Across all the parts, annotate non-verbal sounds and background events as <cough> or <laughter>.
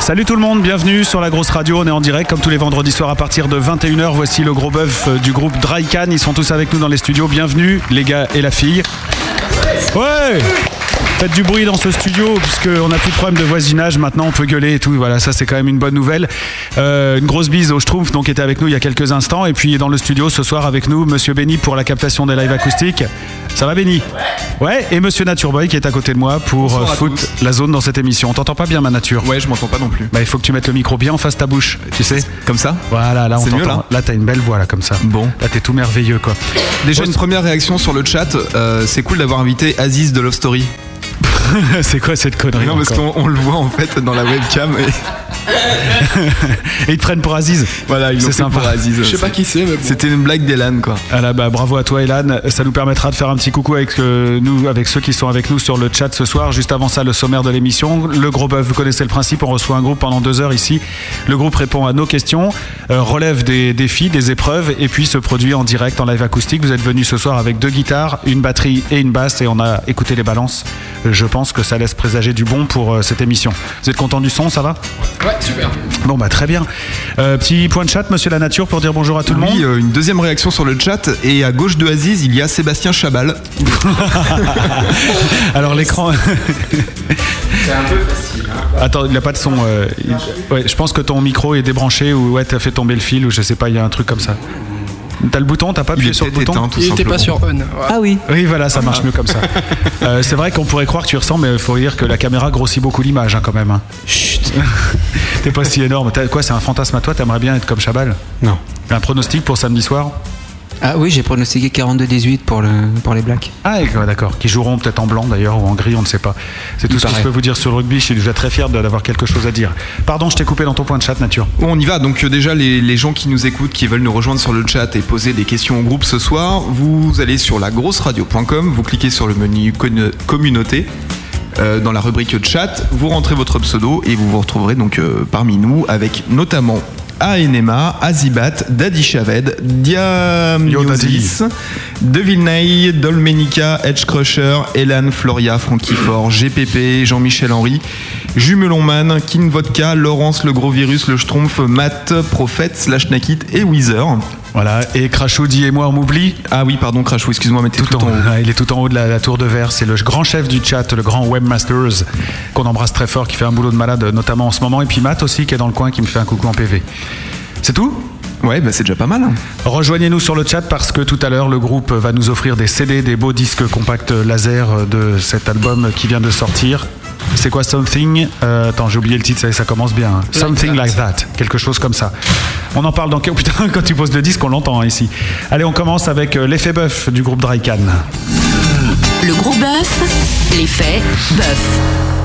Salut tout le monde, bienvenue sur la grosse radio. On est en direct comme tous les vendredis soirs à partir de 21h. Voici le gros bœuf euh, du groupe Dry Can. Ils sont tous avec nous dans les studios. Bienvenue les gars et la fille. Ouais Faites du bruit dans ce studio puisqu'on n'a plus de problème de voisinage. Maintenant on peut gueuler et tout. Voilà, ça c'est quand même une bonne nouvelle. Euh, une grosse bise au Schtroumpf donc qui était avec nous il y a quelques instants. Et puis dans le studio ce soir avec nous, Monsieur Benny pour la captation des lives acoustiques. Ça va Benny? Ouais, et Monsieur Nature Boy qui est à côté de moi pour euh, foutre la zone dans cette émission. On t'entend pas bien ma nature Ouais, je m'entends pas non plus. bah, il faut que tu mettes le micro bien en face de ta bouche, tu sais. Comme ça? Voilà, là on t'entend. là? Là, t'as une belle voix là comme ça. Bon. Là t'es tout merveilleux quoi. Déjà, une première réaction sur le chat. euh, c'est cool d'avoir invité Aziz de Love Story. <laughs> c'est quoi cette connerie Non, parce qu'on on le voit en fait dans la webcam. Et <laughs> Et ils te prennent pour Aziz. voilà, ils C'est l'ont sympa. pour Aziz. Je sais pas qui c'est, mais bon. C'était une blague d'Elan, quoi. Ah là, bah, bravo à toi Elan, ça nous permettra de faire un petit coucou avec euh, nous, avec ceux qui sont avec nous sur le chat ce soir. Juste avant ça, le sommaire de l'émission. Le gros bœuf, vous connaissez le principe, on reçoit un groupe pendant deux heures ici. Le groupe répond à nos questions, euh, relève des défis, des épreuves et puis se produit en direct en live acoustique. Vous êtes venus ce soir avec deux guitares, une batterie et une basse et on a écouté les balances. Euh, Je pense que ça laisse présager du bon pour euh, cette émission. Vous êtes content du son, ça va Ouais, super. Bon bah très bien. Euh, petit point de chat, Monsieur la Nature, pour dire bonjour à tout le monde. Oui, euh, une deuxième réaction sur le chat. Et à gauche de Aziz, il y a Sébastien Chabal. <laughs> Alors l'écran. C'est un peu facile. Hein. Attends, il n'a pas de son. euh, il- Ouais, je pense que ton micro est débranché ou ouais, t'as fait tomber le fil ou je sais pas, il y a un truc comme ça. T'as le bouton, t'as pas appuyé sur le bouton éteint, tout Il était pas sur on. Ouais. Ah oui. Oui, voilà, ça marche mieux comme ça. <laughs> Euh, c'est vrai qu'on pourrait croire que tu ressens, mais il faut dire que la caméra grossit beaucoup l'image hein, quand même. hein. Chut. <laughs> T'es pas si énorme. T'as- quoi, c'est un fantasme à toi? T'aimerais bien être comme Chabal? Non. Un pronostic pour samedi soir? Ah oui, j'ai pronostiqué 42-18 pour, le, pour les Blacks. Ah, d'accord. Qui joueront peut-être en blanc d'ailleurs ou en gris, on ne sait pas. C'est tout Il ce que je peux vous dire sur le rugby. Je suis déjà très fier d'avoir quelque chose à dire. Pardon, je t'ai coupé dans ton point de chat, nature. Bon, on y va. Donc euh, déjà, les, les gens qui nous écoutent, qui veulent nous rejoindre sur le chat et poser des questions au groupe ce soir, vous allez sur lagrosseradio.com, vous cliquez sur le menu communauté. euh, dans la rubrique chat, vous rentrez votre pseudo et vous vous retrouverez donc euh, parmi nous avec notamment Aenema, Azibat, Daddy Chaved, Diamiosis, De Villeneuve, Dolmenica, Edge Crusher, Elan, Floria, Frankie Fort, GPP, Jean-Michel Henry, Jumelonman, King Vodka, Laurence, Le Gros Virus, Le Schtroumpf, Matt, Prophète, Slash Nakit et Weezer. Voilà. Et Crachoudi et moi, on m'oublie. Ah oui, pardon, Crashou, excuse-moi, mais t'es Tout, tout, en, haut. Ah, il est tout en haut de la, la tour de verre. C'est le grand chef du chat, le grand webmasters, qu'on embrasse très fort, qui fait un boulot de malade, notamment en ce moment. Et puis Matt aussi, qui est dans le coin, qui me fait un coucou en PV. C'est tout? Ouais, bah c'est déjà pas mal. Rejoignez-nous sur le chat parce que tout à l'heure, le groupe va nous offrir des CD, des beaux disques compacts laser de cet album qui vient de sortir. C'est quoi Something Euh, Attends, j'ai oublié le titre, ça, ça commence bien. hein. Something like that. Quelque chose comme ça. On en parle dans... Oh <laughs> putain, quand tu poses le disque, on l'entend hein, ici. Allez, on commence avec euh, l'effet bœuf du groupe Drycan. Le gros bœuf, l'effet bœuf.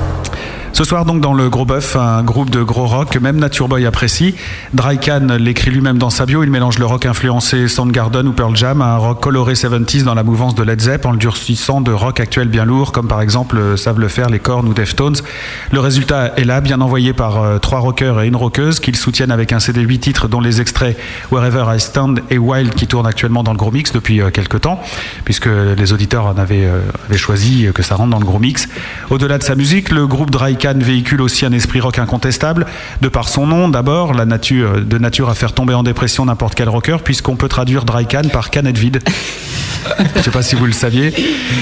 Ce soir donc dans le Gros Bœuf, un groupe de gros rock que même Nature Boy apprécie. Drycan l'écrit lui-même dans sa bio, il mélange le rock influencé Soundgarden ou Pearl Jam à un rock coloré 70s dans la mouvance de Led Zepp en le durcissant de rock actuel bien lourd comme par exemple euh, savent le faire les Korn ou Deftones. Le résultat est là, bien envoyé par euh, trois rockers et une rockeuse qu'ils soutiennent avec un CD 8 titres dont les extraits Wherever I Stand et Wild qui tournent actuellement dans le gros mix depuis euh, quelques temps puisque les auditeurs en avaient, avaient choisi que ça rentre dans le gros mix. Au-delà de sa musique, le groupe Drycan véhicule aussi un esprit rock incontestable, de par son nom d'abord, la nature, de nature à faire tomber en dépression n'importe quel rocker, puisqu'on peut traduire Drycan par canette vide. <laughs> Je sais pas si vous le saviez,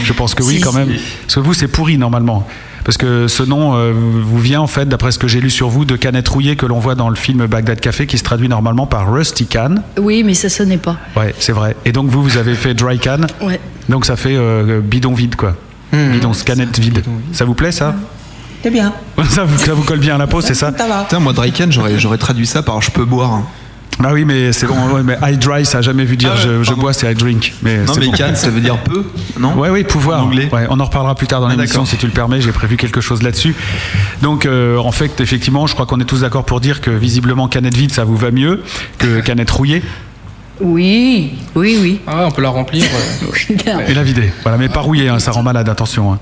je pense que oui Si, quand même. Parce que vous, c'est pourri normalement. Parce que ce nom euh, vous vient en fait, d'après ce que j'ai lu sur vous, de canette rouillée que l'on voit dans le film Bagdad Café, qui se traduit normalement par Rusty Can. Oui, mais ça sonnait pas. Ouais, c'est vrai. Et donc vous, vous avez fait Dry Can. Ouais. Donc ça fait euh, bidon vide, quoi. Bidon, canette vide. Ça vous plaît, ça? C'est bien. <laughs> ça vous, ça vous colle bien à la peau, c'est ça Ça va. Putain, moi, Drycan, j'aurais, j'aurais traduit ça par je peux boire. Bah oui, mais c'est bon. ouais, mais I dry, ça a jamais vu dire Ah ouais, je, bois, c'est I drink. Mais Non, mais bon. can, ça veut dire peu, non Ouais, oui, pouvoir. En anglais. Ouais, on en reparlera plus tard dans Ah, l'émission si tu le permets. J'ai prévu quelque chose là-dessus. Donc, euh, en fait, effectivement, je crois qu'on est tous d'accord pour dire que visiblement, canette vide, ça vous va mieux que canette rouillée Oui, oui, oui. Ah ouais, on peut la remplir. euh. <laughs> et la vider. Voilà, mais pas rouillée, hein, ça rend malade, attention. hein.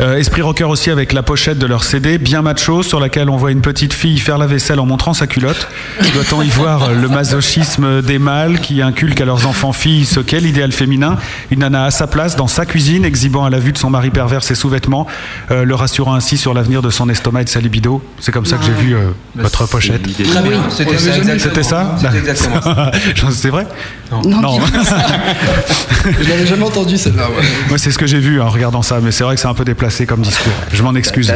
Euh, Esprit Rocker aussi avec la pochette de leur CD, bien macho, sur laquelle on voit une petite fille faire la vaisselle en montrant sa culotte. Doit-on y voir euh, le masochisme des mâles qui inculquent à leurs enfants filles ce qu'est l'idéal féminin? Une nana à sa place, dans sa cuisine, exhibant à la vue de son mari pervers ses sous-vêtements, euh, le rassurant ainsi sur l'avenir de son estomac et de sa libido. C'est comme ça que j'ai vu euh, votre pochette. Très bien, c'était ça exactement. C'était ça? C'était exactement ça. <laughs> C'est vrai? Non, <laughs> Je l'avais jamais entendu celle-là. ouais. Moi, c'est ce que j'ai vu en regardant ça, mais c'est vrai que c'est un peu déplacé comme discours. Je m'en excuse.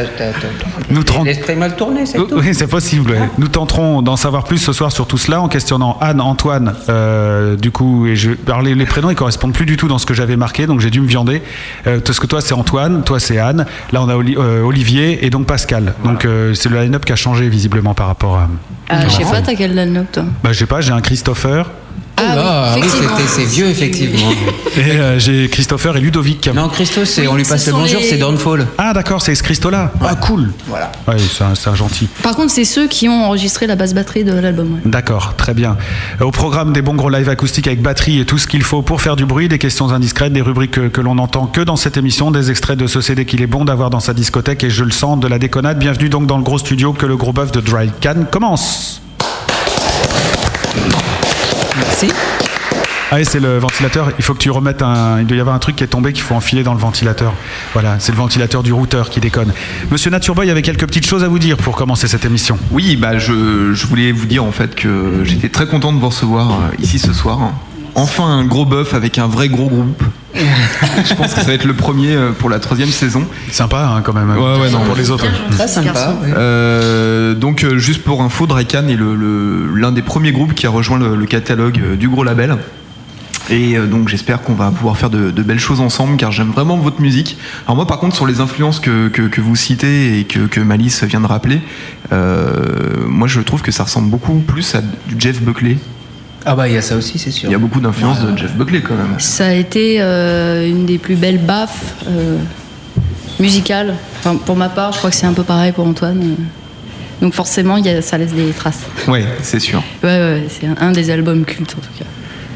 Nous L'esprit mal tourné, c'est tout. Oui, c'est possible. ouais. Nous tenterons d'en savoir plus ce soir sur tout cela en questionnant Anne, Antoine. euh, du coup, et je, alors les, les prénoms ils correspondent plus du tout dans ce que j'avais marqué, donc j'ai dû me viander. Euh, parce que toi c'est Antoine, toi c'est Anne. Là on a Oli- euh, Olivier et donc Pascal. Donc euh, c'est le line-up qui a changé visiblement par rapport à. Ah, je sais pas, t'as quel line-up toi? Bah, je sais pas, j'ai un Christopher Ah, oui, effectivement. c'était- c'est vieux, effectivement. et euh, j'ai Christopher et Ludovic. Non, Christo, c'est, on lui passe le bonjour, les- c'est Downfall. Ah d'accord, c'est ce Christo-là. Ah cool. Voilà. Ouais, c'est un, c'est un gentil. Par contre, c'est ceux qui ont enregistré la basse batterie de l'album. ouais. D'accord, très bien. Au programme des bons gros live acoustiques avec batterie et tout ce qu'il faut pour faire du bruit, des questions indiscrètes, des rubriques que, que l'on n'entend que dans cette émission, des extraits de ce CD qu'il est bon d'avoir dans sa discothèque et je le sens de la déconnade. Bienvenue donc dans le gros studio que le gros bœuf de Dry Can commence. Merci. Ah et c'est le ventilateur, il faut que tu remettes un... Il doit y avoir un truc qui est tombé qu'il faut enfiler dans le ventilateur. Voilà, c'est le ventilateur du routeur qui déconne. Monsieur Natureboy avait quelques petites choses à vous dire pour commencer cette émission. Oui, bah je, je voulais vous dire en fait que j'étais très content de vous recevoir euh, ici ce soir. Enfin un gros bœuf avec un vrai gros groupe. <laughs> je pense que ça va être le premier euh, pour la troisième saison. Sympa hein, quand même. Ouais, ouais, non. pour les autres. Très sympa. Euh, donc euh, juste pour info, Drakan est le- le- l'un des premiers groupes qui a rejoint le, le catalogue du gros label. Et donc j'espère qu'on va pouvoir faire de, de belles choses ensemble car j'aime vraiment votre musique. Alors moi par contre sur les influences que, que- que vous citez et que, que Malice vient de rappeler, euh, moi je trouve que ça ressemble beaucoup plus à du Jeff Buckley. Ah bah il y a ça aussi, c'est sûr. Il y a beaucoup d'influences de Jeff Buckley quand même. Ça a été euh, une des plus belles baffes euh, musicales. Enfin, pour ma part, je crois que c'est un peu pareil pour Antoine. Donc forcément, il y a, ça laisse des traces. Ouais, c'est sûr. Ouais, ouais, c'est un, un des albums cultes en tout cas.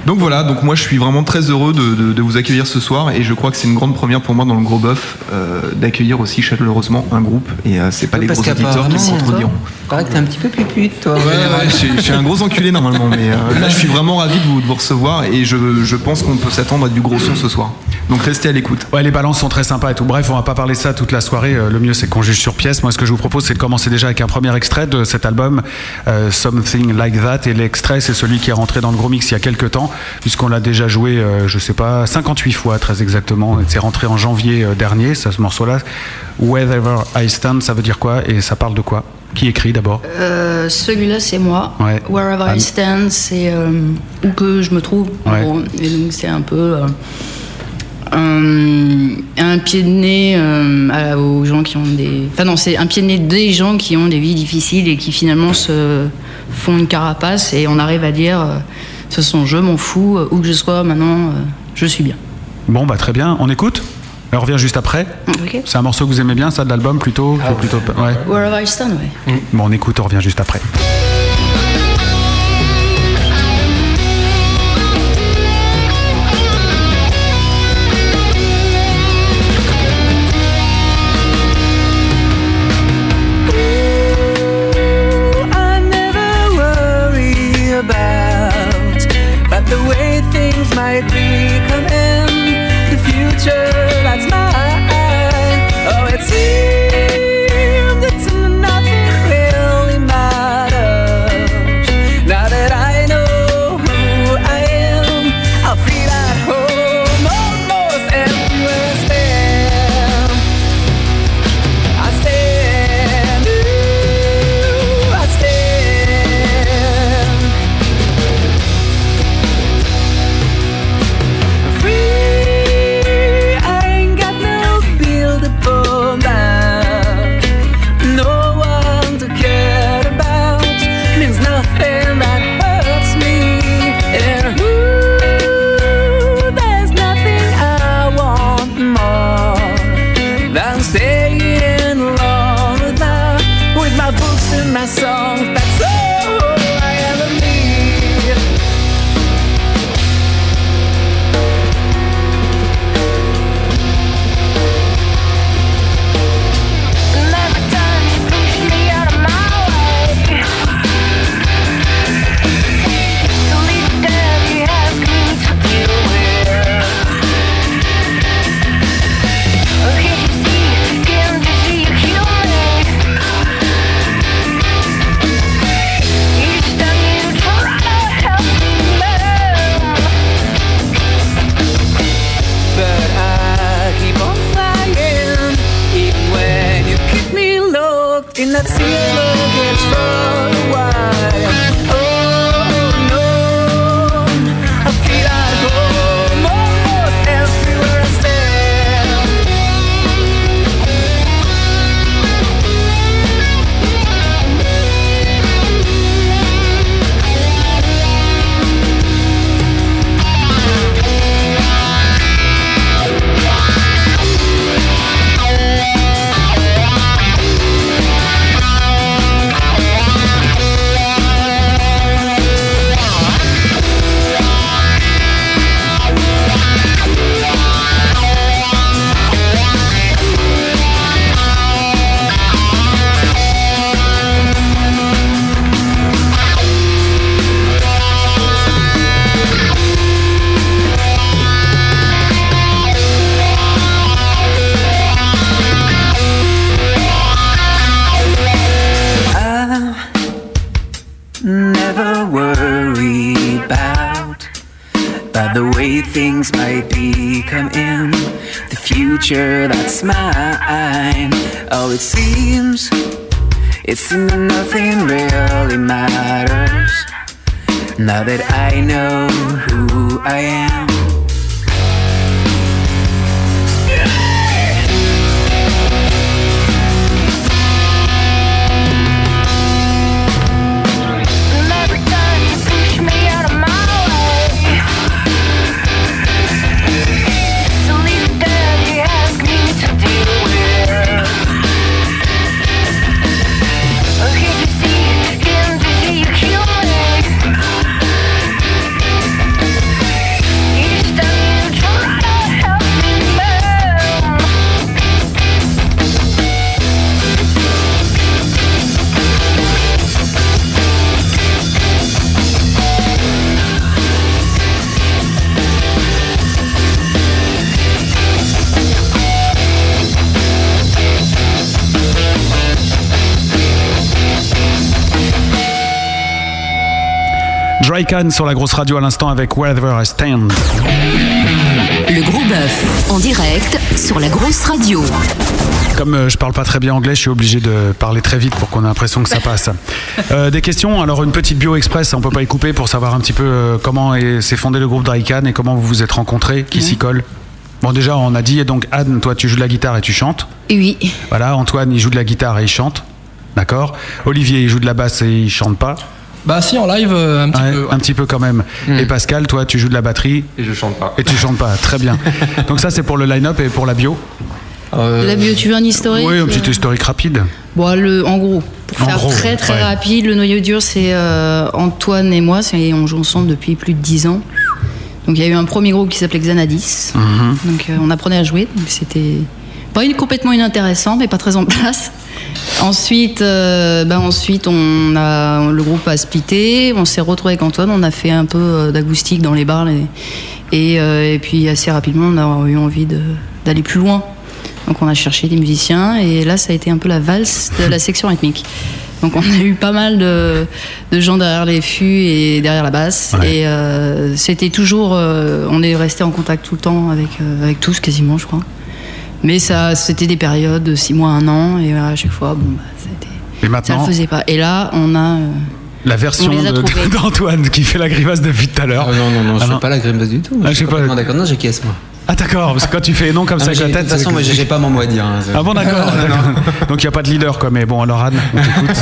Donc voilà, donc moi je suis vraiment très heureux de, de- de vous accueillir ce soir et je crois que c'est une grande première pour moi dans le gros bœuf euh, d'accueillir aussi chaleureusement un groupe et euh, c'est pas les gros auditeurs qui contrediront. Il paraît que t'es un petit peu plus pute, toi. Ouais, ouais, je, suis- je suis un gros enculé normalement, mais euh, là je suis vraiment ravi de vous, de vous recevoir et je, je pense qu'on peut s'attendre à du gros son ce soir. Donc restez à l'écoute. Ouais, les balances sont très sympas et tout. Bref, on va pas parler de ça toute la soirée. Euh, Le mieux, c'est qu'on juge sur pièce. Moi, ce que je vous propose, c'est de commencer déjà avec un premier extrait de cet album, euh, Something Like That. Et l'extrait, c'est celui qui est rentré dans le gros mix il y a quelques temps, puisqu'on l'a déjà joué, euh, je sais pas, 58 fois, très exactement. C'est rentré en janvier euh, dernier, ça, ce morceau-là. Wherever I Stand, ça veut dire quoi Et ça parle de quoi? Qui écrit d'abord? Euh, Celui-là, c'est moi. Ouais. Wherever. I stand, c'est euh, où que je me trouve. Ouais. c'est un peu un, un pied de nez euh, aux gens qui ont des. Enfin, non, c'est un pied de nez des gens qui ont des vies difficiles et qui finalement se font une carapace et on arrive à dire euh, ce sont je m'en fous, euh, où que je sois, maintenant, euh, je suis bien. Bon, bah très bien. On écoute On revient juste après. C'est un morceau que vous aimez bien, ça, de l'album plutôt? Plutôt ouais. Wherever I stand, ouais. Bon, on écoute, on revient juste après. Dry Can sur la grosse radio à l'instant avec Wherever I Stand. Le gros bœuf, en direct sur la grosse radio. Comme euh, je parle pas très bien anglais, je suis obligé de parler très vite pour qu'on ait l'impression que ça passe. <laughs> Euh, des questions Alors une petite bio express, on peut pas y couper pour savoir un petit peu euh, comment est- s'est fondé le groupe Dry Can et comment vous vous êtes rencontrés, qui s'y colle. Bon déjà on a dit donc Anne, toi tu joues de la guitare et tu chantes. Et oui. Voilà, Antoine il joue de la guitare et il chante. D'accord. Olivier il joue de la basse et il chante pas. Bah si, en live, euh, un petit Ouais, peu. ouais. Un petit peu quand même. Et Pascal, toi tu joues de la batterie Et je chante pas. et tu chantes pas. Très bien. <laughs> Donc ça c'est pour le line-up et pour la bio. La bio, tu veux un historique Oui, un euh, petit historique rapide. Bon, le, en gros, pour En faire gros, très très ouais. rapide, le noyau dur, c'est euh, Antoine et moi, c'est- on joue ensemble depuis plus de 10 ans. Donc il y a eu un premier groupe qui s'appelait Xanadis. Mhm. Donc euh, on apprenait à jouer, donc c'était pas une- complètement inintéressant, mais pas très en place. Ensuite, euh, ben ensuite on a, le groupe a splitté, on s'est retrouvé avec Antoine, on a fait un peu euh, d'acoustique dans les bars et, et, euh, et puis assez rapidement on a eu envie d'aller plus loin. Donc on a cherché des musiciens et là ça a été un peu la valse de la section rythmique. Donc on a eu pas mal de, de gens derrière les fûts et derrière la basse et euh, c'était toujours, euh, on est resté en contact tout le temps avec euh, avec tous quasiment je crois. Mais ça c'était des périodes de six mois, un an et à chaque fois bon bah, c'était Et ça maintenant, le faisait pas. Et là on a euh, la version de- <laughs> d'Antoine qui fait la grimace depuis tout à l'heure. Ah non, non, non, je Ah fais pas la grimace du tout. Ah, je suis sais pas. d'accord. Non, j'acquiesce moi. Ah d'accord, parce que quand tu fais non comme Ah, ça avec la tête. De toute façon, moi, j'ai pas mon mot à dire. hein, Ah bon d'accord. d'accord. <laughs> <laughs> Donc il n'y a pas de leader quoi. Mais bon alors Anne, on t'écoute.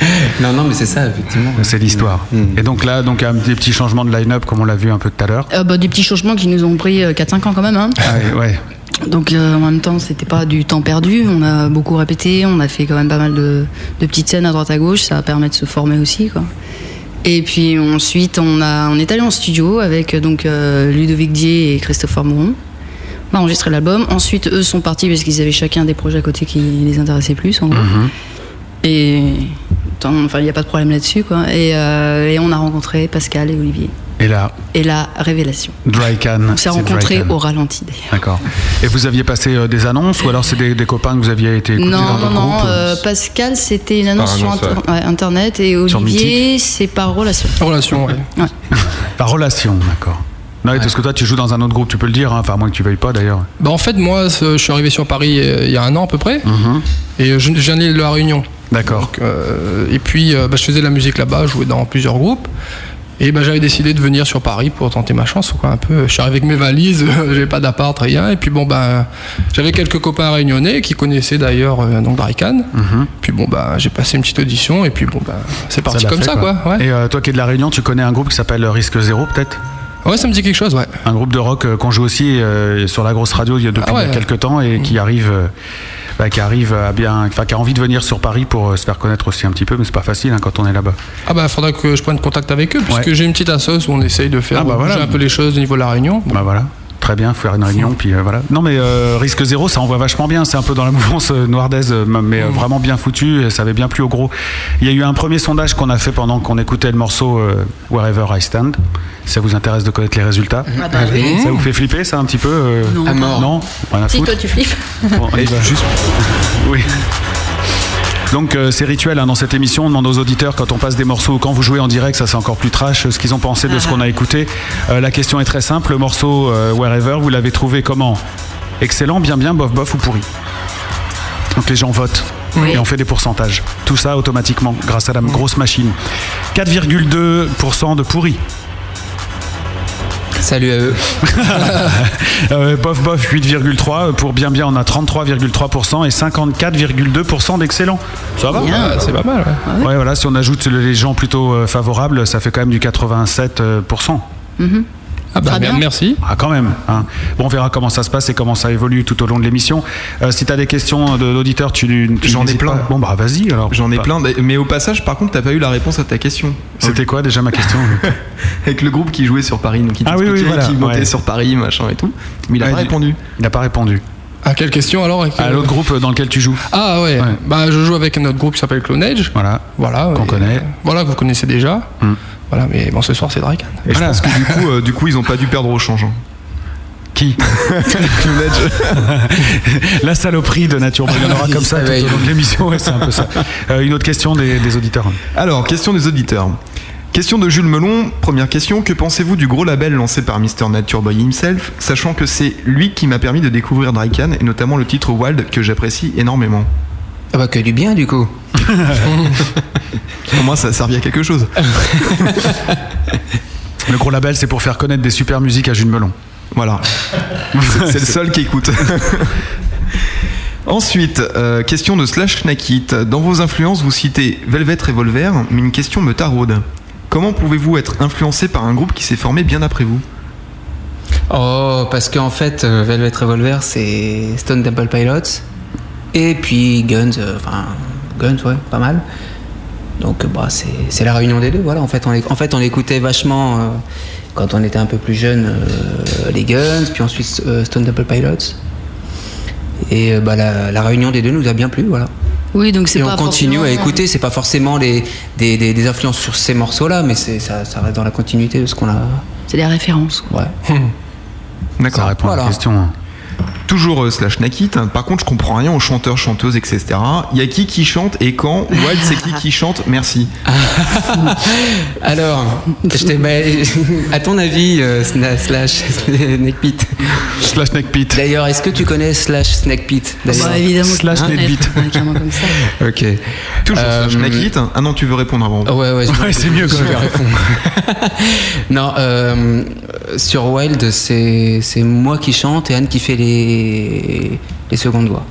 <laughs> Non, non, mais c'est ça, effectivement. C'est l'histoire. Et donc là, donc un des petits changements de line-up comme on l'a vu un peu tout à l'heure. euh, bah, des petits changements qui nous ont pris euh, 4-5 ans quand même. Hein. Ah, ouais, ouais. Donc euh, en même temps, c'était pas du temps perdu. On a beaucoup répété, on a fait quand même pas mal de, de petites scènes à droite à gauche. Ça permet de se former aussi, quoi. Et puis ensuite, on a, on est allé en studio avec euh, donc euh, Ludovic Dier et Christopher Mouron. On a enregistré l'album. Ensuite, eux sont partis parce qu'ils avaient chacun des projets à côté qui les intéressaient plus, en gros. Mhm. Et enfin, il n'y a pas de problème là-dessus, quoi. Et, euh, et on a rencontré Pascal et Olivier. Et là, Et la révélation. Dry Can. On s'est rencontrés au ralenti, d'ailleurs. D'accord. Et vous aviez passé euh, des annonces ou alors c'est des, des copains que vous aviez été écoutés Non, dans non, non. euh, Pascal, c'était une annonce sur inter- ouais, Internet et Olivier, c'est par relation. Relation, ouais. <laughs> Par relation, d'accord. Non, et parce que toi tu joues dans un autre groupe, tu peux le dire, hein, enfin à moins que tu veuilles pas d'ailleurs. Bah en fait, moi, je suis arrivé sur Paris il y a un an à peu près, Mhm. et je, je viens de La Réunion. D'accord. Euh, et puis, euh, bah, je faisais de la musique là-bas, je jouais dans plusieurs groupes. Et bah, j'avais décidé de venir sur Paris pour tenter ma chance. Quoi, un peu. Je suis arrivé avec mes valises, <laughs> j'avais pas d'appart, rien. Et puis bon, bah, j'avais quelques copains réunionnais qui connaissaient d'ailleurs euh, donc Drycan. Puis bon, bah, j'ai passé une petite audition et puis bon, bah, c'est parti comme fait, ça, quoi. Ouais. Et euh, toi qui es de la Réunion, tu connais un groupe qui s'appelle Risque Zéro peut-être? Ouais, ça me dit quelque chose, ouais. Un groupe de rock qu'on joue aussi sur la grosse radio il y a depuis Ah ouais. quelques temps et qui arrive, bah, qui arrive à bien, enfin qui a envie de venir sur Paris pour euh, se faire connaître aussi un petit peu, mais c'est pas facile hein, quand on est là-bas. Ah bah, faudra que je prenne contact avec eux, puisque Ouais. j'ai une petite assoce où on essaye de faire Ah bah voilà. un peu les choses au niveau de la Réunion. Bah voilà. Très bien, faire une réunion, puis euh, voilà. Non mais euh, risque zéro, ça envoie vachement bien. C'est un peu dans la <laughs> mouvance euh, noirdaise, euh, mais euh, vraiment bien foutu. et Ça avait bien plu au gros. Il y a eu un premier sondage qu'on a fait pendant qu'on écoutait le morceau euh, Wherever I Stand. Si ça vous intéresse de connaître les résultats. Ah bah oui. Ça vous fait flipper, ça un petit peu euh, Non. À mort. Non, rien à Si foutre. toi tu flippes. Bon, on y va. Juste <laughs> Oui. Donc euh, c'est rituel hein, dans cette émission, on demande aux auditeurs quand on passe des morceaux, quand vous jouez en direct, ça c'est encore plus trash, euh, ce qu'ils ont pensé de ce qu'on a écouté. Euh, la question est très simple, le morceau euh, Wherever, vous l'avez trouvé comment? Excellent, bien bien, bof bof ou pourri? Donc les gens votent. Oui. Et on fait des pourcentages. Tout ça automatiquement, grâce à la grosse machine. 4,2% de pourri. Salut à eux. <laughs> Euh, bof bof 8,3 pour bien bien on a 33,3% et 54,2% d'excellent. Ça va? Ah, c'est pas mal. ouais. Ouais voilà si on ajoute les gens plutôt euh, favorables ça fait quand même du 87%. Mhm. Ah bah, Très bien. merci. Ah quand même. hein. Bon on verra comment ça se passe et comment ça évolue tout au long de l'émission. Euh, si tu as des questions de- d'auditeurs tu, tu J'en ai plein. pas. Bon bah vas-y alors. J'en ai Bah, plein, mais au passage, par contre, t'as pas eu la réponse à ta question. C'était quoi déjà ma question <laughs> Avec le groupe qui jouait sur Paris, donc qui Ah oui, oui, voilà, qui montait ouais. sur Paris, machin et tout. Mais il a Ouais, pas du- répondu. Il n'a pas répondu. À quelle question alors avec, À euh, l'autre groupe dans lequel tu joues. Ah ouais. Ouais. Bah je joue avec un autre groupe qui s'appelle Clone Edge. Voilà. Voilà. Qu'on connaît. euh, Voilà que vous connaissez déjà. Hmm. Voilà, mais bon ce soir c'est Draken. Et Voilà. je pense que du coup, euh, du coup, ils ont pas dû perdre au change. hein. Qui? <laughs> La saloperie de Nature Boy. Il y en aura comme ça tout au long de l'émission, ouais, c'est un peu ça. Euh, une autre question des, des auditeurs. Alors, question des auditeurs. Question de Jules Melon. Première question. Que pensez-vous du gros label lancé par Mr. Nature Boy himself, sachant que c'est lui qui m'a permis de découvrir Drycan et notamment le titre Wild que j'apprécie énormément? Ah bah que du bien du coup. Pour moi, ça a servi à quelque chose. Le gros label, c'est pour faire connaître des super musiques à Jules Melon. Voilà. <laughs> C'est- le seul qui écoute. Ensuite, euh, question de Slash Nakit. Dans vos influences, vous citez Velvet Revolver, mais une question me taraude. Comment pouvez-vous être influencé par un groupe qui s'est formé bien après vous? Oh, parce qu'en fait, euh, Velvet Revolver, c'est Stone Temple Pilots. Et puis Guns, euh, enfin, Guns, ouais, pas mal. Donc, euh, bah, c'est c'est la réunion des deux, voilà. En fait, on, en fait, on écoutait vachement, euh, quand on était un peu plus jeune, euh, les Guns, puis ensuite euh, Stone Temple Pilots. Et euh, bah, la, la réunion des deux nous a bien plu, voilà. Oui, donc c'est Et pas on continue à écouter, c'est pas forcément les, des, des- des influences sur ces morceaux-là, mais c'est- ça, ça reste dans la continuité de ce qu'on a. C'est des références. quoi. Ouais. <laughs> D'accord. Ça répond à la question. Hein. Toujours euh, Slash Nakit. Par contre, je comprends rien aux chanteurs, chanteuses, etc. Il y a qui qui chante et quand? Wild, c'est qui qui chante? Merci. <laughs> Alors, je bah, <laughs> à ton avis, euh, Slash <laughs> Snake Pit. Slash. D'ailleurs, est-ce que tu connais Slash Snake Pit d'ailleurs Bah, évidemment. Slash ça. Ok. Toujours Euh, Slash Nakit. Ah non, tu veux répondre avant. Ouais, ouais, Ouais, c'est mieux je quand vais même. répondre. non, euh, sur Wild, c'est moi qui chante et Anne qui fait les, les secondes voix.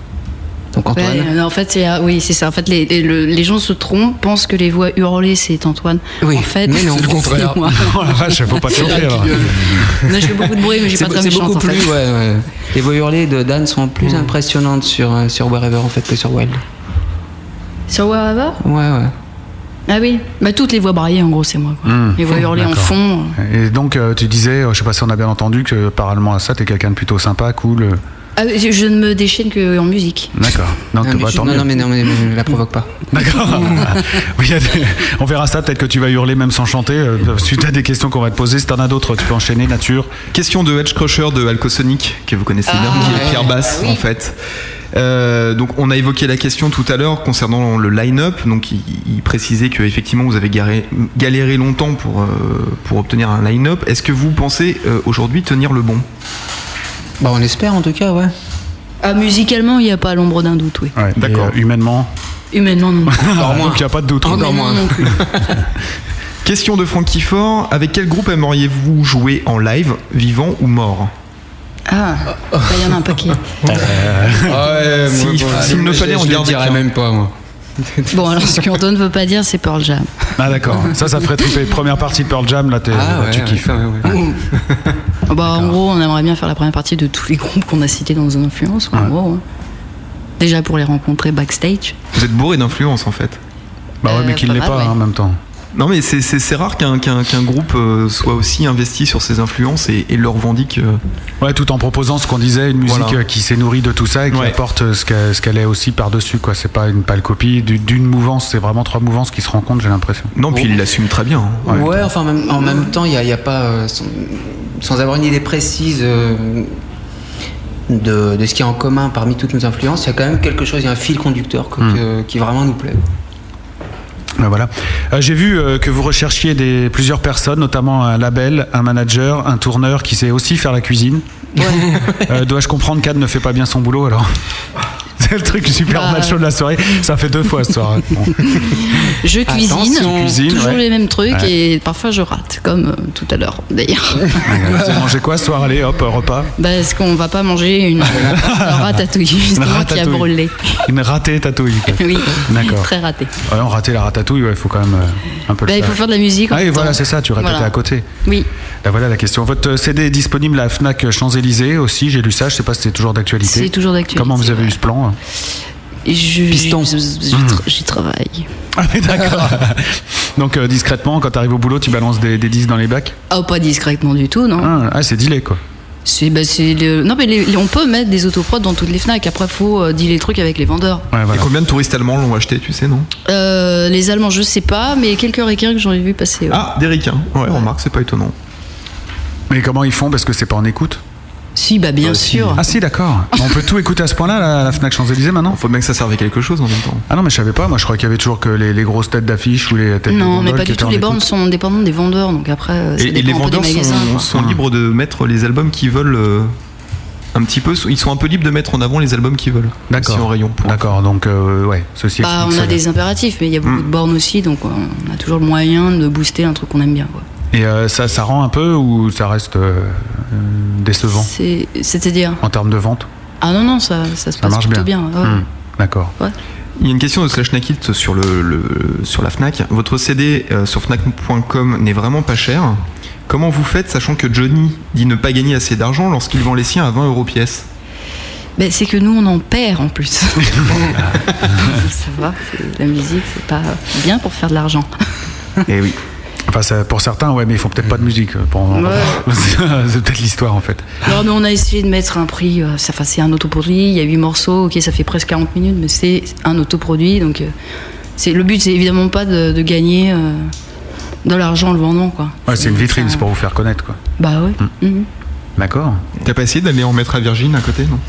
Donc Antoine. Ouais, non, en fait, c'est ah, oui, c'est ça. En fait, les, les- le- les gens se trompent, pensent que les voix hurlées c'est Antoine. Oui, en fait, mais non, c'est le contraire. <laughs> moi. Oh la vache, faut pas te chauffer alors. Non, je fais beaucoup de bruit, mais je suis C'est pas très c'est méchante beaucoup en plus, fait. ouais, ouais. Les voix hurlées de Dan sont plus impressionnantes sur, euh, sur Wherever en fait que sur Wild. Sur Wherever Ouais, ouais. Ah oui, bah toutes les voix braillées en gros, c'est moi. Quoi. Hmm. Les voix hurlées en fond. Et donc euh, tu disais, euh, je sais pas si on a bien entendu que parallèlement à ça, t'es quelqu'un de plutôt sympa, cool. Euh, Ah, je, je ne me déchaîne qu'en musique. D'accord. Donc Non, mais bah, je- non, non, mais non, mais ne la provoque pas. <laughs> D'accord. <laughs> Oui, On verra ça. Peut-être que tu vas hurler même sans chanter. euh, Suite à des questions qu'on va te poser, si t'en as d'autres, tu peux enchaîner. Nature. Question de Edge Crusher de Alcosonic, que vous connaissez bien, Ah, qui est. Pierre Basse en fait. Euh, donc on a évoqué la question tout à l'heure concernant le line-up. Donc il, il précisait que effectivement vous avez garé- galéré longtemps pour, euh, pour obtenir un line-up. Est-ce que vous pensez euh, aujourd'hui tenir le bon? Bah, on espère en tout cas, ouais. Ah, musicalement, il n'y a pas l'ombre d'un doute, oui. Ouais, D'accord. euh, humainement. Humainement, non. <laughs> Encore moins. Donc il n'y a pas de doute. Encore moins. non plus. <laughs> Question de Francky Fort. Avec quel groupe aimeriez-vous jouer en live, vivant ou mort? Ah, bah, il y en a un paquet. <laughs> ouais, Si- s'il me fallait en je le garder dirais qu'un. même pas, moi. <laughs> Bon, alors ce qu'Antoine ne veut pas dire, c'est Pearl Jam. Ah d'accord. Ça, ça te ferait triper. Première partie de Pearl Jam, là, t'es- Ah, ouais, tu ouais, kiffes. ouais, ouais. Bah, en gros, on aimerait bien faire la première partie de tous les groupes qu'on a cités dans nos influences. quoi, en gros, hein. Déjà pour les rencontrer backstage. Vous êtes bourré d'influence en fait. Bah ouais, Euh, mais qu'il pas l'est pas ouais. hein, en même temps. Non mais c'est- c'est c'est rare qu'un qu'un- qu'un groupe euh, soit aussi investi sur ses influences et, et le revendique. euh, Ouais, tout en proposant ce qu'on disait, une musique Voilà. euh, qui s'est nourrie de tout ça et qui Ouais. apporte ce qu'elle ce qu'elle est aussi par-dessus. quoi. C'est pas une pâle copie du- d'une mouvance, c'est vraiment trois mouvances qui se rencontrent, j'ai l'impression. Non, puis il l'assume très bien. hein. Ouais. Ouais, enfin, en même, en même temps, il n'y a, y a pas. euh, sans, sans avoir une idée précise, euh, de, de ce qui est en commun parmi toutes nos influences, il y a quand même quelque chose, il y a un fil conducteur que- Hmm. que- qui vraiment nous plaît. Ben voilà. Euh, J'ai vu euh, que vous recherchiez des, plusieurs personnes, notamment un label, un manager, un tourneur qui sait aussi faire la cuisine. Euh, Dois-je comprendre qu'Anne ne fait pas bien son boulot alors? <laughs> C'est le truc super Bah, macho de la soirée. Ça fait deux fois ce soir. Bon. <laughs> Je cuisine, Attention. Cuisine, toujours ouais. les mêmes trucs Ouais. et parfois je rate, comme euh, tout à l'heure d'ailleurs. Vous avez mangé quoi ce soir? Allez, hop, repas. Parce qu'on va pas manger une, <laughs> une ratatouille justement qui a brûlé? Une ratée tatouille. quoi. Oui, D'accord. très raté. Ouais, on ratait la ratatouille, il faut quand même euh, un peu Bah, le il faut faire de la musique. Ah, et voilà, c'est ça, tu répétais Voilà. à côté. Oui. Là, voilà la question. Votre CD est disponible à Fnac Champs-Élysées aussi, j'ai lu ça, je sais pas si c'est toujours d'actualité. C'est toujours d'actualité, Comment vous avez eu ce plan je, Piston. je- je- Mmh. tra- J'y travaille. Ah, mais d'accord. <laughs> Donc, euh, discrètement, quand tu arrives au boulot, tu balances des, des disques dans les bacs? Oh, pas discrètement du tout, non. Ah, ah, c'est dealé, quoi. C'est, bah, c'est le- Non, mais les- les- on peut mettre des autoprods dans toutes les Fnac. Après, faut euh, dealer les trucs avec les vendeurs. Et combien de touristes allemands l'ont acheté, tu sais, non? Euh, les Allemands, je sais pas, mais quelques requins que j'en ai vu passer. ouais. Ah, des ricains. Ouais, remarque, c'est pas étonnant. Mais comment ils font? Parce que c'est pas en écoute Si, bah bien sûr. Ah, si, d'accord. <laughs> On peut tout écouter à ce point-là, la, la Fnac Champs-Élysées maintenant Faut bien que ça serve à quelque chose en même temps. Ah non, mais je savais pas. Moi, je croyais qu'il y avait toujours que les, les grosses têtes d'affiche ou les têtes de Non, mais pas du tout. Les bornes sont dépendantes des vendeurs, donc après, ça Et, les vendeurs des magasins. sont, sont libres de mettre les albums qu'ils veulent euh, un petit peu. Ils sont un peu libres de mettre en avant les albums qu'ils veulent. D'accord. Si en rayon. D'accord, donc, euh, ouais, ceci Bah, on a des impératifs, mais il y a beaucoup Hmm. de bornes aussi, donc on a toujours le moyen de booster un truc qu'on aime bien. Quoi. Et euh, ça, ça rend un peu ou ça reste euh, euh, décevant C'est, c'est-à-dire en termes de vente? Ah non, non, ça, ça se Ça passe marche plutôt bien. bien. ouais. Hmm, D'accord. Il y a une question de Slash Nakit sur, le, le- sur la Fnac. Votre CD euh, sur Fnac.com n'est vraiment pas cher. Comment vous faites, sachant que Johnny dit ne pas gagner assez d'argent lorsqu'il vend les siens à 20 euros pièce? Ben, c'est que nous, on en perd en plus. <laughs> ça va, la musique, c'est pas bien pour faire de l'argent. Eh oui. Enfin, ça- pour certains, ouais, mais ils font peut-être pas de musique. euh, Pour... Ouais. <laughs> c'est peut-être l'histoire en fait. Non, mais on a essayé de mettre un prix. euh, ça, enfin, c'est un autoproduit. Il y a 8 morceaux. Ok, ça fait presque 40 minutes, mais c'est un autoproduit. Donc, euh, c'est le but, c'est évidemment pas de, de gagner euh, de l'argent en le vendant, quoi. Ouais, c'est une vitrine, c'est pour vous faire connaître, quoi. Bah ouais. Mhm. D'accord. T'as pas essayé d'aller en mettre à Virgin à côté, non?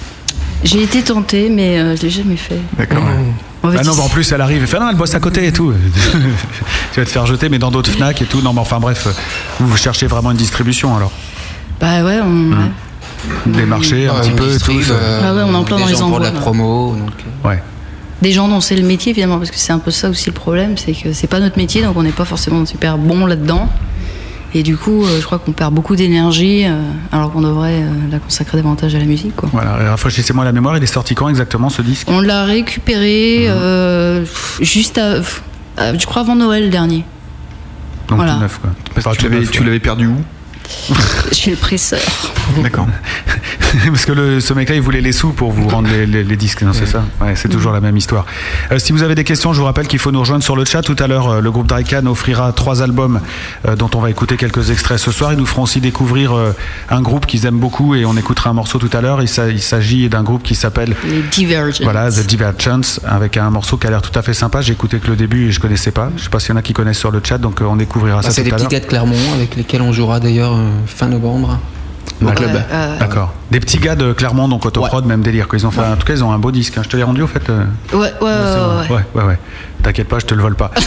J'ai été tentée, mais euh, je l'ai jamais fait. D'accord. En fait, Ah non, bah, en plus, elle arrive et fait non, elle bosse à côté et tout. <laughs> tu vas te faire jeter, mais dans d'autres Fnac et tout. Non, mais enfin, bref, vous, cherchez vraiment une distribution alors. Bah ouais, on. Hmm. ouais. Des marchés un petit peu et tout. euh, Ah ouais, on est en plein des dans les gens pour de la envois, là. promo. Donc, euh, Ouais. Des gens dont c'est le métier finalement, parce que c'est un peu ça aussi le problème, c'est que c'est pas notre métier, donc on n'est pas forcément super bon là-dedans. Et du coup, euh, je crois qu'on perd beaucoup d'énergie, euh, alors qu'on devrait euh, la consacrer davantage à la musique. Quoi. Voilà, et rafraîchissez-moi la mémoire, il est sorti quand exactement ce disque? On l'a récupéré euh, juste, à, je crois, avant Noël dernier. Donc Voilà. tout neuf, quoi. Tu ouais. l'avais perdu où? Chez le presseur. D'accord. <laughs> Parce que le, ce mec-là, il voulait les sous pour vous rendre les, les- les disques, non, c'est ça Ouais, c'est toujours la même histoire. Euh, si vous avez des questions, je vous rappelle qu'il faut nous rejoindre sur le chat. Tout à l'heure, euh, le groupe Drycan offrira trois albums euh, dont on va écouter quelques extraits ce soir. Ils nous feront aussi découvrir euh, un groupe qu'ils aiment beaucoup et on écoutera un morceau tout à l'heure. Il s'a- il s'agit d'un groupe qui s'appelle Les Divergents. voilà, The Divergence, avec un morceau qui a l'air tout à fait sympa. J'ai écouté que le début et je connaissais pas. Je sais pas s'il y en a qui connaissent sur le chat, donc euh, on découvrira bah, ça c'est tout des à petits l'heure. gars de Clermont avec lesquels on jouera d'ailleurs fin novembre au club. Euh, D'accord. Des petits gars de Clermont, donc autoprod, même délire. Ils ont fait, En tout cas, ils ont un beau disque. hein. Je te l'ai rendu, au fait. euh, ouais, ouais, ouais, ouais, ouais. Ouais, ouais, ouais. T'inquiète pas, je te le vole pas. <laughs>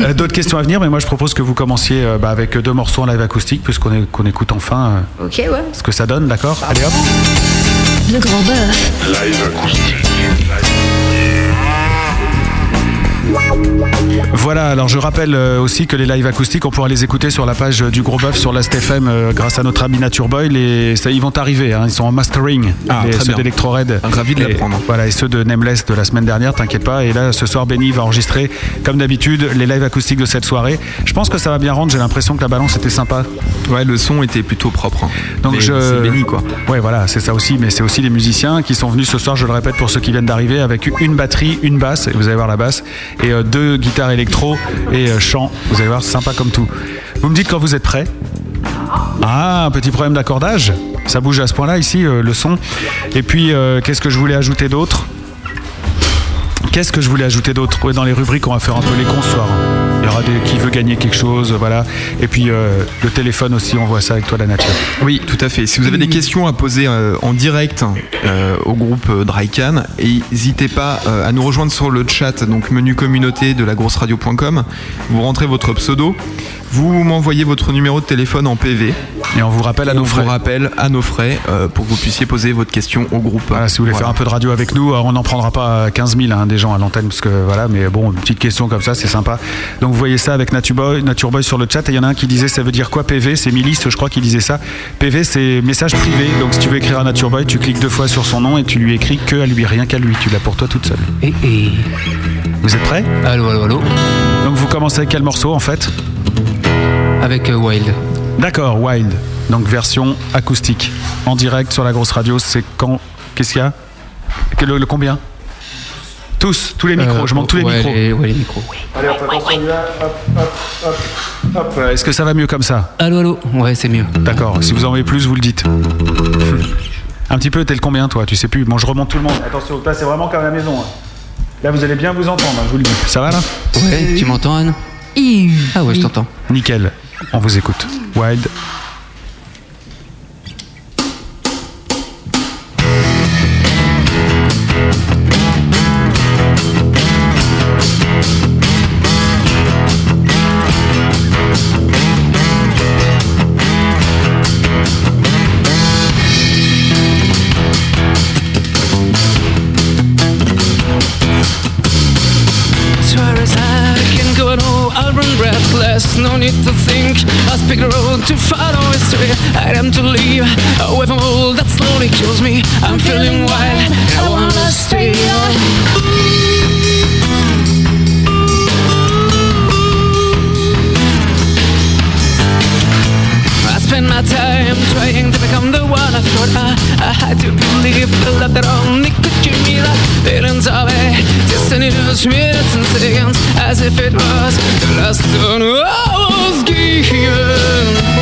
Euh, D'autres questions à venir, mais moi je propose que vous commenciez euh, bah, avec deux morceaux en live acoustique, puisqu'on est- qu'on écoute enfin euh, Ok, ouais. ce que ça donne, d'accord Allez hop Le grand bœuf. Voilà, alors je rappelle euh, aussi que les lives acoustiques, on pourra les écouter sur la page du Gros Bœuf sur FM euh, grâce à notre ami Nature Boy. Les, ça, ils vont arriver, hein, ils sont en mastering, Ah, les, ceux d'Electro Red. Ravi de l'apprendre. Voilà, et ceux de Nameless de la semaine dernière, t'inquiète pas. Et là, ce soir, Benny va enregistrer, comme d'habitude, les lives acoustiques de cette soirée. Je pense que ça va bien rendre, j'ai l'impression que la balance était sympa. Ouais, le son était plutôt propre. hein. Donc Mais je... C'est béni, quoi. Ouais, voilà, c'est ça aussi, mais c'est aussi les musiciens qui sont venus ce soir, je le répète pour ceux qui viennent d'arriver, avec une batterie, une basse, et vous allez voir la basse, et euh, deux guitares et euh, chant. Vous allez voir, c'est sympa comme tout. Vous me dites quand vous êtes prêts Ah, un petit problème d'accordage Ça bouge à ce point-là ici, euh, le son. Et puis, euh, qu'est-ce que je voulais ajouter d'autre? Qu'est-ce que je voulais ajouter d'autre? Dans les rubriques, on va faire un peu les cons soir. Il y aura des qui veut gagner quelque chose, voilà. Et puis euh, le téléphone aussi, on voit ça avec toi la nature. Oui, tout à fait. Si vous avez des questions à poser euh, en direct euh, au groupe Drycan, n'hésitez pas à nous rejoindre sur le chat, donc menu communauté de lagrosseradio.com. Vous rentrez votre pseudo, vous m'envoyez votre numéro de téléphone en PV. Et on vous rappelle à nos frais. On vous rappelle à nos frais pour que vous puissiez poser votre question au groupe. Voilà, si vous voulez faire un peu de radio avec nous, on n'en prendra pas 15 000 hein, des gens à l'antenne, parce que voilà, mais bon, une petite question comme ça, c'est sympa. Donc vous voyez ça avec Nature Boy, Nature Boy sur le chat, et il y en a un qui disait ça veut dire quoi PV C'est Milis, je crois, qui disait ça. PV, c'est message privé. Donc si tu veux écrire à Nature Boy, tu cliques deux fois sur son nom et tu lui écris que à lui, rien qu'à lui. Tu l'as pour toi toute seule. Et, et... Vous êtes prêts? Allô, allô, allô. Donc vous commencez avec quel morceau en fait? Avec euh, Wild. D'accord, Wild. Donc version acoustique. En direct sur la grosse radio, c'est quand? Qu'est-ce qu'il y a? Le combien? Tous, tous les micros, Euh, je monte tous les ouais, micros. les- ouais, les micros, oui. Allez, hop, attention, on y va. Hop, hop, hop, hop. Est-ce que ça va mieux comme ça Allô, allô. Ouais, c'est mieux. D'accord, si vous en voulez plus, vous le dites. <laughs> Un petit peu, t'es le combien toi? Tu sais plus. Bon, je remonte tout le monde. Attention, là c'est vraiment comme à la maison. hein. Là, vous allez bien vous entendre, hein, je vous le dis. Ça va là? Ouais, tu m'entends, Anne? Ah ouais, je t'entends. Nickel, on vous écoute. Wild. My time trying to become the one I thought I, I had to believe the love that only could give me that feelings of it. Continuous minutes and seconds as if it was the last one I was given.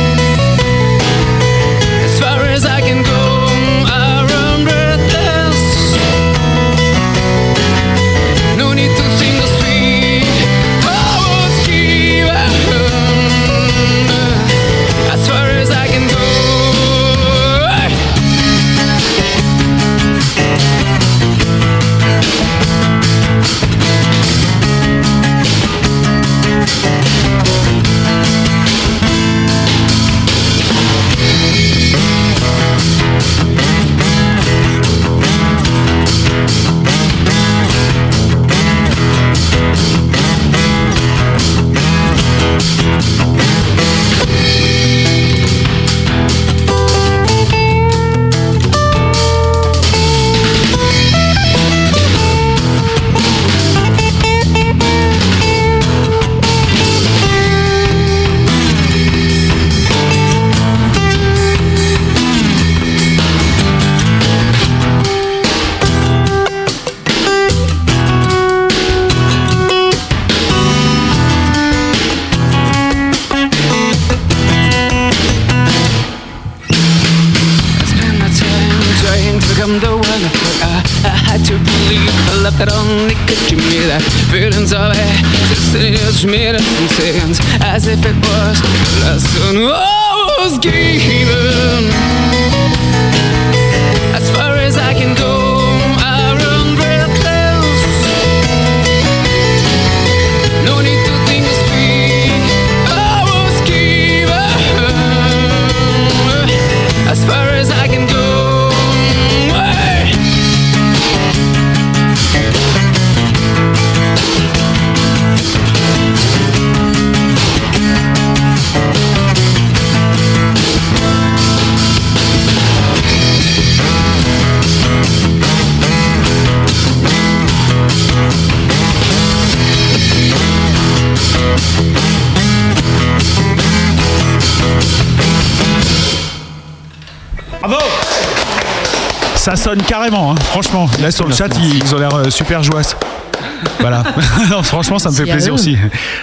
Carrément, hein, franchement. Là sur le chat, ils, ils ont l'air euh, super jouasses. Voilà. <laughs> Non, franchement, ça me fait plaisir aussi.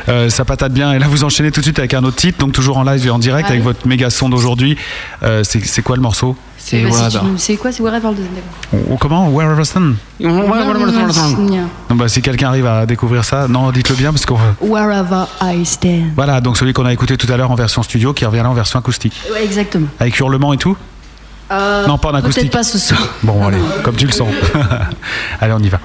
Euh, ça patate bien. Et là, vous enchaînez tout de suite avec un autre titre, donc toujours en live et en direct avec votre méga son d'aujourd'hui. Euh, c'est quoi le morceau? C'est Bah, si C'est quoi? C'est Wherever the Ou- ou Comment? Wherever Sun? Stand. Donc, bah, Si quelqu'un arrive à découvrir ça, non, dites-le bien parce qu'on. Wherever I stand. Voilà, donc celui qu'on a écouté tout à l'heure en version studio qui revient là en version acoustique. Ouais, exactement. Avec hurlement et tout? Euh, Non, pas en acoustique. Peut-être pas ce soir. Bon, allez, comme tu le sens. <laughs> allez, on y va.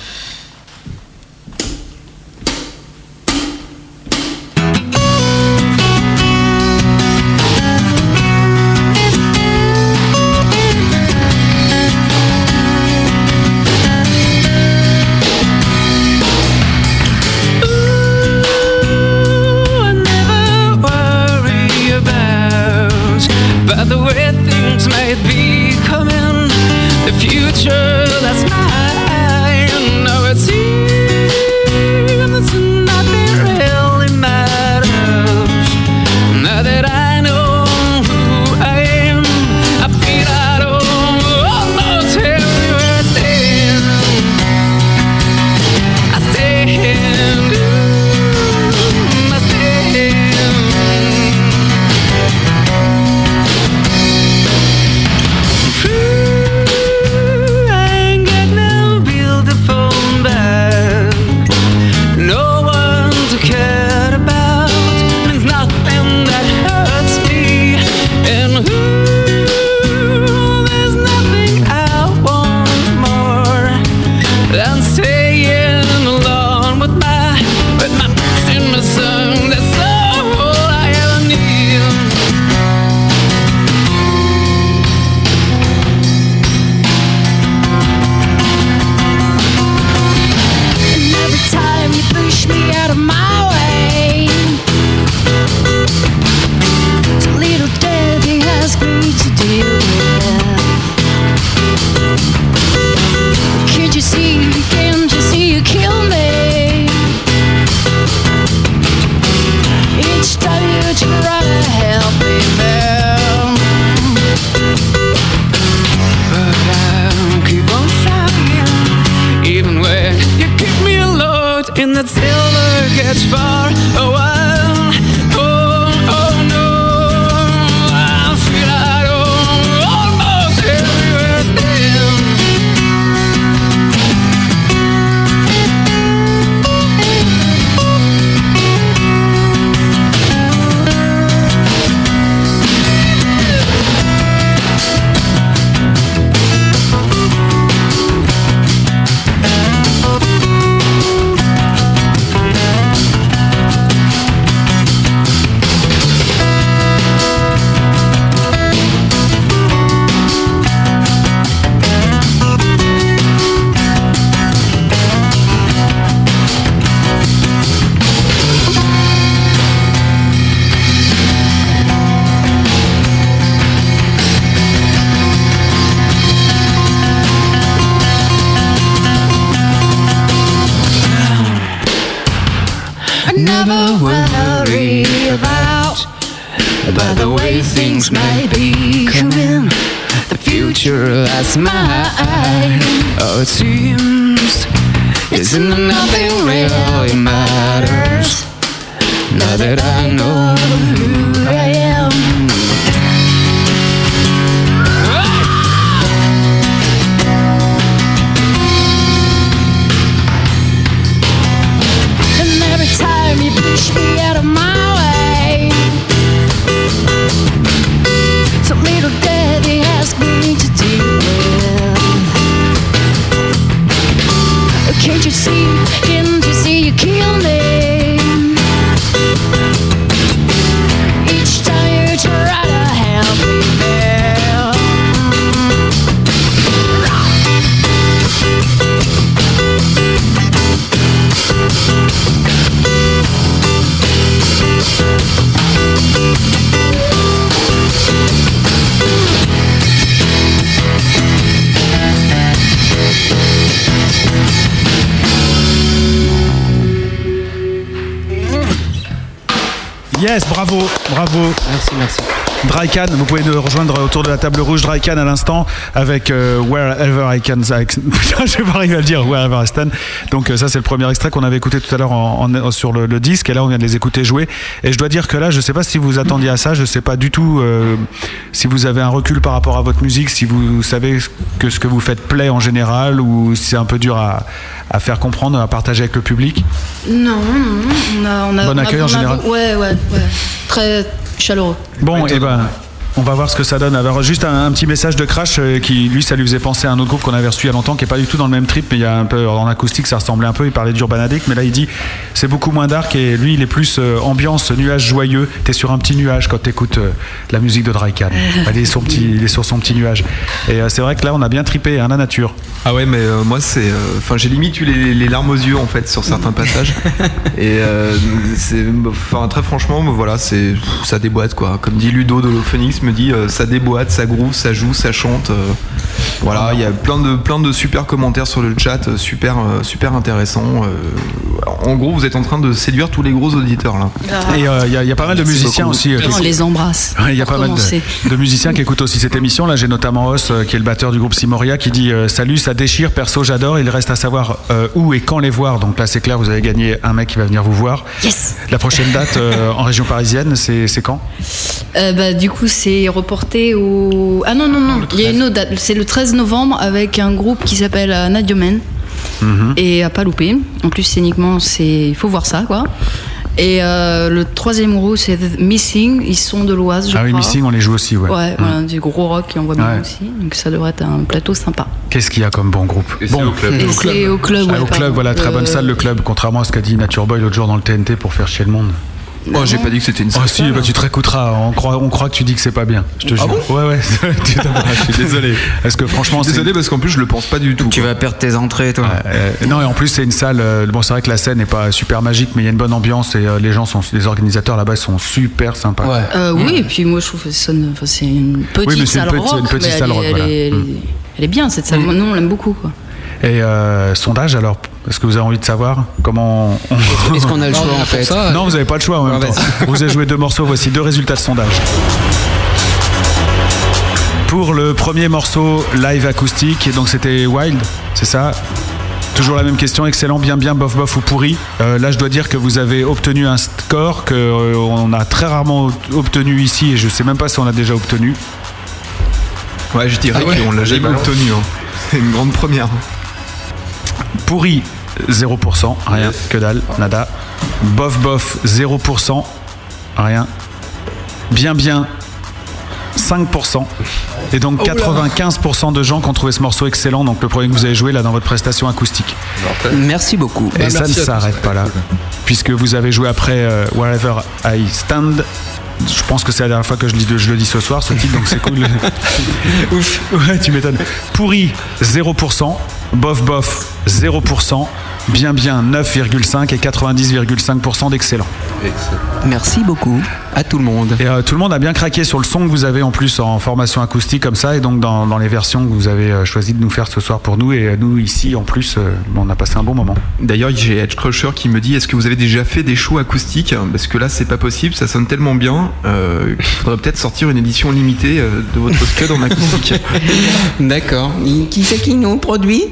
Drycan, vous pouvez nous rejoindre autour de la table rouge Drycan à l'instant avec euh, Wherever I Can. Putain, <laughs> je vais pas arriver à le dire, Wherever I Stand. Donc, euh, ça, c'est le premier extrait qu'on avait écouté tout à l'heure en- en- sur le, le disque. Et là, on vient de les écouter jouer. Et je dois dire que là, je sais pas si vous attendiez à ça. Je sais pas du tout euh, si vous avez un recul par rapport à votre musique, si vous savez que ce que vous faites plaît en général ou si c'est un peu dur à, à faire comprendre, à partager avec le public. Non, non, on a, on a, Bon on a- accueil en on a- général. Ouais, ouais, ouais. Très chaleureux. Bon, et ben. On va voir ce que ça donne. Alors, juste un, petit message de Crash euh, qui, lui, ça lui faisait penser à un autre groupe qu'on avait reçu il y a longtemps, qui est pas du tout dans le même trip, mais il y a un peu en acoustique, ça ressemblait un peu. Il parlait d'Urban Addict, mais là, il dit c'est beaucoup moins dark et lui, il est plus euh, ambiance, nuage joyeux. T'es sur un petit nuage quand t'écoutes euh, la musique de Drycan. <laughs> il, est sur petit, il est sur son petit nuage. Et euh, c'est vrai que là, on a bien trippé, hein, la nature. Ah ouais, mais euh, moi, c'est. euh, Enfin, j'ai limite eu les, les larmes aux yeux, en fait, sur certains <laughs> passages. Et euh, c'est. Enfin, très franchement, me voilà, c'est. Ça déboîte, quoi. Comme dit Ludo de Phoenix, me dit euh, ça déboîte, ça groove, ça joue, ça chante. euh, voilà, il y a plein de, plein de super commentaires sur le chat, super, super intéressant. euh, en gros, vous êtes en train de séduire tous les gros auditeurs, là. Et euh, il y, a- il y a pas mal de musiciens beaucoup. aussi. euh, qui on les embrasse. Ouais, Il y a pas mal de, de musiciens qui écoutent aussi cette émission. Là, j'ai notamment Os, euh, qui est le batteur du groupe Simoria, qui dit euh, Salut, ça déchire, perso, j'adore. Il reste à savoir euh, où et quand les voir. Donc là, c'est clair, vous avez gagné un mec qui va venir vous voir. Yes La prochaine date euh, en région parisienne, c'est c'est quand? Euh, bah, du coup, c'est reporté au. Ah non, non, non, il y a une autre date. C'est le 13 novembre avec un groupe qui s'appelle euh, Nadiomen. Mhm. Et à pas louper. En plus, scéniquement, c'est. Il faut voir ça, quoi. Et euh, le troisième groupe, c'est The Missing. Ils sont de l'Oise, je Ah oui, crois. Missing, on les joue aussi. Ouais. Ouais, Mhm. voilà, du gros rock qui envoie bien Ouais. aussi. Donc ça devrait être un plateau sympa. Qu'est-ce qu'il y a comme bon groupe Bon, au club. Et c'est au club, Ah, ouais, au club, pardon. voilà, très bonne Euh, salle, le club, contrairement à ce qu'a dit Nature Boy l'autre jour dans le TNT pour faire chier le monde. Oh, j'ai pas dit que c'était une Oh si, bah, tu te réécouteras. On croit, on croit que tu dis que c'est pas bien. Je te Ah jure. ouais, ouais. <laughs> T'en- je suis <laughs> désolé. Parce que franchement, c'est Désolé, parce qu'en plus, je le pense pas du tout. Tu vas perdre tes entrées, toi. Euh, non, et en plus, c'est une salle. euh, bon, c'est vrai que la scène n'est pas super magique, mais il y a une bonne ambiance et euh, les gens sont, les organisateurs là-bas sont super sympas. Euh, oui, et puis moi je trouve que c'est une petite Oui, mais c'est une salle petite- rock. une petite mais salle rock, elle, voilà. est, elle, est, Mm. elle est bien cette salle. Moi, Nous on l'aime beaucoup. Quoi. Et euh, sondage, alors, est-ce que vous avez envie de savoir comment on... Est-ce qu'on a le choix, en fait Non, vous n'avez pas le choix en même Ah, temps. Vous avez joué deux morceaux, voici deux résultats de sondage. Pour le premier morceau live acoustique, donc c'était Wild, c'est ça? Toujours la même question, excellent, bien, bien, bof, bof ou pourri. Euh, là, je dois dire que vous avez obtenu un score que euh, on a très rarement obtenu ici, et je sais même pas si on a déjà obtenu. Ouais, je dirais Ah ouais qu'on l'a jamais obtenu. hein. C'est une grande première. Pourri, 0%, rien, que dalle, nada. Bof, bof, 0%, rien. Bien, bien, 5%. Et donc 95% de gens qui ont trouvé ce morceau excellent, donc le premier que vous avez joué là dans votre prestation acoustique. Merci beaucoup. Et ça ne s'arrête pas là, puisque vous avez joué après euh, Wherever I Stand. Je pense que c'est la dernière fois que je, le dis ce soir, ce titre, donc c'est cool. <laughs> Ouf. Ouais, tu m'étonnes. Pourri, 0%. Bof, bof, 0%. Bien, bien, 9,5 et 90,5% d'excellent. Merci beaucoup à tout le monde. Et euh, tout le monde a bien craqué sur le son que vous avez en plus en formation acoustique comme ça, et donc dans, dans les versions que vous avez euh, choisi de nous faire ce soir pour nous. Et euh, nous, ici, en plus, euh, on a passé un bon moment. D'ailleurs, j'ai Edge Crusher qui me dit Est-ce que vous avez déjà fait des shows acoustiques? Parce que là, c'est pas possible, ça sonne tellement bien euh, qu'il faudrait peut-être sortir une édition limitée de votre <laughs> scud en acoustique. D'accord. Qui c'est qui nous produit?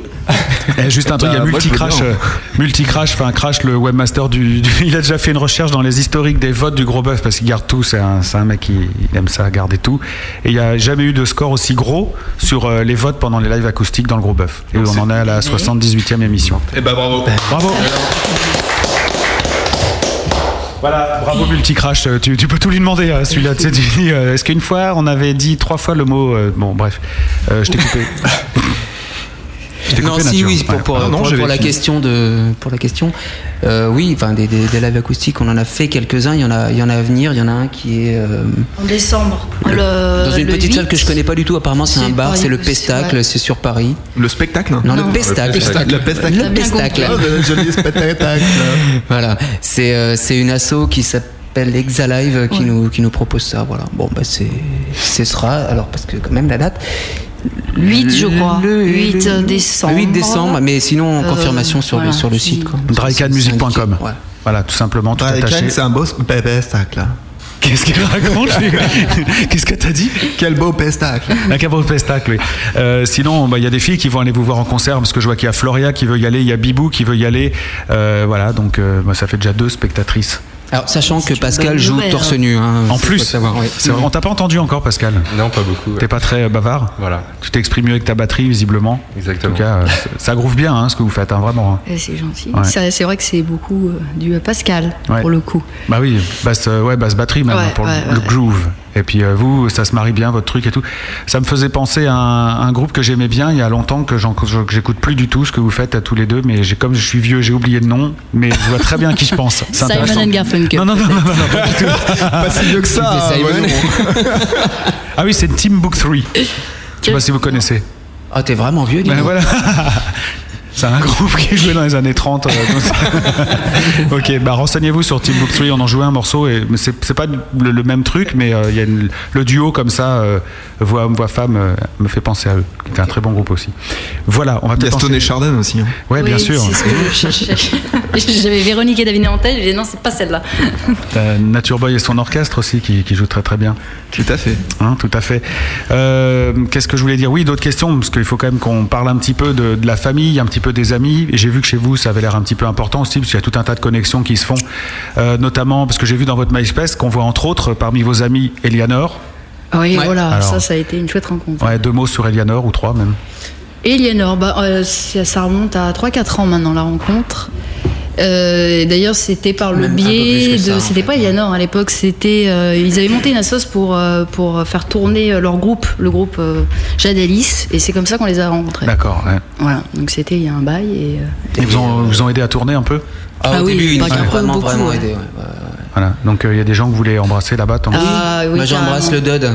Et juste un truc, il y a Bah, Multicrash, euh, Multicrash, enfin Crash, le webmaster du, du- <laughs> Il a déjà fait une recherche dans les historiques des votes du gros bœuf parce qu'il garde tout, c'est un, mec qui il aime ça, garder tout. Et il n'y a jamais eu de score aussi gros sur euh, les votes pendant les lives acoustiques dans le gros bœuf. Et on en est à la 78e émission. Eh ben bravo. Bravo. Voilà, bravo Multicrash, euh, tu, tu peux tout lui demander euh, celui-là. Tu sais, tu dis, Est-ce qu'une fois on avait dit trois fois le mot euh, Bon, bref, euh, je t'ai coupé. <laughs> Je Non, coupé, si, Nature. oui, pour, Ouais. pour, Ah non, pour- la question de, pour la question, euh, oui, enfin des, des, des lives acoustiques, on en a fait quelques-uns. Il y en a, il y en a à venir. Il y en a un qui est euh, En décembre. Le- dans une le petite 8, salle que je connais pas du tout. Apparemment, c'est un bar. C'est le Pestacle. ouais. C'est sur Paris. Le spectacle Non, Non. le Pestacle. Le Pestacle. Le Pestacle. Joli spectacle. <laughs> Voilà. C'est euh, c'est une asso qui s'appelle Exalive qui Ouais. nous qui nous propose ça. Voilà. Bon, bah c'est ce sera alors parce que quand même la date. 8, je crois. Le- 8 le- décembre. 8 décembre, mais sinon en Euh, confirmation sur voilà, le sur le si- site. Drycanmusic.com. Ouais. Voilà, tout simplement, tout attaché. c'est un beau spectacle. Qu'est-ce qu'il raconte <laughs> Qu'est-ce que t'as dit Quel beau pestacle Un cabaret au pestacle, oui. Euh, sinon, bah, il y a des filles qui vont aller vous voir en concert parce que je vois qu'il y a Floria qui veut y aller, il y a Bibou qui veut y aller. Euh, voilà, donc euh, bah, ça fait déjà deux spectatrices. Alors, sachant que Pascal joue nouvelle, torse hein. nu. hein, En plus, savoir, oui. c'est vrai, on t'a pas entendu encore, Pascal. Non, pas beaucoup. ouais. T'es pas très euh, bavard. Voilà, Tu t'exprimes mieux avec ta batterie, visiblement. exactement. En tout cas, euh, ça- groove bien, hein, ce que vous faites, hein, vraiment. hein. Eh, C'est gentil. Ouais. C'est vrai que c'est beaucoup euh, à Pascal, Ouais. pour le coup. Bah oui, basse, euh, ouais, basse batterie même Ouais, pour le- ouais, le, ouais. groove. Et puis euh, vous, ça se marie bien votre truc et tout. Ça me faisait penser à un, un groupe que j'aimais bien il y a longtemps que j'écoute plus du tout ce que vous faites à tous les deux. Mais j'ai comme je suis vieux, j'ai oublié le nom, mais je vois très bien à qui je pense. C'est Simon Garfunkel. Non non non, non, non, non, pas du tout. <laughs> Pas si vieux que ça. <laughs> <laughs> Ah oui, c'est Team Book 3. Je sais pas si vous connaissez. Ah, t'es vraiment vieux, dis Ben voilà. C'est un groupe qui jouait dans les années 30. euh, <laughs> ok, bah renseignez-vous sur Team Book 3. On en jouait un morceau et mais c'est pas le, le même truc, mais euh, il y a une- le duo comme ça, euh, voix homme, voix femme, euh, me fait penser à eux. C'est un très bon groupe aussi. Voilà, on va Il y a et. Chardin aussi. hein. Ouais, bien Oui, sûr. <laughs> J'avais Véronique et Daviné en tête, j'ai dit non, c'est pas celle-là. Euh, Nature Boy et son orchestre aussi qui, qui joue très très bien. Tout à fait. Hein, tout à fait. Euh, Qu'est-ce que je voulais dire? Oui, d'autres questions, parce qu'il faut quand même qu'on parle un petit peu de, de la famille, un petit peu des amis. Et j'ai vu que chez vous, ça avait l'air un petit peu important aussi, parce qu'il y a tout un tas de connexions qui se font, Euh, notamment parce que j'ai vu dans votre MySpace qu'on voit entre autres parmi vos amis Eleanor. Oui, Ouais. voilà, Alors. ça, ça a été une chouette rencontre. Ouais, deux mots sur Eleanor ou trois même. Eleanor, bah, euh, ça ça remonte à 3-4 ans maintenant la rencontre. Euh, et D'ailleurs, c'était par le Même biais ça, de. en C'était pas Eleanor à l'époque, c'était. euh, ils avaient monté une assoce pour, euh, pour faire tourner leur groupe, le groupe euh, Jade Alice, et c'est comme ça qu'on les a rencontrés. D'accord. ouais. Voilà, donc c'était il y a un bail. Et, euh, Ils vous ont, vous ont aidé à tourner un peu? Ah, Ah au oui, début, il pas nous vraiment, beaucoup, vraiment ouais. aidé. ouais. Voilà. Donc euh, il y a des gens que vous voulez embrasser là-bas. tant que- Ah oui, Moi, j'embrasse le. Dud.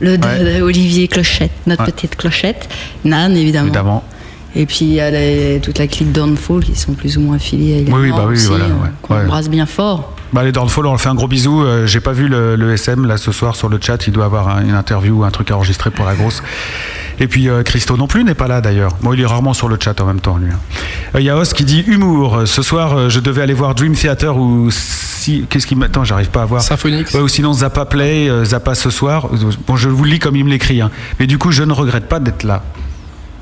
Le de Olivier Clochette, notre Ouais. petite Clochette. Nan, évidemment. évidemment. Et puis il y a les- toute la clique Downfall qui sont plus ou moins affiliés à Eleanor Oui, oui, bah oui, aussi, voilà, euh, ouais. Ouais. embrasse bien fort. Bah, les Downfall, on leur fait un gros bisou. Euh, J'ai pas vu le, le SM là ce soir sur le chat. Il doit avoir un- une interview ou un truc à enregistrer pour la grosse. Et puis euh, Christo non plus n'est pas là d'ailleurs. Moi, il est rarement sur le chat en même temps lui. hein. Euh, Il y a Os qui dit humour. Ce soir, euh, je devais aller voir Dream Theater ou si qu'est-ce qui m'attend J'arrive pas à voir. Symphonix. Ouais, ou sinon Zappa Play, euh, Zappa ce soir. Bon, je vous le lis comme il me l'écrit. hein. Mais du coup, je ne regrette pas d'être là.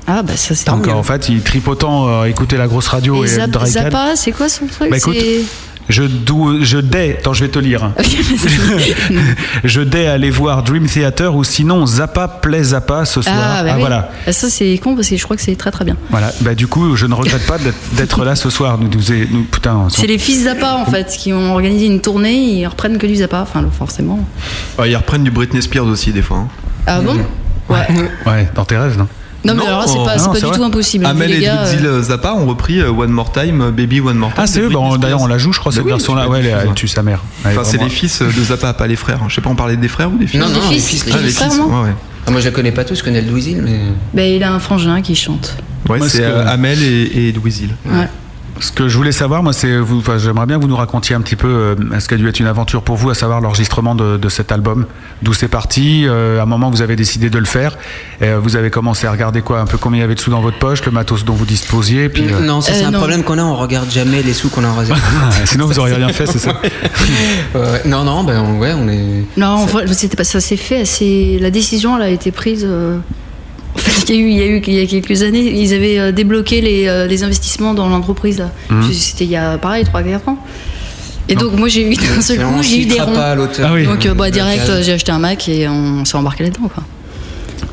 Ah bah ça c'est Donc en fait, il tripe autant euh, écouter la grosse radio Et et, Zap-. Zappa, c'est quoi son truc Bah, écoute, C'est- Je, dou- je dais, attends, je vais te lire. <laughs> je dais aller voir Dream Theater ou sinon Zappa Play Zappa ce soir. Ah, bah oui. voilà. Ah, Ça c'est con parce que je crois que c'est très très bien. Voilà. Bah, du coup, je ne regrette pas d'être- d'être là ce soir. Nous, nous, nous- putain, C'est les fils Zappa en fait qui ont organisé une tournée, ils reprennent que du Zappa, enfin forcément. Ouais, ils reprennent du Britney Spears aussi des fois. hein. Ah bon? Ouais. Ouais, dans tes rêves, non? Non mais alors là, c'est pas, c'est Non, pas c'est du vrai. tout impossible. Amel les et gars, Dwitzil euh, Zappa ont repris euh, One More Time, euh, Baby One More Time. Ah, c'est eux, bah, on- d'ailleurs, on la joue, je crois, cette oui, version-là. tu Ouais, elle, elle tue sa mère. Elle est Enfin, c'est vraiment- les fils de Zappa, pas les frères. hein. Je sais pas, on parlait des frères ou des fils Non, non, Les les fils, fils. les Ah, les fils, fils, vraiment ouais, ouais. Ah, moi, je la connais pas tous, je connais le Dweezil, mais. bah, il a un frangin qui chante. Ouais, Moi, c'est ce que- euh, Amel et, et Dweezil. Ouais. Ce que je voulais savoir, moi, c'est, vous, enfin, j'aimerais bien que vous nous racontiez un petit peu euh, ce qu'a dû être une aventure pour vous, à savoir l'enregistrement de, de cet album, d'où c'est parti. euh, à un moment, vous avez décidé de le faire. Et, euh, vous avez commencé à regarder quoi, un peu combien il y avait de sous dans votre poche, le matos dont vous disposiez. Puis, euh, Non, ça, c'est Euh, un non. problème qu'on a, on regarde jamais les sous qu'on a enregistrés. <laughs> sinon, vous auriez rien fait, c'est ça. <laughs> Non, non, ben ouais, on est. Non, en fait, c'était pas ça s'est fait assez. La décision, elle a été prise. En fait, il y a eu, il y a eu, il y a quelques années, ils avaient euh, débloqué les, euh, les investissements dans l'entreprise. Mhm. C'était il y a pareil 3-4 ans. Et donc moi j'ai eu d'un seul On coup, j'ai eu des ronds. pas à l'auteur. Ah oui. Donc euh, bah, direct, j'ai acheté un Mac et on s'est embarqué là-dedans. Quoi.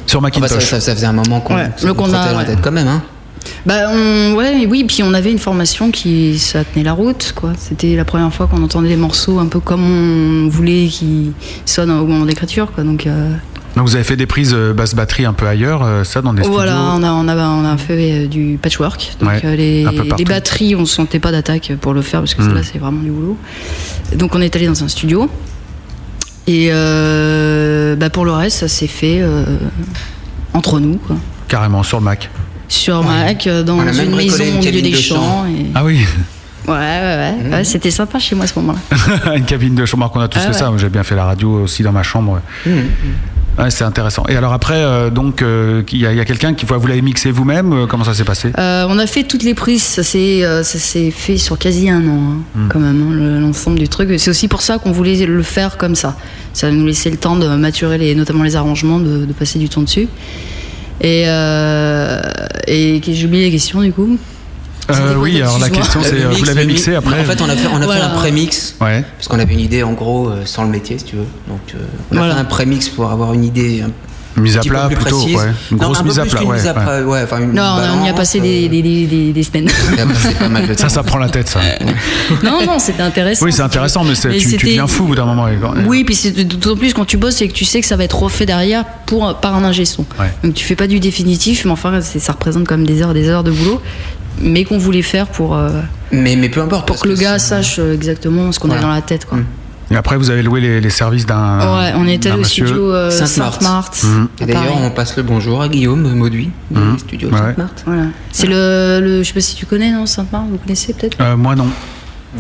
Sur Ah bah, ça, Macintosh. faisait un moment qu'on Ouais, ça le qu'on a- trottait dans la ouais. tête quand même. Hein. Bah on- ouais, mais oui, puis on avait une formation qui ça tenait la route, quoi. C'était la première fois qu'on entendait les morceaux un peu comme on voulait qu'ils sonnent au moment d'écriture, quoi. Donc euh, Donc, vous avez fait des prises euh, basse batterie un peu ailleurs, euh, ça, dans des voilà, studios on a, on a, on a fait euh, du patchwork. Donc Ouais, les, batteries, on sentait pas d'attaque pour le faire parce que Mm. là c'est vraiment du boulot. Donc on est allé dans un studio. Et euh, bah, pour le reste, ça s'est fait euh, entre nous, quoi. Carrément, sur le Mac. Sur Mac, dans une maison une au milieu des de champs. et- Ah oui, Ouais, ouais, ouais. Mhm. Ouais, C'était sympa chez moi à ce moment-là. <laughs> une cabine de chambre, qu'on a tous Ah fait ouais. ça. J'ai bien fait la radio aussi dans ma chambre. Mmh. Ouais, c'est intéressant. Et alors après, euh, donc, euh, il y a, quelqu'un qui vous l'avez mixé vous-même. euh, Comment ça s'est passé? On a fait toutes les prises, ça s'est fait sur quasi un an, hein, Hmm. quand même, hein, le- l'ensemble du truc. C'est aussi pour ça qu'on voulait le faire comme ça. Ça nous laissait le temps de maturer les, notamment les arrangements, de, de passer du temps dessus. Et, et j'ai oublié la question du coup. Euh, Oui, alors la question c'est, Le euh, mix, vous l'avez mixé mi- après En fait, on a fait, on a Voilà. fait un pré-mix. Ouais. Parce qu'on avait une idée, en gros, euh, sans le métier, si tu veux. Donc, euh, on a Voilà. fait un pré-mix pour avoir une idée un Mise à plat plus plutôt, ouais. Une Non, grosse un mise à plat, ouais, mise à ouais. plat, ouais, enfin, une Non, on, y a passé euh, des, des- des- semaines. pas mal de. Ça, ça prend la tête, ça. non, non, c'était intéressant. Oui, c'est intéressant, mais, c'est- Mais tu, tu deviens fou au bout d'un moment. et Oui, puis c'est d'autant plus quand tu bosses, c'est que tu sais que ça va être refait derrière pour, par un ingé son. Ouais. Donc tu fais pas du définitif, mais enfin ça représente quand même des heures et des heures de boulot, mais qu'on voulait faire pour, euh, Mais, mais peu importe. pour que le gars sache euh, exactement ce qu'on Voilà. a dans la tête. Quoi. Et après, vous avez loué les, les services d'un. ouais, on allé au monsieur. studio euh, Sainte-Marthe. Mhm. Et d'ailleurs, on passe le bonjour à Guillaume Mauduit, du Mhm. studio Ouais. Sainte-Marthe. Voilà. C'est le, le- je sais pas si tu connais, non, Sainte-Marthe, vous connaissez peut-être? Euh, moi, non.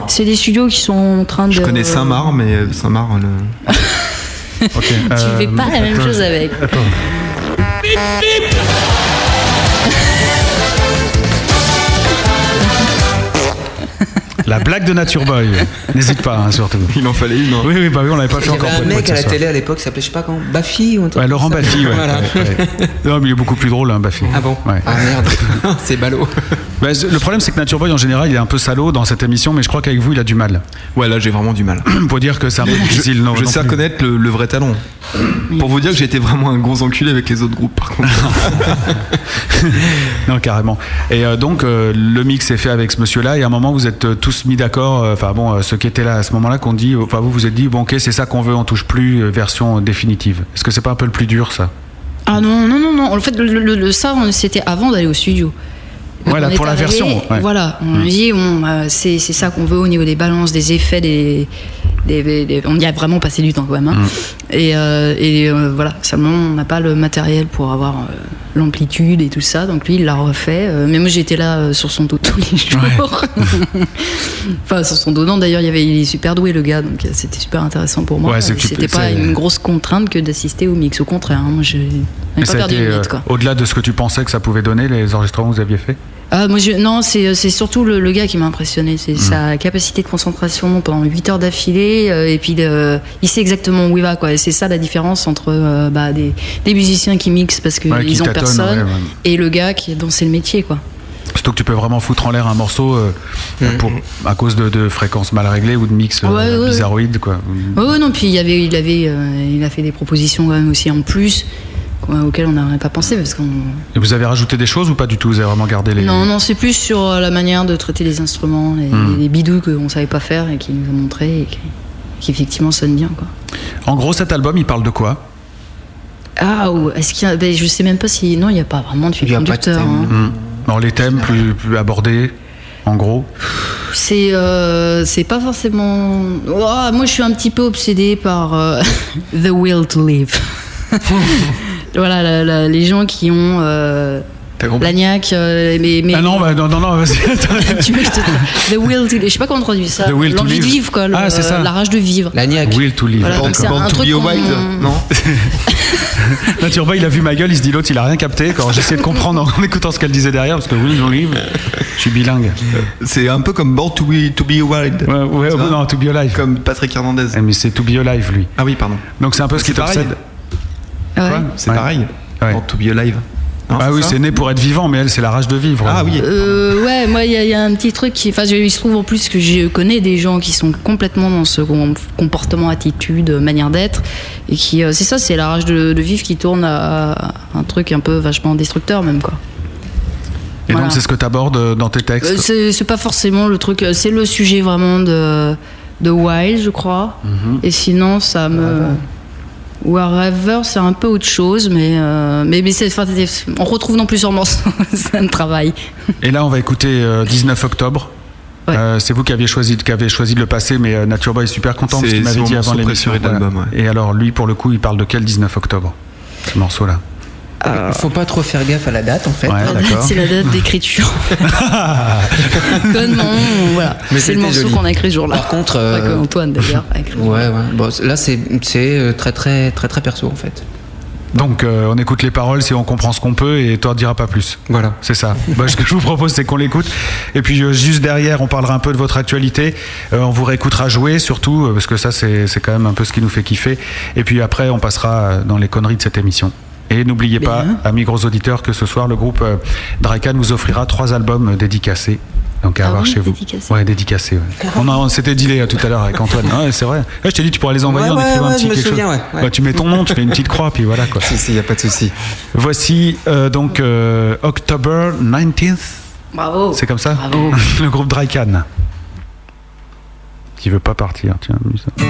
C'est des studios qui sont en train de. Je connais Saint-Marc, mais Saint-Marc, le... <laughs> Ok. Tu euh, fais pas la même attends, chose avec. La blague de Nature Boy. N'hésite pas, hein, surtout. il en fallait une. hein. Oui, oui, bah oui, on l'avait pas fait Il y encore avait un mec à la télé à l'époque qui s'appelait, je sais pas comment, Baffy ou un truc Ouais, comme Laurent ça. Baffy, ouais. Voilà. ouais, ouais. Non, mais il est beaucoup plus drôle, hein, Baffy. Ah bon Ouais. Ah merde, <laughs> c'est ballot. Bah, le problème, c'est que Nature Boy, en général, il est un peu salaud dans cette émission, mais je crois qu'avec vous, il a du mal. Ouais, là, j'ai vraiment du mal. <clears throat> Pour dire que c'est un peu difficile, non je sais reconnaître le, le vrai talent. Pour vous dire que j'ai été vraiment un gros enculé avec les autres groupes, par contre. <laughs> Non, carrément. Et euh, donc, euh, le mix est fait avec ce monsieur-là, et à un moment, vous êtes euh, tous mis d'accord, euh, enfin bon, euh, ceux qui étaient là à ce moment-là, qu'on dit, enfin vous vous êtes dit, bon, ok, c'est ça qu'on veut, on touche plus, euh, version définitive. Est-ce que c'est pas un peu le plus dur, ça? Ah non, non, non, non. En fait, le, le- le- ça, on- c'était avant d'aller au studio. Voilà, On pour la arrivé, version, ouais. Voilà, on Mm. dit, bon, euh, c'est c'est ça qu'on veut au niveau des balances, des effets, des, des- des- des- on y a vraiment passé du temps quand même. hein. Mm. Et, euh, et, euh, voilà, seulement on n'a pas le matériel pour avoir euh, l'amplitude et tout ça. Donc lui, il l'a refait. Mais moi, j'étais là sur son dos <laughs> tous les jours. <laughs> enfin, sur son dos. Non, d'ailleurs, il y avait, il est super doué le gars, donc c'était super intéressant pour moi. Ouais, C'était pas une grosse contrainte que d'assister au mix. Au contraire, hein, moi, pas perdu une minute, au-delà de ce que tu pensais que ça pouvait donner, les enregistrements que vous aviez fait Ah, moi, je, non, c'est c'est surtout le, le gars qui m'a impressionné. Hmm. C'est sa capacité de concentration pendant 8 heures d'affilée. euh, et puis, de- il sait exactement où il va. Quoi. Et c'est ça la différence entre euh, bah, des, des musiciens qui mixent parce qu'ils Ouais, ont personne ouais, ouais. et le gars qui est dans c'est le métier. Quoi. Surtout que tu peux vraiment foutre en l'air un morceau euh, pour, à cause de, de fréquences mal réglées ou de mix euh, Ouais, ouais. bizarroïdes, quoi. Ouais, ouais, non, puis il, y avait, il, avait, euh, il a fait des propositions quand même aussi en plus auxquelles on n'aurait pas pensé. Parce qu'on Et vous avez rajouté des choses ou pas du tout Vous avez vraiment gardé les. Non, non, c'est plus sur euh, la manière de traiter les instruments, les, Hmm. les bidous qu'on savait pas faire et qui nous a montré et qui, qui effectivement sonnent bien. Quoi. En gros, cet album, il parle de quoi? Ah, ou est-ce qu'il y a, ben, je sais même pas si. Non, il n'y a pas vraiment de fil pas de conducteur. thème. hein. Hmm. Dans les thèmes plus, plus abordés, en gros? C'est euh, c'est pas forcément. Oh, moi, je suis un petit peu obsédée par euh, <laughs> The Will to Live. <laughs> voilà, la- la- les gens qui ont. Euh, T'as compris L'agnac, euh, mais, mais Ah non, bah, non, non, non, vas-y. <laughs> tu veux que je te- The will to live. Je sais pas comment on traduit ça. The will to L'envie de live. vivre, quoi. le- Ah, c'est ça. La rage de vivre. L'agnac. Will to live. Voilà, c'est un to truc be wild Non <laughs> Nature Boy, il a vu ma gueule, il se dit l'autre, il a rien capté. Quand j'essayais de comprendre en <laughs> écoutant ce qu'elle disait derrière, parce que Will to live, je suis bilingue. C'est un peu comme Born to be, to be wild. Ouais, ouais, non, to be alive. Comme Patrick Hernandez. Eh, Mais c'est to be alive, lui. Ah oui, pardon. Donc c'est un peu ce qui t'obsède. Ouais. C'est Ouais. pareil. Ouais. Born to be alive. Non, Ah oui, c'est né pour être vivant, mais elle, c'est la rage de vivre. Ah oui. Euh, ouais, moi, il y, a- il y a un petit truc qui. Enfin, il se trouve en plus que je connais des gens qui sont complètement dans ce com- comportement, attitude, manière d'être. Et qui. euh, c'est ça, c'est la rage de, de vivre qui tourne à un truc un peu vachement destructeur, même, quoi. Et Voilà. donc c'est ce que tu abordes dans tes Euh, textes. c'est c'est pas forcément le truc. euh, C'est le sujet vraiment de, de Wild, je crois. Mhm. Et sinon, ça me. Wherever, c'est un peu autre chose, mais, euh, mais, mais c'est, enfin, c'est- on retrouve non plus sur morceau, <laughs> c'est un travail. Et là, on va écouter euh, 19 octobre. Ouais. Euh, c'est vous qui aviez choisi, qui avez choisi de le passer, mais euh, Nature Boy est super content parce qu'il m'avait dit avant l'émission. l'album, ouais. Et alors, lui, pour le coup, il parle de quel 19 octobre Ce morceau-là? Il faut pas trop faire gaffe à la date en fait. Ouais, La date, c'est la date <laughs> d'écriture. <laughs> Connement, voilà. Mais c'est le morceau qu'on a écrit ce jour-là. Par contre, euh, Antoine d'ailleurs a écrit. Ouais, ouais. Bon, là, c'est c'est, euh, très, très, très, très perso en fait. Donc euh, on écoute les paroles si on comprend ce qu'on peut et toi ne diras pas plus. Voilà. C'est ça. Bah, ce que je vous propose c'est qu'on l'écoute. Et puis euh, juste derrière on parlera un peu de votre actualité. Euh, on vous réécoutera jouer surtout euh, parce que ça c'est c'est quand même un peu ce qui nous fait kiffer. Et puis après on passera euh, dans les conneries de cette émission. Et n'oubliez pas, amis gros auditeurs, que ce soir le groupe euh, Draika nous offrira trois albums dédicacés. Donc à Ah avoir oui, chez vous. dédicacés. Ouais, dédicacés. ouais. On, a- on s'était dit tout à l'heure avec Antoine. <laughs> Ouais, c'est vrai. Ouais, je t'ai dit tu pourrais les envoyer Ouais, en ouais, écrivant un petit quelque souviens, chose. ouais, ouais. Bah, tu mets ton nom, tu fais une petite croix, puis voilà quoi. <laughs> Si, si, y a pas de souci. Voici euh, donc euh, October 19th. Bravo. C'est comme ça Bravo. <laughs> Le groupe Drycan. Qui veut pas partir, tiens, ça.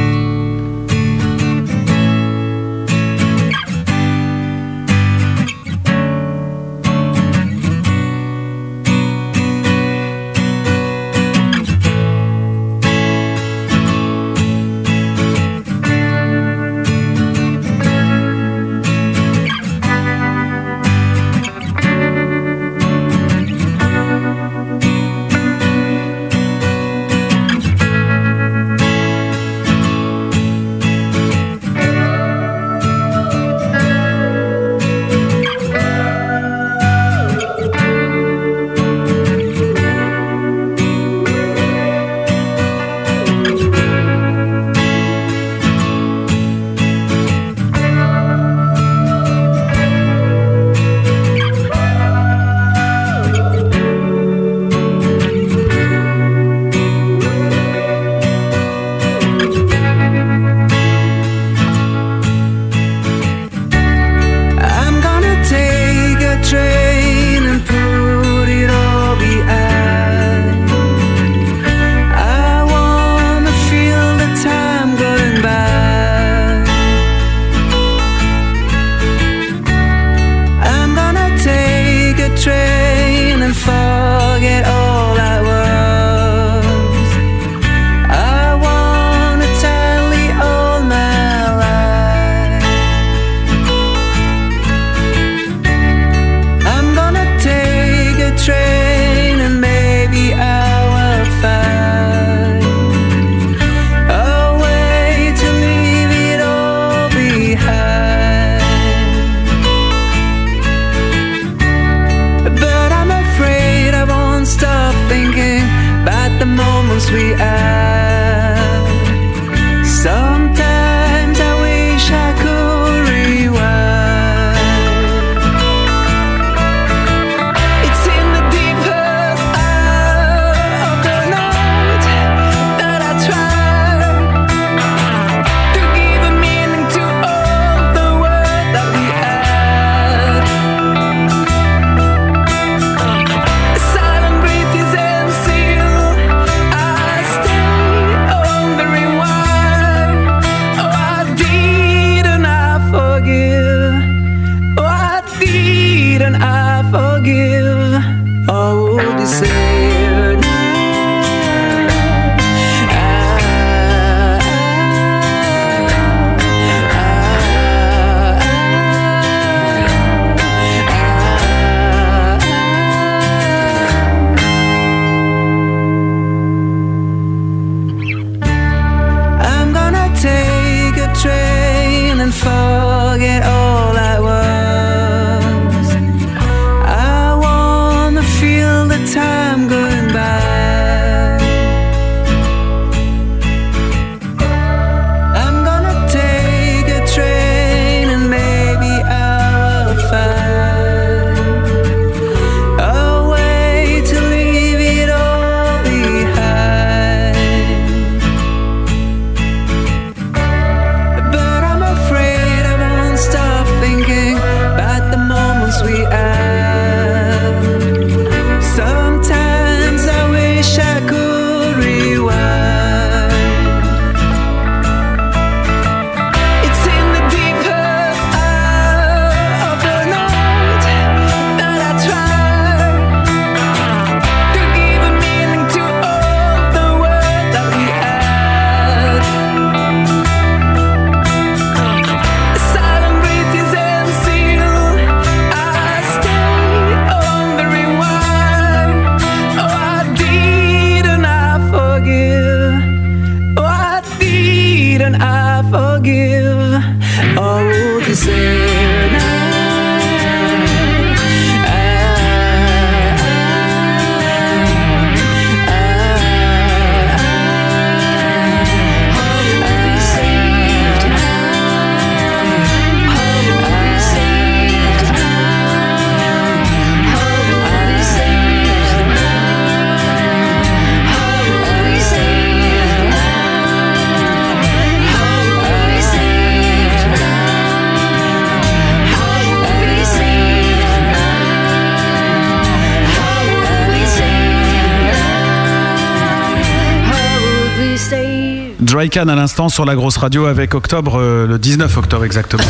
À l'instant sur la grosse radio avec octobre, euh, le 19 octobre exactement.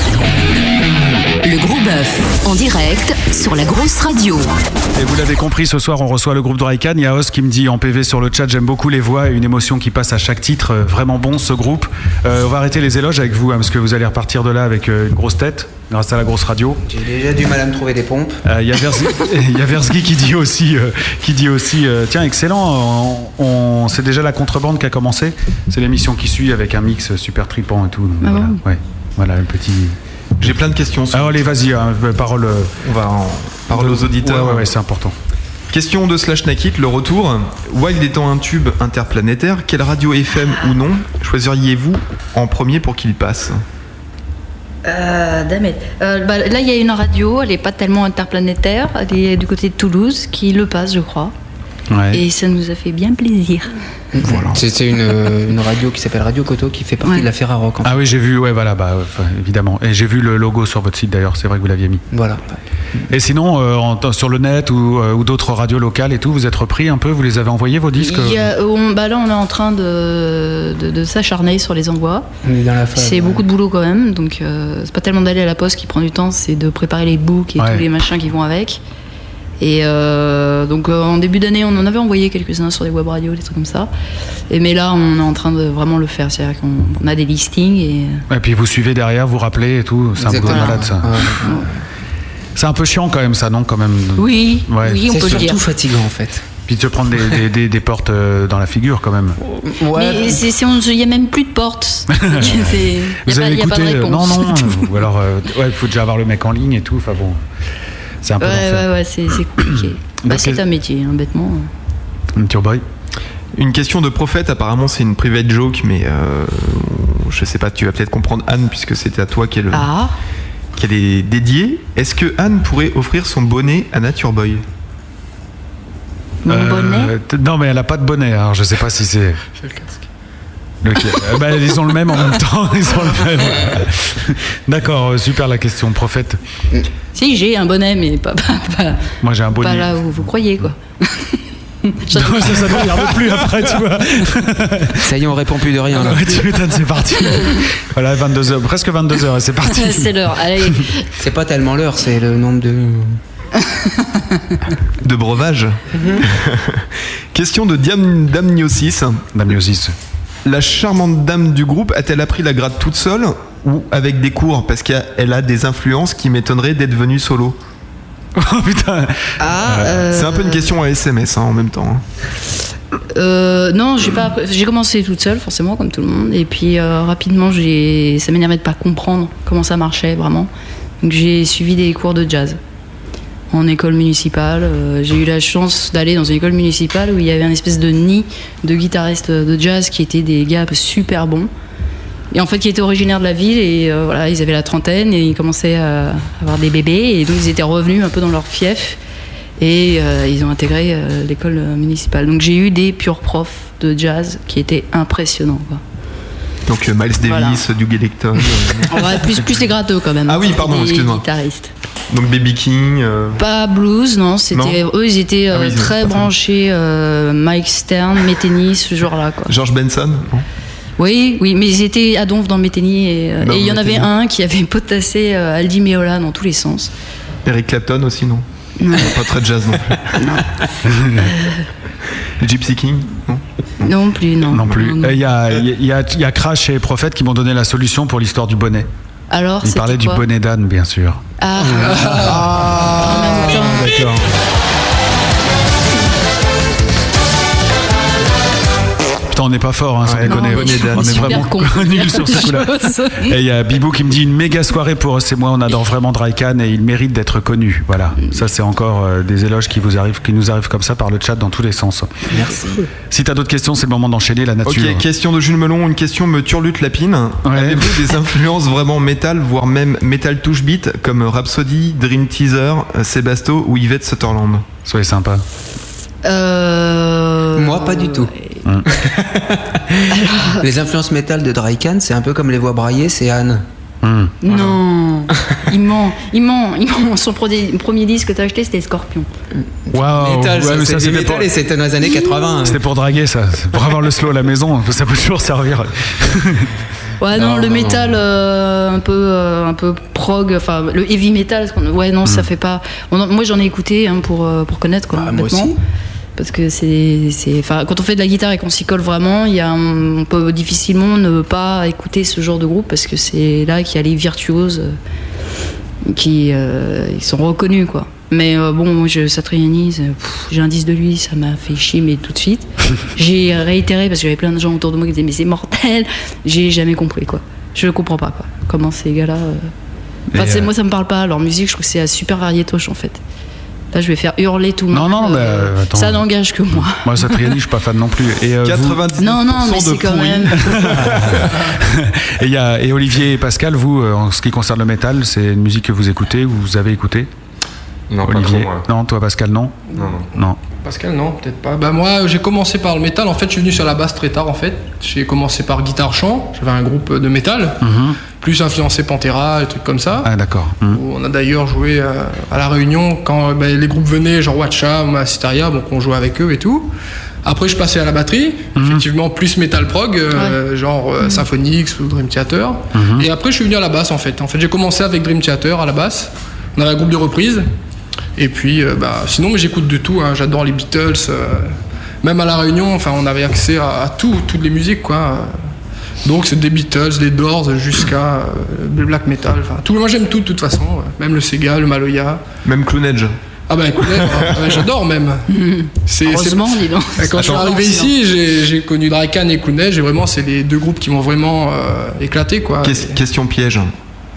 Le gros bœuf en direct sur la grosse radio. Et vous l'avez compris, ce soir on reçoit le groupe Drycan. Il y a Os qui me dit en PV sur le chat j'aime beaucoup les voix et une émotion qui passe à chaque titre. Euh, Vraiment bon ce groupe. Euh, on va arrêter les éloges avec vous hein, parce que vous allez repartir de là avec une grosse tête grâce à la grosse radio. J'ai déjà du mal à me trouver des pompes. Euh, Il y a Versky, <laughs> <laughs> il y a Versky qui dit aussi, euh, qui dit aussi euh, tiens, excellent, on, on- c'est déjà la contrebande qui a commencé. C'est l'émission qui suit avec un mix super tripant et tout. Ah voilà, bon ouais. voilà, le petit. J'ai plein de questions. Alors, allez, vas-y, hein, parole. euh, On va en parole aux auditeurs. Ouais, ouais, ouais, c'est important. Question de Slash Nakit, le retour. Wild étant un tube interplanétaire, quelle radio FM ou non choisiriez-vous en premier pour qu'il passe? Euh. Euh, bah, là, il y a une radio, elle n'est pas tellement interplanétaire, elle est du côté de Toulouse, qui le passe, je crois. Ouais. Et ça nous a fait bien plaisir. C'est c'est une, euh, une radio qui s'appelle Radio Coto qui fait partie Ouais. de la Ferrarock. En fait. Ah oui, j'ai vu, ouais, voilà, bah, enfin, évidemment. Et j'ai vu le logo sur votre site d'ailleurs, c'est vrai que vous l'aviez mis. Voilà. Et sinon, euh, en- sur le net ou, euh, ou d'autres radios locales et tout, vous êtes repris un peu Vous les avez envoyés vos disques Il y a- on- bah là, on est en train de, de, de s'acharner sur les envois. On est dans la phase. C'est ouais. beaucoup de boulot quand même, donc euh, c'est pas tellement d'aller à la poste qui prend du temps, c'est de préparer les books et Ouais. tous les machins qui vont avec. Et euh, donc euh, en début d'année, on en avait envoyé quelques-uns sur des web radios, des trucs comme ça. Et mais là, on est en train de vraiment le faire, c'est-à-dire qu'on on a des listings et Et puis vous suivez derrière, vous rappelez et tout. C'est un Exactement. malade ça. Ouais. C'est un peu chiant quand même ça, non Quand même? oui, Ouais. oui, on C'est peut le dire. surtout fatigant en fait. Puis de se prendre des, des- des- des portes euh, dans la figure quand même. Mais c'est- c'est- on- il n'y a même plus de portes. Donc, <laughs> c'est- Il n'y Vous a, pas- avez écouté réponse. Non, non. <laughs> ou alors, euh, ouais, il faut déjà avoir le mec en ligne et tout. Enfin bon, c'est un peu Ouais, l'enfer. ouais, ouais, c'est c'est compliqué. <clears throat> Bah, c'est un métier, hein, bêtement. Turboy Une question de prophète, apparemment c'est une private joke, mais euh, je sais pas, tu vas peut-être comprendre Anne, puisque c'était à toi qu'elle Ah, qu'elle est dédiée. Est-ce que Anne pourrait offrir son bonnet à Nature Boy? Mon Euh, bonnet? Non, mais elle a pas de bonnet. Alors je sais pas si c'est. <laughs> C'est le casque. Lequel Euh, bah, ils ont le même en même temps. Ils ont le même. D'accord, euh, super la question, prophète. Si, j'ai un bonnet, mais pas, pas, pas, Moi j'ai un bonnet. pas là où vous croyez, quoi. <laughs> ça, ça ne regarde plus après, tu vois. <laughs> Ça y est, on répond plus de rien. Là. Ouais, tu m'étonnes, c'est parti. Voilà, 22h, presque 22h, et c'est parti. <laughs> c'est l'heure. Allez, C'est pas tellement l'heure, c'est le nombre de. De breuvage Question de Damniosis. Damniosis. La charmante dame du groupe a-t-elle appris la grade toute seule ou avec des cours? Parce qu'elle a des influences qui m'étonneraient d'être venue solo. <laughs> Oh putain. ah, euh, C'est un peu une question à SMS hein, en même temps. hein. euh, non, j'ai pas. J'ai commencé toute seule, forcément, comme tout le monde. Et puis euh, rapidement, j'ai. Ça m'énervait de pas comprendre comment ça marchait vraiment. Donc j'ai suivi des cours de jazz en école municipale. Euh, j'ai eu la chance d'aller dans une école municipale où il y avait un espèce de nid de guitaristes de jazz qui étaient des gars super bons. Et en fait, qui étaient originaires de la ville et euh, voilà, ils avaient la trentaine et ils commençaient à avoir des bébés et donc ils étaient revenus un peu dans leur fief et euh, ils ont intégré l'école municipale. Donc j'ai eu des purs profs de jazz qui étaient impressionnants. Donc euh, Miles Davis, Voilà. Duke Ellington. euh, <laughs> Ouais, plus, plus les gratteux quand même. Ah oui, pardon, excuse-moi. guitaristes. donc Baby King. euh, Pas blues, non. C'était eux, ils étaient euh, Ah oui, ils étaient très branchés euh, Mike Stern, Metheny, ce genre-là. Quoi. George Benson. Oui, oui, mais ils étaient à Donf dans Metheny et euh, il y en avait un qui avait potassé euh, Aldi Meola dans tous les sens. Eric Clapton aussi, non? Pas très jazz non plus. <laughs> <laughs> Gypsy King Non? Non plus, non. Non plus. Il y, a, il y, a, il y a Crash et Prophète qui m'ont donné la solution pour l'histoire du bonnet. Alors, Ils c'était parlaient du bonnet d'âne, bien sûr. Ah, Ah, même temps. d'accord. On n'est pas fort, hein, sans Ouais, déconner. non, bonnet d'âne. On est vraiment <laughs> nuls sur ce coup-là. Et il y a Bibou qui me dit une méga soirée pour eux et moi. On adore vraiment Drycan et il mérite d'être connu. Voilà. Ça, c'est encore euh, des éloges qui vous arrivent, qui nous arrivent comme ça par le chat dans tous les sens. Merci. Si t'as d'autres questions, c'est le moment d'enchaîner la nature. Ok, question de Jules Melon, une question me turlute lapine. Ouais. Avez-vous des <laughs> influences vraiment métal, voire même métal touche beat, comme Rhapsody, Dream Teaser, Sébasto ou Yvette Sutherland? Soyez sympa. Euh, Moi, pas du tout. <laughs> Les influences métal de Drycan, c'est un peu comme les voix braillées, c'est Anne. Hmm. Non, il ment, il ment, il ment. Son premier, premier disque que t'as acheté, c'était Scorpion. Waouh, Metal, ouais, c'était pour- et c'était dans les années 80. C'était pour draguer ça, pour avoir le slow à la maison, ça peut toujours servir. <laughs> Ouais, non, Non, le non, métal euh, un peu, euh, un peu prog, enfin le heavy metal. Ouais, non, ça fait pas. on moi, j'en ai écouté hein, pour euh, pour connaître quoi. Bah, moi aussi. Parce que c'est, enfin, quand on fait de la guitare et qu'on s'y colle vraiment, il y a, un- on peut difficilement ne pas écouter ce genre de groupe parce que c'est là qu'il y a les virtuoses euh, qui, euh, ils sont reconnus quoi. Mais euh, bon, moi, je, Satriani, j'ai un disque de lui, ça m'a fait chier, mais tout de suite. <laughs> j'ai réitéré parce que j'avais plein de gens autour de moi qui disaient mais c'est mortel. J'ai jamais compris quoi. Je comprends pas quoi. Comment ces gars-là. euh, Enfin, moi, ça me parle pas. Leur musique, je trouve que c'est super variétoche en fait. Là, je vais faire hurler tout le Non, monde. non, mais, euh, attends. ça n'engage que moi. <laughs> Moi, Satriani, je suis pas fan non plus. Et, euh, vous- 99% Non, non, mais de c'est quand pourri. même. <laughs> et, il y a, et Olivier et Pascal, vous, euh, en ce qui concerne le métal, c'est une musique que vous écoutez, vous avez écouté? Non, pas Olivier trop, moi. Non, toi Pascal, non? Non, non. Non. Pascal, non, peut-être pas. Bah, moi, j'ai commencé par le métal. En fait, je suis venu sur la basse très tard. En fait, j'ai commencé par guitare-chant. J'avais un groupe de métal, Mhm. Plus influencé Pantera et trucs comme ça. Ah, d'accord. Où on a d'ailleurs joué à la Réunion quand euh, bah, les groupes venaient, genre Watcha ou Massisteria, donc on jouait avec eux et tout. Après, je passais à la batterie, Mhm. effectivement plus metal prog, euh, genre euh, Symphonix ou Dream Theater. Mhm. Et après, je suis venu à la basse en fait. En fait, j'ai commencé avec Dream Theater à la basse. On avait un groupe de reprise. Et puis, euh, bah, sinon, mais j'écoute de tout. hein. J'adore les Beatles. euh, même à la Réunion, enfin, on avait accès à, à tout, toutes les musiques, quoi. Donc, c'est des Beatles, des Doors, jusqu'à euh, le black metal. Enfin, tout. Moi, j'aime tout de toute façon. ouais. Même le Sega, le Maloya. Même Cloonage. Ah bah écoutez, euh, j'adore même. C'est- Heureusement, c'est- dis donc. Et Quand je suis arrivé ici, j'ai j'ai connu Drakan et Cloonage et vraiment c'est les deux groupes qui m'ont vraiment euh, éclaté quoi. Ques- Question piège.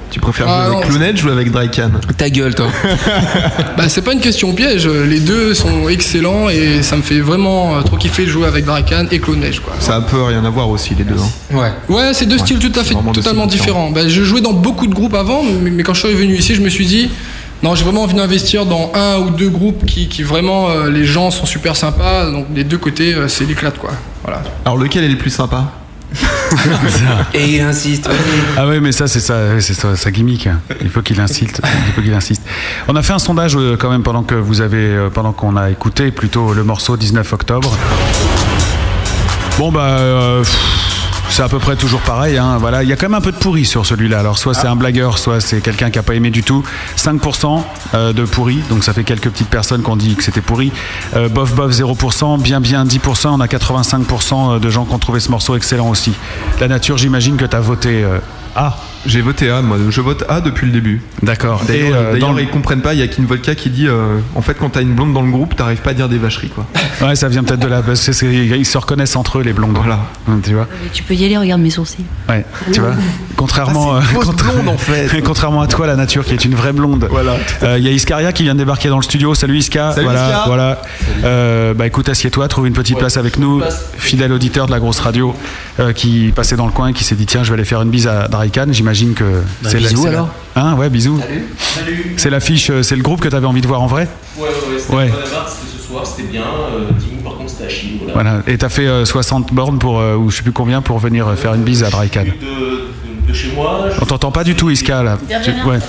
Tu préfères Ah, jouer non, avec Cloonage ou avec Drycan Ta gueule, toi. <laughs> Bah c'est pas une question piège, les deux sont excellents et ça me fait vraiment euh, trop kiffer de jouer avec Drakan et Cloonage quoi. Ça a un peu rien à voir aussi, les deux. hein. Ouais. Ouais, c'est deux Ouais, styles tout à fait totalement différents. Bah, je jouais dans beaucoup de groupes avant, mais, mais quand je suis venu ici, je me suis dit, non, j'ai vraiment envie d'investir dans un ou deux groupes qui, qui vraiment, euh, les gens sont super sympas, donc des deux côtés, euh, c'est l'éclate quoi. Voilà. Alors, lequel est le plus sympa? <laughs> Et il insiste. Ah ouais, mais ça, c'est c'est ça, sa gimmick. Il faut qu'il insiste. Il faut qu'il insiste. On a fait un sondage euh, quand même pendant que vous avez, euh, pendant qu'on a écouté plutôt le morceau 19 octobre. Bon bah, euh, pff, c'est à peu près toujours pareil. Hein, voilà, il y a quand même un peu de pourri sur celui-là. Alors soit c'est un blagueur, soit c'est quelqu'un qui a pas aimé du tout. 5% euh, de pourri, donc ça fait quelques petites personnes qui ont dit que c'était pourri. Euh, bof bof 0%, bien bien 10%. On a 85% de gens qui ont trouvé ce morceau excellent aussi. La nature, j'imagine que tu as voté euh, A. J'ai voté A, moi. Je vote A depuis le début. D'accord. Et D'ailleurs, euh, d'ailleurs, dans le- ils comprennent pas. Il y a Kin Volka qui dit euh, en fait, quand t'as une blonde dans le groupe, t'arrives pas à dire des vacheries, quoi. <laughs> Ouais, ça vient peut-être de là. Parce que c'est- ils se reconnaissent entre eux, les blondes. Voilà. Tu vois Mais Tu peux y aller, regarde mes sourcils. Ouais, tu vois Contrairement, Ah, une euh, fausse contra- blonde, en fait. <laughs> contrairement à toi, la nature qui est une vraie blonde. Voilà. Euh, Il y a Iscaria qui vient de débarquer dans le studio. Salut Iska. Salut, voilà, Iska. voilà. Euh, bah écoute, assieds-toi, trouve une petite place avec nous. Fidèle auditeur de la grosse radio euh, qui passait dans le coin et qui s'est dit tiens, je vais aller faire une bise à Draikan. J'imagine que Bah, c'est la- bisous, c'est la- alors. Hein, ouais, bisous. C'est l'affiche, euh, c'est le groupe que tu avais envie de voir en vrai Ouais, ouais, c'était Ouais. pas c'était ce soir, c'était bien. Euh, Dimou, par contre, c'était à Chine. Voilà. Voilà. Et t'as fait euh, 60 bornes pour, euh, ou je sais plus combien, pour venir euh, faire une bise à Draikan. De, de- de chez moi. je- On t'entend pas du tout, Iska, là. Tu- ouais.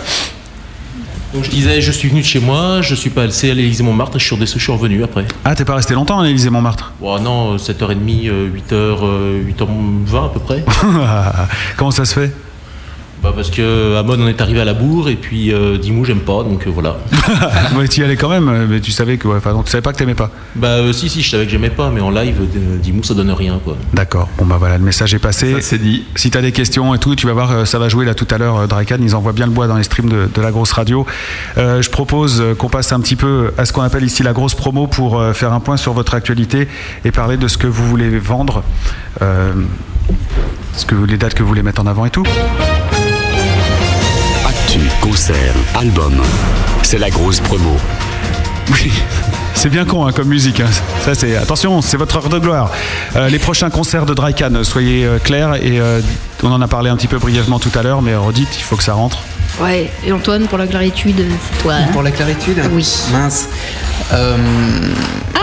Donc je disais, je suis venu de chez moi, je suis passé à l'Élysée Montmartre je suis, redescendu- je suis revenu après. Ah, t'es pas resté longtemps à l'Élysée Montmartre? Bon, non, euh, 7h30, euh, 8h, euh, 8h20 à peu près. <laughs> Comment ça se fait? Bah, parce que Amon on est arrivé à la bourre et puis euh, Dimou j'aime pas donc euh, voilà. <laughs> Ouais, tu y allais quand même, euh, mais tu savais que, ouais, enfin, donc tu savais pas que t'aimais pas. bah euh, si si je savais que j'aimais pas mais en live euh, Dimou ça donne rien quoi. D'accord. Bon bah voilà, le message est passé. Ça, c'est dit. Si t'as des questions et tout, tu vas voir, ça va jouer là tout à l'heure. euh, Drakan, ils envoient bien le bois dans les streams de, de la grosse radio. Euh, je propose qu'on passe un petit peu à ce qu'on appelle ici la grosse promo pour euh, faire un point sur votre actualité et parler de ce que vous voulez vendre, euh, ce que les dates que vous voulez mettre en avant et tout. Actu, concert, album. C'est la grosse promo. Oui, <laughs> c'est bien con hein, comme musique. hein. Ça, c'est attention, c'est votre heure de gloire. Euh, les prochains concerts de Drycan, soyez euh, clairs et euh, on en a parlé un petit peu brièvement tout à l'heure, mais redites, il faut que ça rentre. Ouais, et Antoine, pour la claritude, c'est toi. hein Pour la claritude Oui. Mince.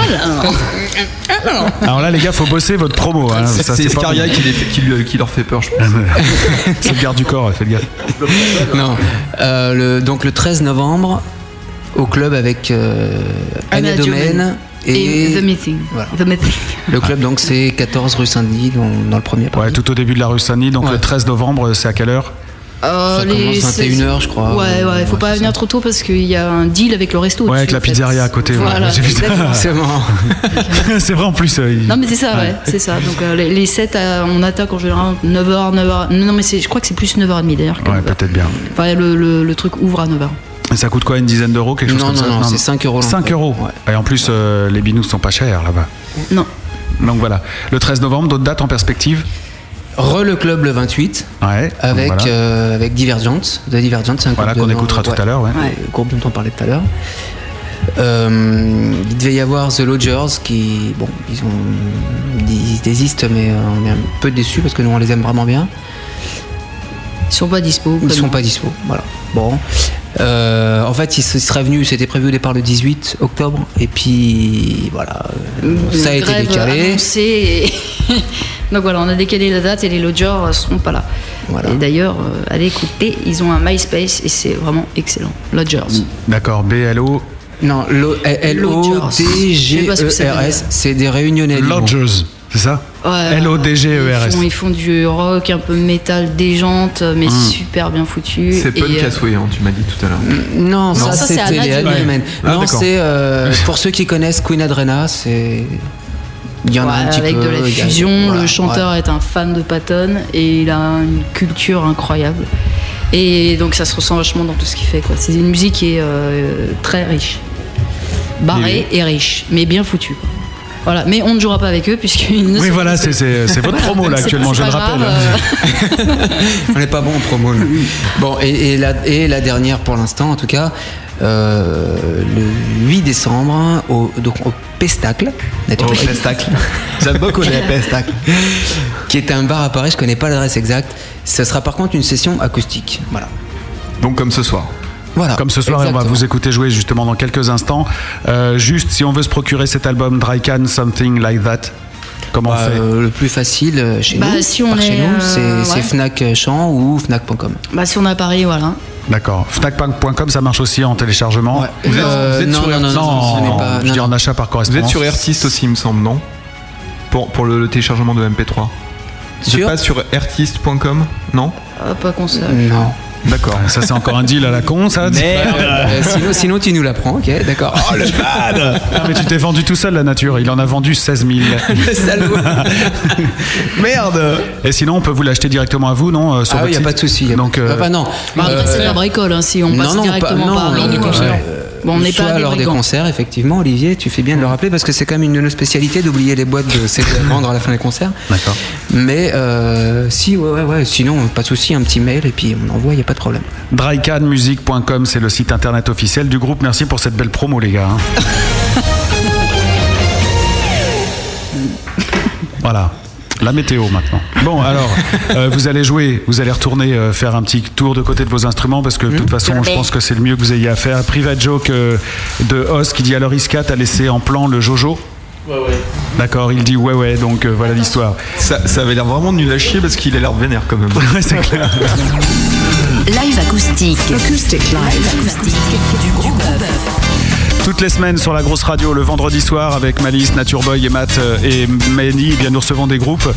Euh, Ah, Alors là, les gars, faut bosser votre promo. hein. C'est Scaria qui, les fait- qui lui- qui leur fait peur, je pense. <laughs> C'est le garde du corps, faites gaffe. Non. Euh, le- donc le 13 novembre, au club avec euh, Anna Anna Domaine Domaine et, et The Meeting. The Meeting. le club donc c'est 14 rue Saint-Denis dans, dans le premier Ouais, tout au début de la rue Saint-Denis, donc le 13 novembre, c'est à quelle heure? Euh, Ça commence 21h, je crois. Ouais, ouais, faut pas venir trop tôt parce qu'il y a un deal avec le resto. Ouais, avec la pizzeria à côté. ouais. Voilà, J'ai vu ça. exactement. <laughs> <laughs> C'est vrai en plus. euh, il- Non mais c'est ça, ouais, c'est ça. Donc euh, les, les 7, on attaque en général 9h, 9h. Non mais c'est- je crois que c'est plus 9h30 d'ailleurs. que Ouais, 9h. peut-être bien. Enfin, le, le- le truc ouvre à 9h. Et ça coûte quoi Une dizaine d'euros Quelque chose Non, comme non, ça non, c'est 5 euros 5 euros. Et en plus, euh, les binous sont pas chers là-bas. Non. Donc voilà. Le 13 novembre, d'autres dates en perspective? Re le club le 28 Ouais. avec, voilà. euh, avec Divergent. The Divergent, c'est un Voilà, groupe qu'on écoutera tout à l'heure, ouais. le groupe dont on parlait tout à l'heure. Euh, il devait y avoir The Lodgers qui, bon, ils, ont, ils désistent, mais euh, on est un peu déçus parce que nous on les aime vraiment bien. Ils sont pas dispo. Ils sont pas dispo, voilà. Bon. Euh, en fait, ils se- seraient venus, c'était prévu au départ le 18 octobre, et puis voilà, ça a été décalé. annoncée et- Donc voilà, on a décalé la date et les Lodgers euh, seront pas là. Et d'ailleurs, euh, allez écouter, ils ont un MySpace et c'est vraiment excellent. Lodgers. D'accord, BLO. Non, ça veut L-O-D-G-E-R-S, E c'est des réunionnais. Lodgers, c'est ça Ouais, L-O-D-G-E-R-S. Ils font, ils font du rock, un peu métal déjante, mais Hmm. super bien foutu. C'est Et, punk euh, à souhait, hein, tu m'as dit tout à l'heure. Non, Non, ça, ça, c'est c'était Anna les. Ah, non, d'accord. c'est euh, pour ceux qui connaissent Queen Adrena, c'est il y en a un petit avec peu. de la a- fusion, voilà, le chanteur ouais. est un fan de Patton et il a une culture incroyable. Et donc ça se ressent vachement dans tout ce qu'il fait. C'est une musique qui est euh, très riche. Barrée et riche, mais bien foutue. Voilà, mais on ne jouera pas avec eux puisqu'ils ne Oui, voilà, c'est votre promo là actuellement, je le rappelle. grave, euh, <laughs> On n'est pas bon en promo. Bon, et, et la, et la dernière pour l'instant, en tout cas, euh, le 8 décembre, au, donc au Pestacle. naturellement. Au Pestacle. <laughs> J'aime beaucoup les Pestacles. Qui est un bar à Paris, je connais pas l'adresse exacte. Ce sera par contre une session acoustique. Voilà. Donc comme ce soir. Voilà. Comme ce soir, et on va Exactement. vous écouter jouer justement dans quelques instants. Euh, juste, si on veut se procurer cet album Dry Can, Something Like That, comment Bah, on fait euh, le plus facile euh, chez Bah, nous, si on par chez est, nous, euh, c'est c'est ouais. Fnac Champ ou Fnac.com. bah, si on est à Paris, voilà. D'accord. Fnac.com, ça marche aussi en téléchargement. Vous êtes, Euh, vous êtes non, sur non, non, Artist non, ce n'est pas- je non, dis en achat par Vous êtes sur Artist aussi, il me semble, non? Pour, pour le, le téléchargement de MP3. Vous Sur êtes pas sur artist.com Non? Ah, pas qu'on sache. Non. D'accord. Ça, c'est encore un deal à la con, ça Euh, sinon, sinon, tu nous l'apprends, ok, d'accord. Oh le bad Ah, mais tu t'es vendu tout seul, la nature. Il en a vendu 16 000. <laughs> Salaud. <laughs> Merde Et sinon, on peut vous l'acheter directement à vous, non euh, sur Ah oui, votre y a pas de souci. Donc, euh, Enfin, non. Bah, après, Euh, c'est la bricole, hein, si on passe non, directement pas- non, par lors ligne. concerts. Bon, on n'est Soit pas des lors des concerts, effectivement, Olivier, tu fais bien de le rappeler parce que c'est quand même une de nos spécialités d'oublier les boîtes de vendre à la fin des concerts. D'accord. Mais euh, si, ouais, ouais, ouais, sinon, pas de souci, un petit mail et puis on envoie, il n'y a pas de problème. Drycanmusic.com, c'est le site internet officiel du groupe. Merci pour cette belle promo, les gars. hein. <laughs> voilà. La météo maintenant. Bon, alors, euh, vous allez jouer, vous allez retourner euh, faire un petit tour de côté de vos instruments parce que de toute façon, je pense que c'est le mieux que vous ayez à faire. Private joke euh, de Os qui dit alors Iscat a laissé en plan le Jojo? Ouais, ouais. D'accord, il dit ouais, ouais, donc euh, voilà l'histoire. ça, ça avait l'air vraiment nul à chier parce qu'il a l'air vénère quand même. <laughs> Ouais, c'est clair. Live acoustique. Acoustic live. acoustique du groupe. Toutes les semaines sur la grosse radio le vendredi soir avec Malice, Nature Boy et Matt euh, et Manny, eh bien nous recevons des groupes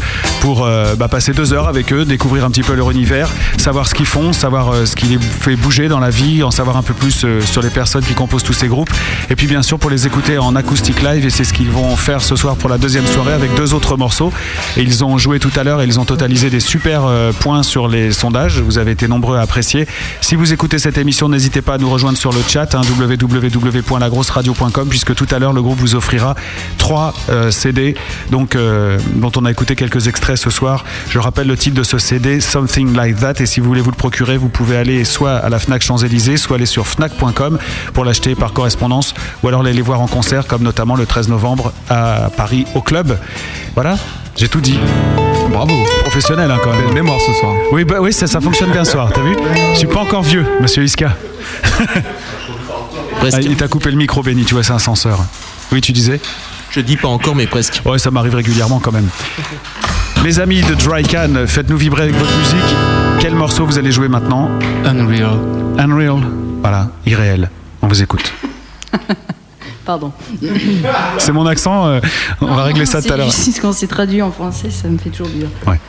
pour euh, bah, passer deux heures avec eux, découvrir un petit peu leur univers, savoir ce qu'ils font, savoir euh, ce qui les fait bouger dans la vie, en savoir un peu plus sur les personnes qui composent tous ces groupes. Et puis bien sûr pour les écouter en acoustic live et c'est ce qu'ils vont faire ce soir pour la deuxième soirée avec deux autres morceaux. Et ils ont joué tout à l'heure et ils ont totalisé des super points sur les sondages. Vous avez été nombreux à apprécier. Si vous écoutez cette émission, n'hésitez pas à nous rejoindre sur le chat hein, www.lagrosseradio.com puisque tout à l'heure le groupe vous offrira trois euh, CD donc euh, dont on a écouté quelques extraits ce soir. Je rappelle le titre de ce CD Something Like That et si vous voulez vous le procurer, vous pouvez aller soit à la Fnac Champs-Élysées, soit aller sur fnac.com pour l'acheter par correspondance ou alors aller les voir en concert comme notamment le 13 novembre à Paris au club. Voilà, j'ai tout dit. Bravo. Professionnel hein, quand même. Mémoire ce soir. Oui, bah oui, ça, ça fonctionne bien ce soir, t'as vu? Je suis pas encore vieux, monsieur Iska. <laughs> Ah, il t'a coupé le micro, Benny, tu vois, c'est un censeur. Oui, tu disais Je dis pas encore, mais presque. Ouais, ça m'arrive régulièrement quand même. Les amis de Dry Can, faites-nous vibrer avec votre musique. Quel morceau vous allez jouer maintenant Unreal. Unreal. Voilà, irréel. On vous écoute. <laughs> Pardon. C'est mon accent, euh, on va régler ça tout à l'heure. C'est quand c'est traduit en français, ça me fait toujours bizarre. Ouais,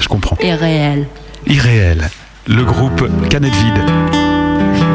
je comprends. Et réel. Irréel. Le groupe Canette Vide.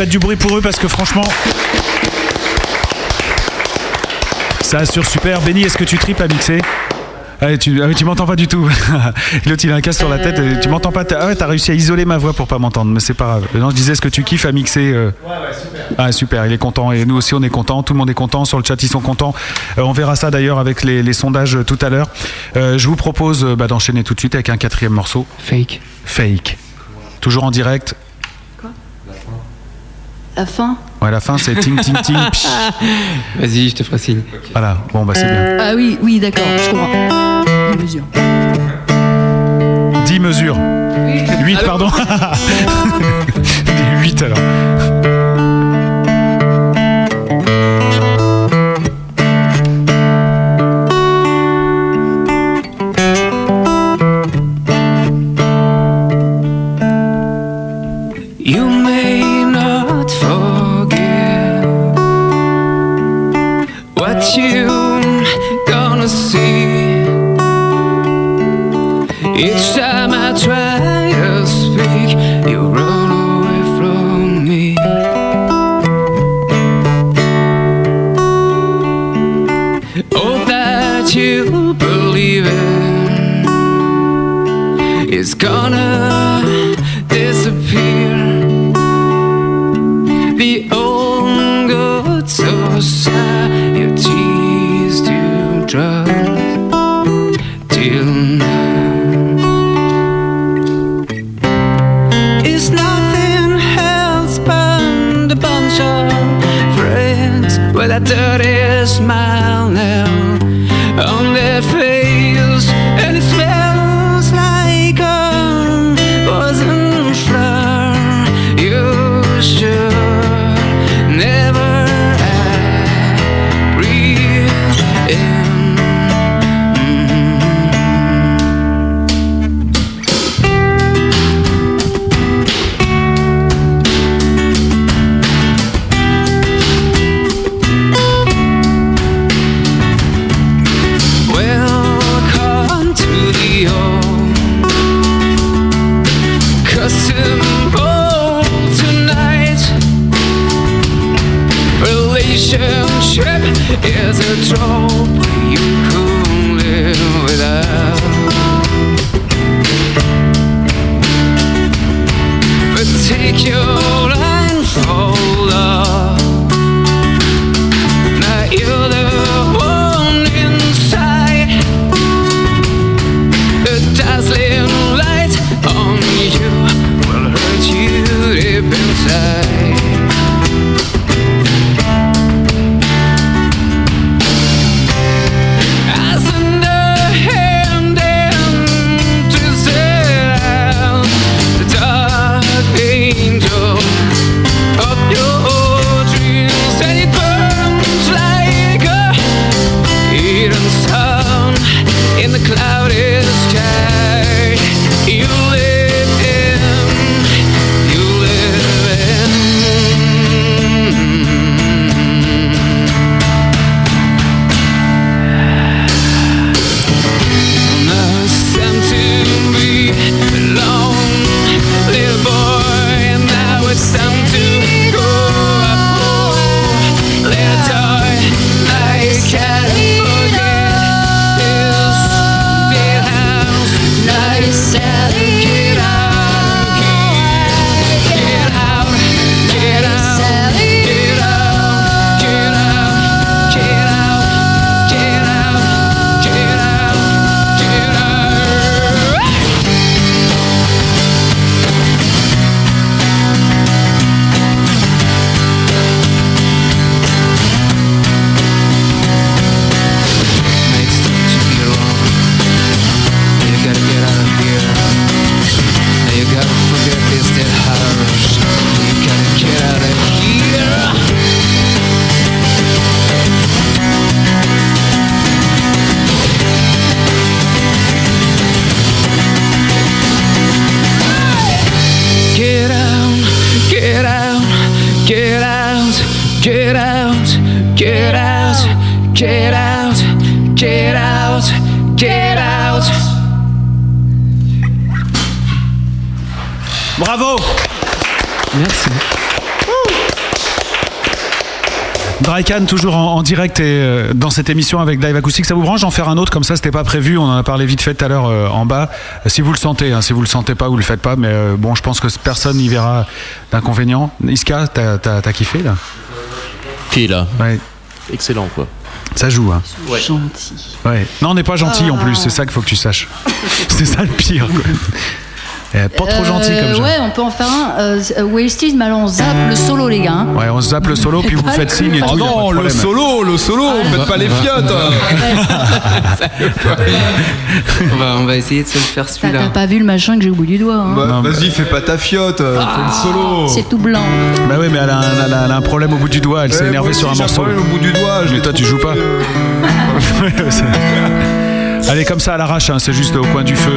Faites du bruit pour eux parce que franchement. Ça assure super. Benny, est-ce que tu tripes à mixer? Ah, tu, ah tu m'entends pas du tout. <laughs> L'autre il a un casque sur la tête. et Tu m'entends pas. T'as- Ah ouais, t'as réussi à isoler ma voix pour pas m'entendre, mais c'est pas grave. Non, je disais, est-ce que tu kiffes à mixer euh? Ah super, il est content et nous aussi on est content. Tout le monde est content. Sur le chat ils sont contents. Euh, on verra ça d'ailleurs avec les, les sondages euh, tout à l'heure. Euh, je vous propose euh, bah, d'enchaîner tout de suite avec un quatrième morceau. Fake. Fake. Toujours en direct. La fin Ouais, la fin c'est ting ting ting. <laughs> Vas-y, je te ferai signe. Voilà. Bon bah c'est bien. Ah oui, oui, d'accord, je comprends. Une mesure. 10 mesures. 8 pardon. 8 alors. <laughs> It's time. Toujours en, en direct et euh, dans cette émission avec Dive Acoustic. Ça vous branche d'en faire un autre? Comme ça C'était pas prévu. On en a parlé vite fait tout à l'heure euh, en bas. Euh, si vous le sentez, hein, si vous le sentez pas, vous le faites pas. Mais euh, bon, je pense que personne n'y verra d'inconvénient. Iska, t'as t'as- t'as kiffé là? Qui là? Ouais. Excellent quoi. Ça joue, hein Gentil. Ouais. Non, on n'est pas gentil en Ah. plus. C'est ça qu'il faut que tu saches. <laughs> c'est ça le pire. Quoi. Eh, Pas trop gentil Euh, comme ça. Ouais, on peut en faire un. Euh, euh, Wasted, mais alors on zappe le solo, les gars. hein. Ouais, on zappe le solo, puis vous faites signe et tout. Oh non, le solo, le solo, faites pas les fiottes. on, va, on va essayer de se le faire celui-là. t'as pas vu le machin que j'ai au bout du doigt. hein. Bah, Vas-y, fais pas ta fiotte, euh, fais le solo. C'est tout blanc. Bah oui, mais elle a, un, elle a- elle a un problème au bout du doigt. Elle s'est Ouais, énervée sur un morceau. problème au bout du doigt. je Mais toi, tu joues pas. <laughs> est comme ça à l'arrache, hein, c'est juste au coin du feu.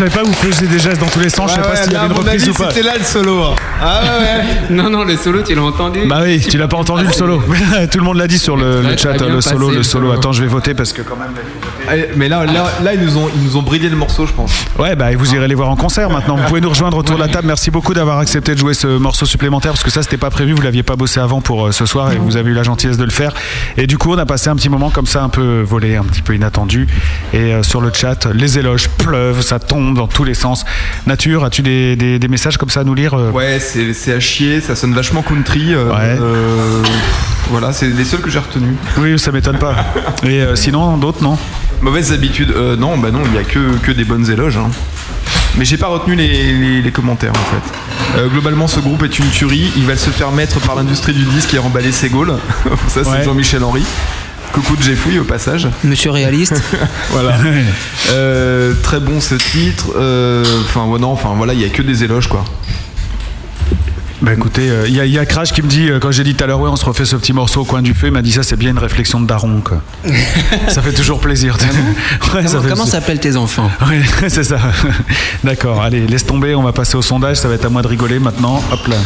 Savais pas où vous faisiez des gestes dans tous les sens, je sais pas s'il y avait une reprise ou pas. C'était là le solo. hein. Ah ouais, ouais. <laughs> Non, non, le solo, tu l'as entendu Bah oui, tu l'as pas entendu le solo. <laughs> Tout le monde l'a dit sur le, chat, le solo, le solo. Attends, je vais voter parce que quand même. Mais là, là, là, ils, nous ont, ils nous ont bridé le morceau, je pense. Ouais, bah vous irez les voir en concert maintenant. Vous pouvez nous rejoindre autour de la table. Merci beaucoup d'avoir accepté de jouer ce morceau supplémentaire parce que ça c'était pas prévu. Vous l'aviez pas bossé avant pour euh, ce soir et vous avez eu la gentillesse de le faire. Et du coup, on a passé un petit moment comme ça, un peu volé, un petit peu inattendu. Et euh, sur le chat, les éloges pleuvent, ça tombe dans tous les sens. Nature, as-tu des, des- des messages comme ça à nous lire euh Ouais, c'est à chier, ça sonne vachement country. euh, euh, voilà, c'est les seuls que j'ai retenus. Oui, ça m'étonne pas. Et euh, sinon, d'autres, non? Mauvaises habitudes euh, Non, bah non, il y a que, que des bonnes éloges. hein. Mais j'ai pas retenu les, les- les commentaires en fait. Euh, globalement, ce groupe est une tuerie. Il va se faire mettre par l'industrie du disque et remballer ses gaules. <laughs> Ça, c'est Ouais. Jean-Michel Henry. Coucou de Jeffouille au passage. Monsieur réaliste. <laughs> voilà. Euh, très bon ce titre. Euh, Enfin, ouais, non, enfin voilà, il y a que des éloges quoi. Bah écoutez, euh, il y, a- il y a Crash qui me dit, euh, quand j'ai dit tout à l'heure, ouais, on se refait ce petit morceau au coin du feu, il m'a dit ça, c'est bien une réflexion de daron, quoi. <laughs> ça fait toujours plaisir. Ouais, ça Comment, fait- comment s'appellent tes enfants? Oui, <laughs> c'est ça. <laughs> D'accord, allez, laisse tomber, on va passer au sondage, ça va être à moi de rigoler maintenant. Hop là.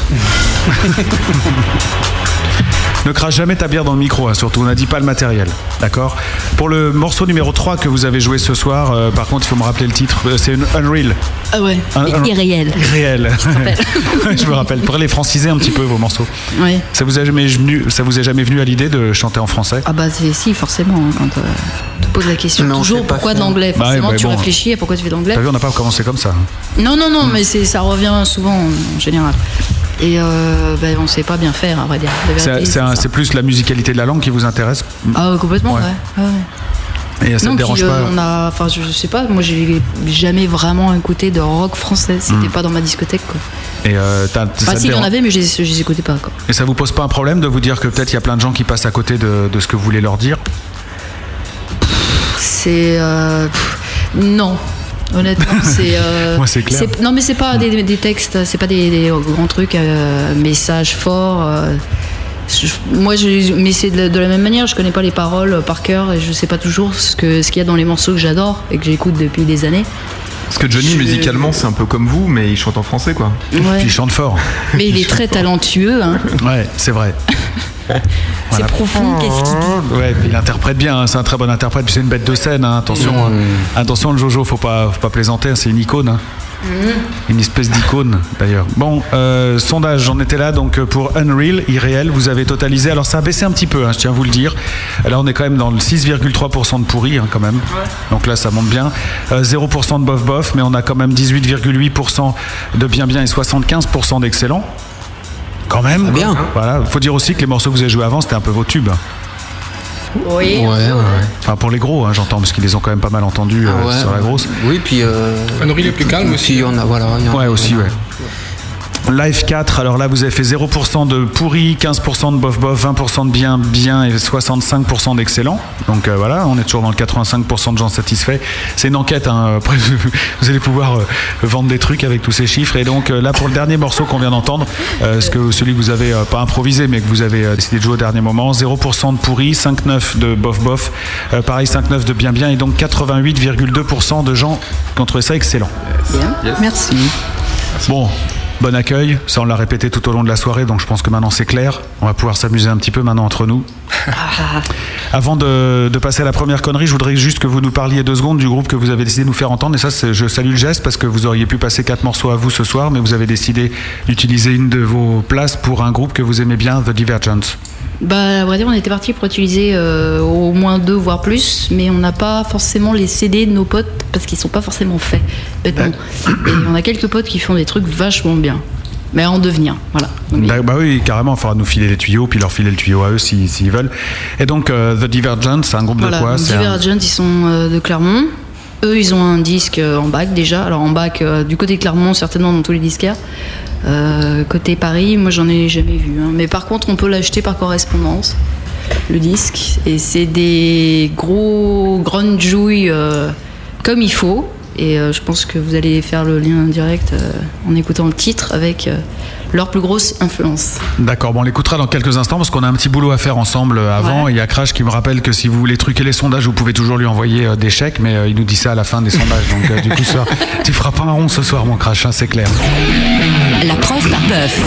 Ne crache jamais ta bière dans le micro, hein, surtout, on n'a dit pas le matériel. D'accord? Pour le morceau numéro 3 que vous avez joué ce soir, euh, par contre, il faut me rappeler le titre, euh, c'est Unreal. Ah ouais, Un- un- irréel. Irréel. Je <laughs> me rappelle. Pour les franciser un petit peu vos morceaux. Ouais. Ça vous, a jamais venu, ça vous est jamais venu à l'idée de chanter en français? Ah bah si forcément hein, quand euh, tu te poses la question Mais on toujours pourquoi de l'anglais Bah ouais, forcément bah tu bon. réfléchis à pourquoi tu fais de l'anglais T'as vu, on n'a pas commencé comme ça. non non non mais c'est ça revient souvent en, général et euh, ben, on sait pas bien faire à vrai dire c'est un- ça. c'est plus la musicalité de la langue qui vous intéresse ah complètement Ouais. ouais, ouais. Et ça non, ne puis, dérange euh, pas on a, enfin, je, je sais pas, moi j'ai jamais vraiment écouté de rock français, c'était Hmm. pas dans ma discothèque quoi. Et euh, ça Enfin, te si, il y en avait, mais je les, je les écoutais pas quoi. Et ça vous pose pas un problème de vous dire que peut-être il y a plein de gens qui passent à côté de, de ce que vous voulez leur dire? C'est. euh, non. Honnêtement, <laughs> c'est. euh, Moi, c'est clair. Non, mais c'est pas des, des textes, c'est pas des, des grands trucs, euh, messages forts. Je- moi, je, mais c'est de, la- de la même manière, je connais pas les paroles par cœur et je sais pas toujours ce que ce qu'il y a dans les morceaux que j'adore et que j'écoute depuis des années. Parce que Johnny, Je- musicalement, c'est un peu comme vous, mais il chante en français quoi. Ouais. Puis il chante fort. Mais il est très talentueux. Hein. Ouais, c'est vrai. <laughs> C'est profond, qu'est-ce qu'il dit Ouais, puis il interprète bien, hein, c'est un très bon interprète, puis c'est une bête de scène, hein, attention. hein. Attention le Jojo, faut pas, faut pas plaisanter, c'est une icône. Hein. Une espèce d'icône d'ailleurs. Bon, euh, sondage, j'en étais là donc euh, pour Unreal, irréel, vous avez totalisé. Alors ça a baissé un petit peu, hein, je tiens à vous le dire. Là on est quand même dans le 6,3% de pourri hein, quand même. Donc là ça monte bien. Euh, 0% de bof bof, mais on a quand même 18,8% de bien bien et 75% d'excellent. Quand même. bien. Voilà. Faut dire aussi que les morceaux que vous avez joués avant, c'était un peu vos tubes. Oui. Ouais, ouais, ouais. Enfin pour les gros, hein, j'entends, parce qu'ils les ont quand même pas mal entendus euh, Ah ouais, sur la grosse. Oui, puis. Euh, Unreal est plus calme aussi. il y en a, voilà. il y a- Ouais, aussi, ouais. Live 4, alors là vous avez fait 0% de pourri, 15% de bof bof, 20% de bien bien et 65% d'excellent. Donc euh, voilà, on est toujours dans le 85% de gens satisfaits. C'est une enquête, hein. après <laughs> vous allez pouvoir euh, vendre des trucs avec tous ces chiffres. Et donc euh, là pour le dernier morceau qu'on vient d'entendre, euh, ce que celui que vous avez euh, pas improvisé mais que vous avez euh, décidé de jouer au dernier moment, 0% de pourri, 5,9% de bof bof, euh, pareil 5,9 de bien bien et donc 88,2% de gens qui ont trouvé ça excellent. Bien. Merci. Bon, bon accueil, ça on l'a répété tout au long de la soirée, donc je pense que maintenant c'est clair. On va pouvoir s'amuser un petit peu maintenant entre nous. Avant de, de passer à la première connerie, je voudrais juste que vous nous parliez deux secondes du groupe que vous avez décidé de nous faire entendre. Et ça, je salue le geste parce que vous auriez pu passer quatre morceaux à vous ce soir, mais vous avez décidé d'utiliser une de vos places pour un groupe que vous aimez bien, The Divergent. Bah, à vrai dire, on était parti pour utiliser euh, au moins deux, voire plus, mais on n'a pas forcément les CD de nos potes parce qu'ils sont pas forcément faits. bêtement. Et on a quelques potes qui font des trucs vachement bien, mais en devenir. Voilà. Bah, bah oui, carrément, il faudra nous filer les tuyaux, puis leur filer le tuyau à eux s'ils s'ils veulent. Et donc, euh, The Divergent, c'est un groupe Voilà, de quoi C'est un- Divergent, ils sont euh, de Clermont. Eux, ils ont un disque en bac déjà. Alors en bac, du côté de Clermont, certainement dans tous les disquaires. Euh, côté Paris, moi j'en ai jamais vu. hein. Mais par contre, on peut l'acheter par correspondance, le disque. Et c'est des gros grunge jouilles euh, comme il faut. Et euh, je pense que vous allez faire le lien direct en écoutant le titre avec leur plus grosse influence. D'accord, bon, on l'écoutera dans quelques instants parce qu'on a un petit boulot à faire ensemble euh, avant. Ouais. Il y a Crash qui me rappelle que si vous voulez truquer les sondages, vous pouvez toujours lui envoyer euh, des chèques, mais euh, il nous dit ça à la fin des sondages. Donc du coup, ça, tu feras pas un rond ce soir, mon Crash, hein, c'est clair. La preuve par bœuf.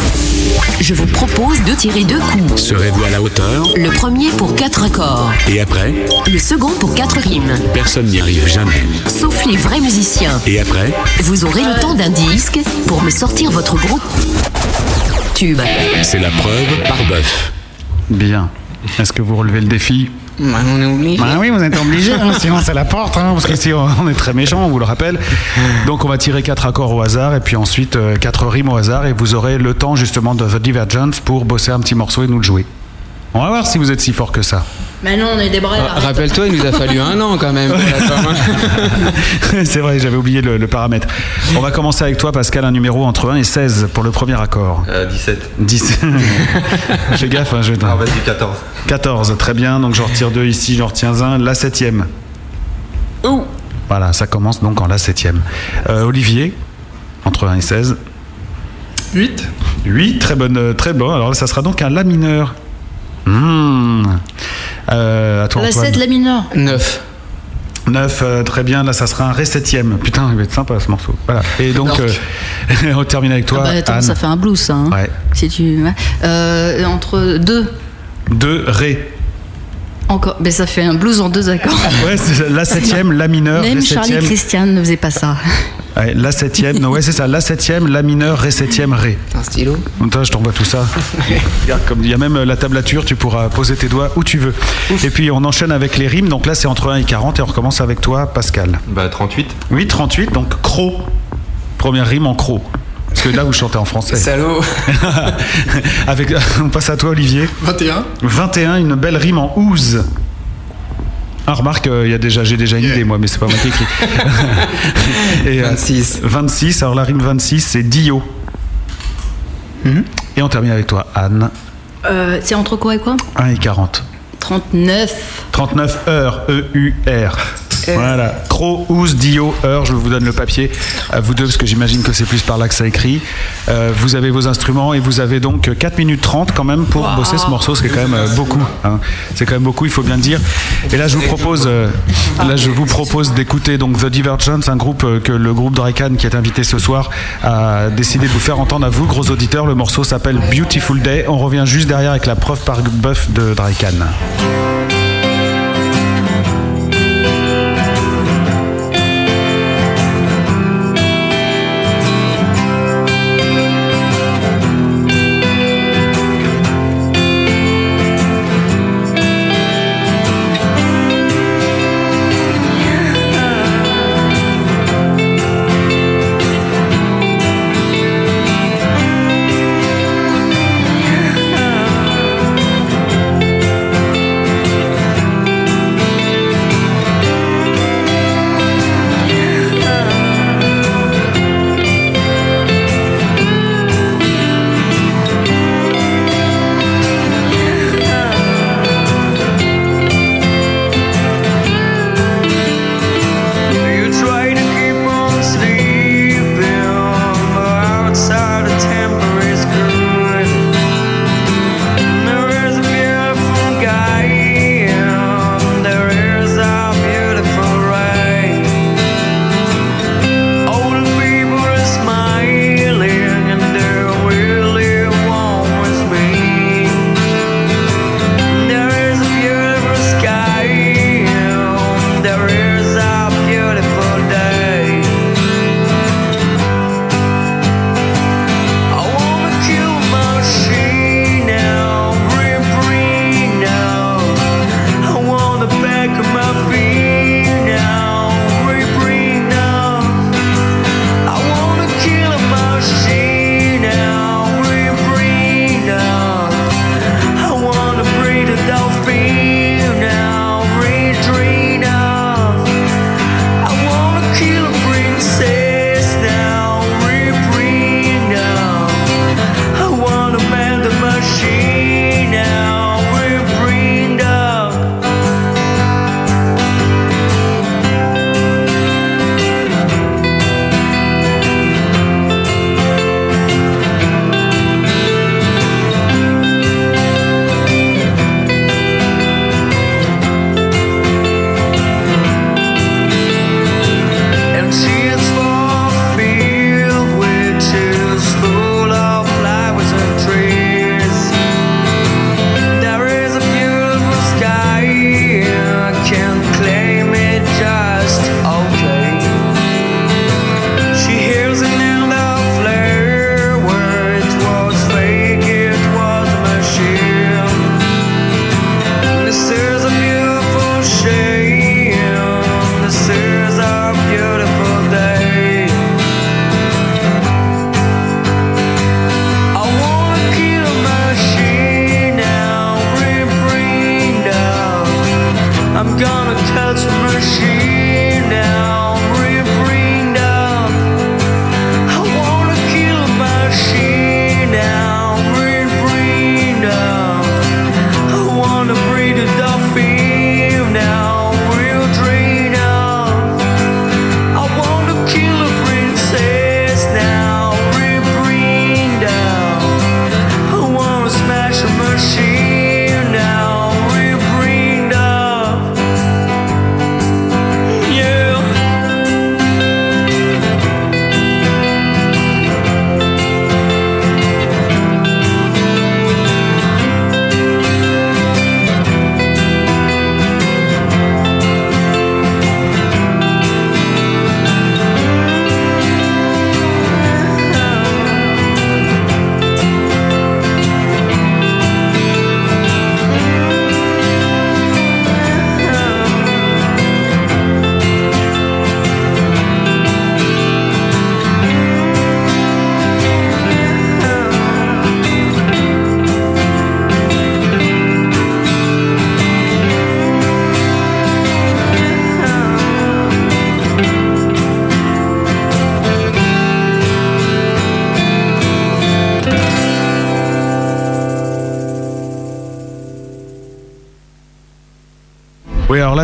Je vous propose de tirer deux coups. Serez-vous à la hauteur? Le premier pour quatre accords, Et après? Le second pour quatre rimes. Personne n'y arrive jamais. Sauf les vrais musiciens. Et après? Vous aurez le temps d'un disque pour me sortir votre groupe tube. C'est la preuve par bœuf. Bien. Est-ce que vous relevez le défi Bah, on est obligé. Bah oui, vous êtes obligé, hein, sinon c'est la porte, hein, parce qu'ici on on est très méchant, on vous le rappelle. Donc on va tirer quatre accords au hasard et puis ensuite euh, quatre rimes au hasard et vous aurez le temps justement de The Divergence pour bosser un petit morceau et nous le jouer. On va voir si vous êtes si fort que ça. Mais non, on est des bras. Ah, Rappelle-toi, il nous a fallu un an quand même. <laughs> c'est vrai, j'avais oublié le, le paramètre. On va commencer avec toi, Pascal, un numéro entre 1 et 16 pour le premier accord. 17. 10. <laughs> Fais gaffe, hein, je vais Ah, vas-y, 14. 14, très bien. Donc j'en retire deux ici, j'en retiens un. La septième. Voilà, ça commence donc en la septième. Euh, Olivier, entre 1 et 16. 8. 8, très bonne, euh, très bon. Alors là, ça sera donc un La mineur. Hmm. Euh, à toi, La Antoine. 7, la mineure. 9. 9, euh, très bien. Là, ça sera un Ré septième. Putain, il va être sympa ce morceau. Voilà. Et donc, euh, <laughs> on termine avec toi. Ah bah attends, Anne. ça fait un blues, ça. hein. Ouais. Si tu... Euh, entre deux, 2, Ré. Encore. Mais ça fait un blues en deux accords. <laughs> Ouais, c'est la septième, La mineur, Ré Même Charlie septième. Christian ne faisait pas ça. Ouais, la septième, non, ouais, c'est ça, la septième, la mineur, ré septième, ré. Un stylo. Toi, je t'envoie tout ça. <laughs> Regarde, comme il y a même euh, la tablature, tu pourras poser tes doigts où tu veux. Et puis on enchaîne avec les rimes. Donc là, c'est entre 1 et 40 et on recommence avec toi, Pascal. Bah, 38. Oui, 38, donc cro. Première rime en cro. Parce que là, vous chantez en français. Salaud. <laughs> avec, <laughs> on passe à toi, Olivier. 21. 21, une belle rime en ouze. Ah, remarque, euh, il y a déjà, j'ai déjà une idée, moi, mais c'est pas moi qui écris. <laughs> Et, euh, 26. 26, alors la rime 26, c'est Dio. Et on termine avec toi, Anne. Euh, c'est entre quoi et quoi? 1 et 40. 39. 39 heures, E-U-R. Voilà. Cro, Ouz, Dio, heure, je vous donne le papier à vous deux parce que j'imagine que c'est plus par là que ça écrit. Euh, vous avez vos instruments et vous avez donc 4 minutes 30 quand même pour bosser ce morceau, ce qui est quand même euh, beaucoup. hein. C'est quand même beaucoup, il faut bien le dire. Et là je vous propose, euh, là je vous propose d'écouter donc The Divergence, un groupe que le groupe Drycan qui est invité ce soir a décidé de vous faire entendre à vous, gros auditeurs. Le morceau s'appelle Beautiful Day. On revient juste derrière avec la preuve par buff de Drycan.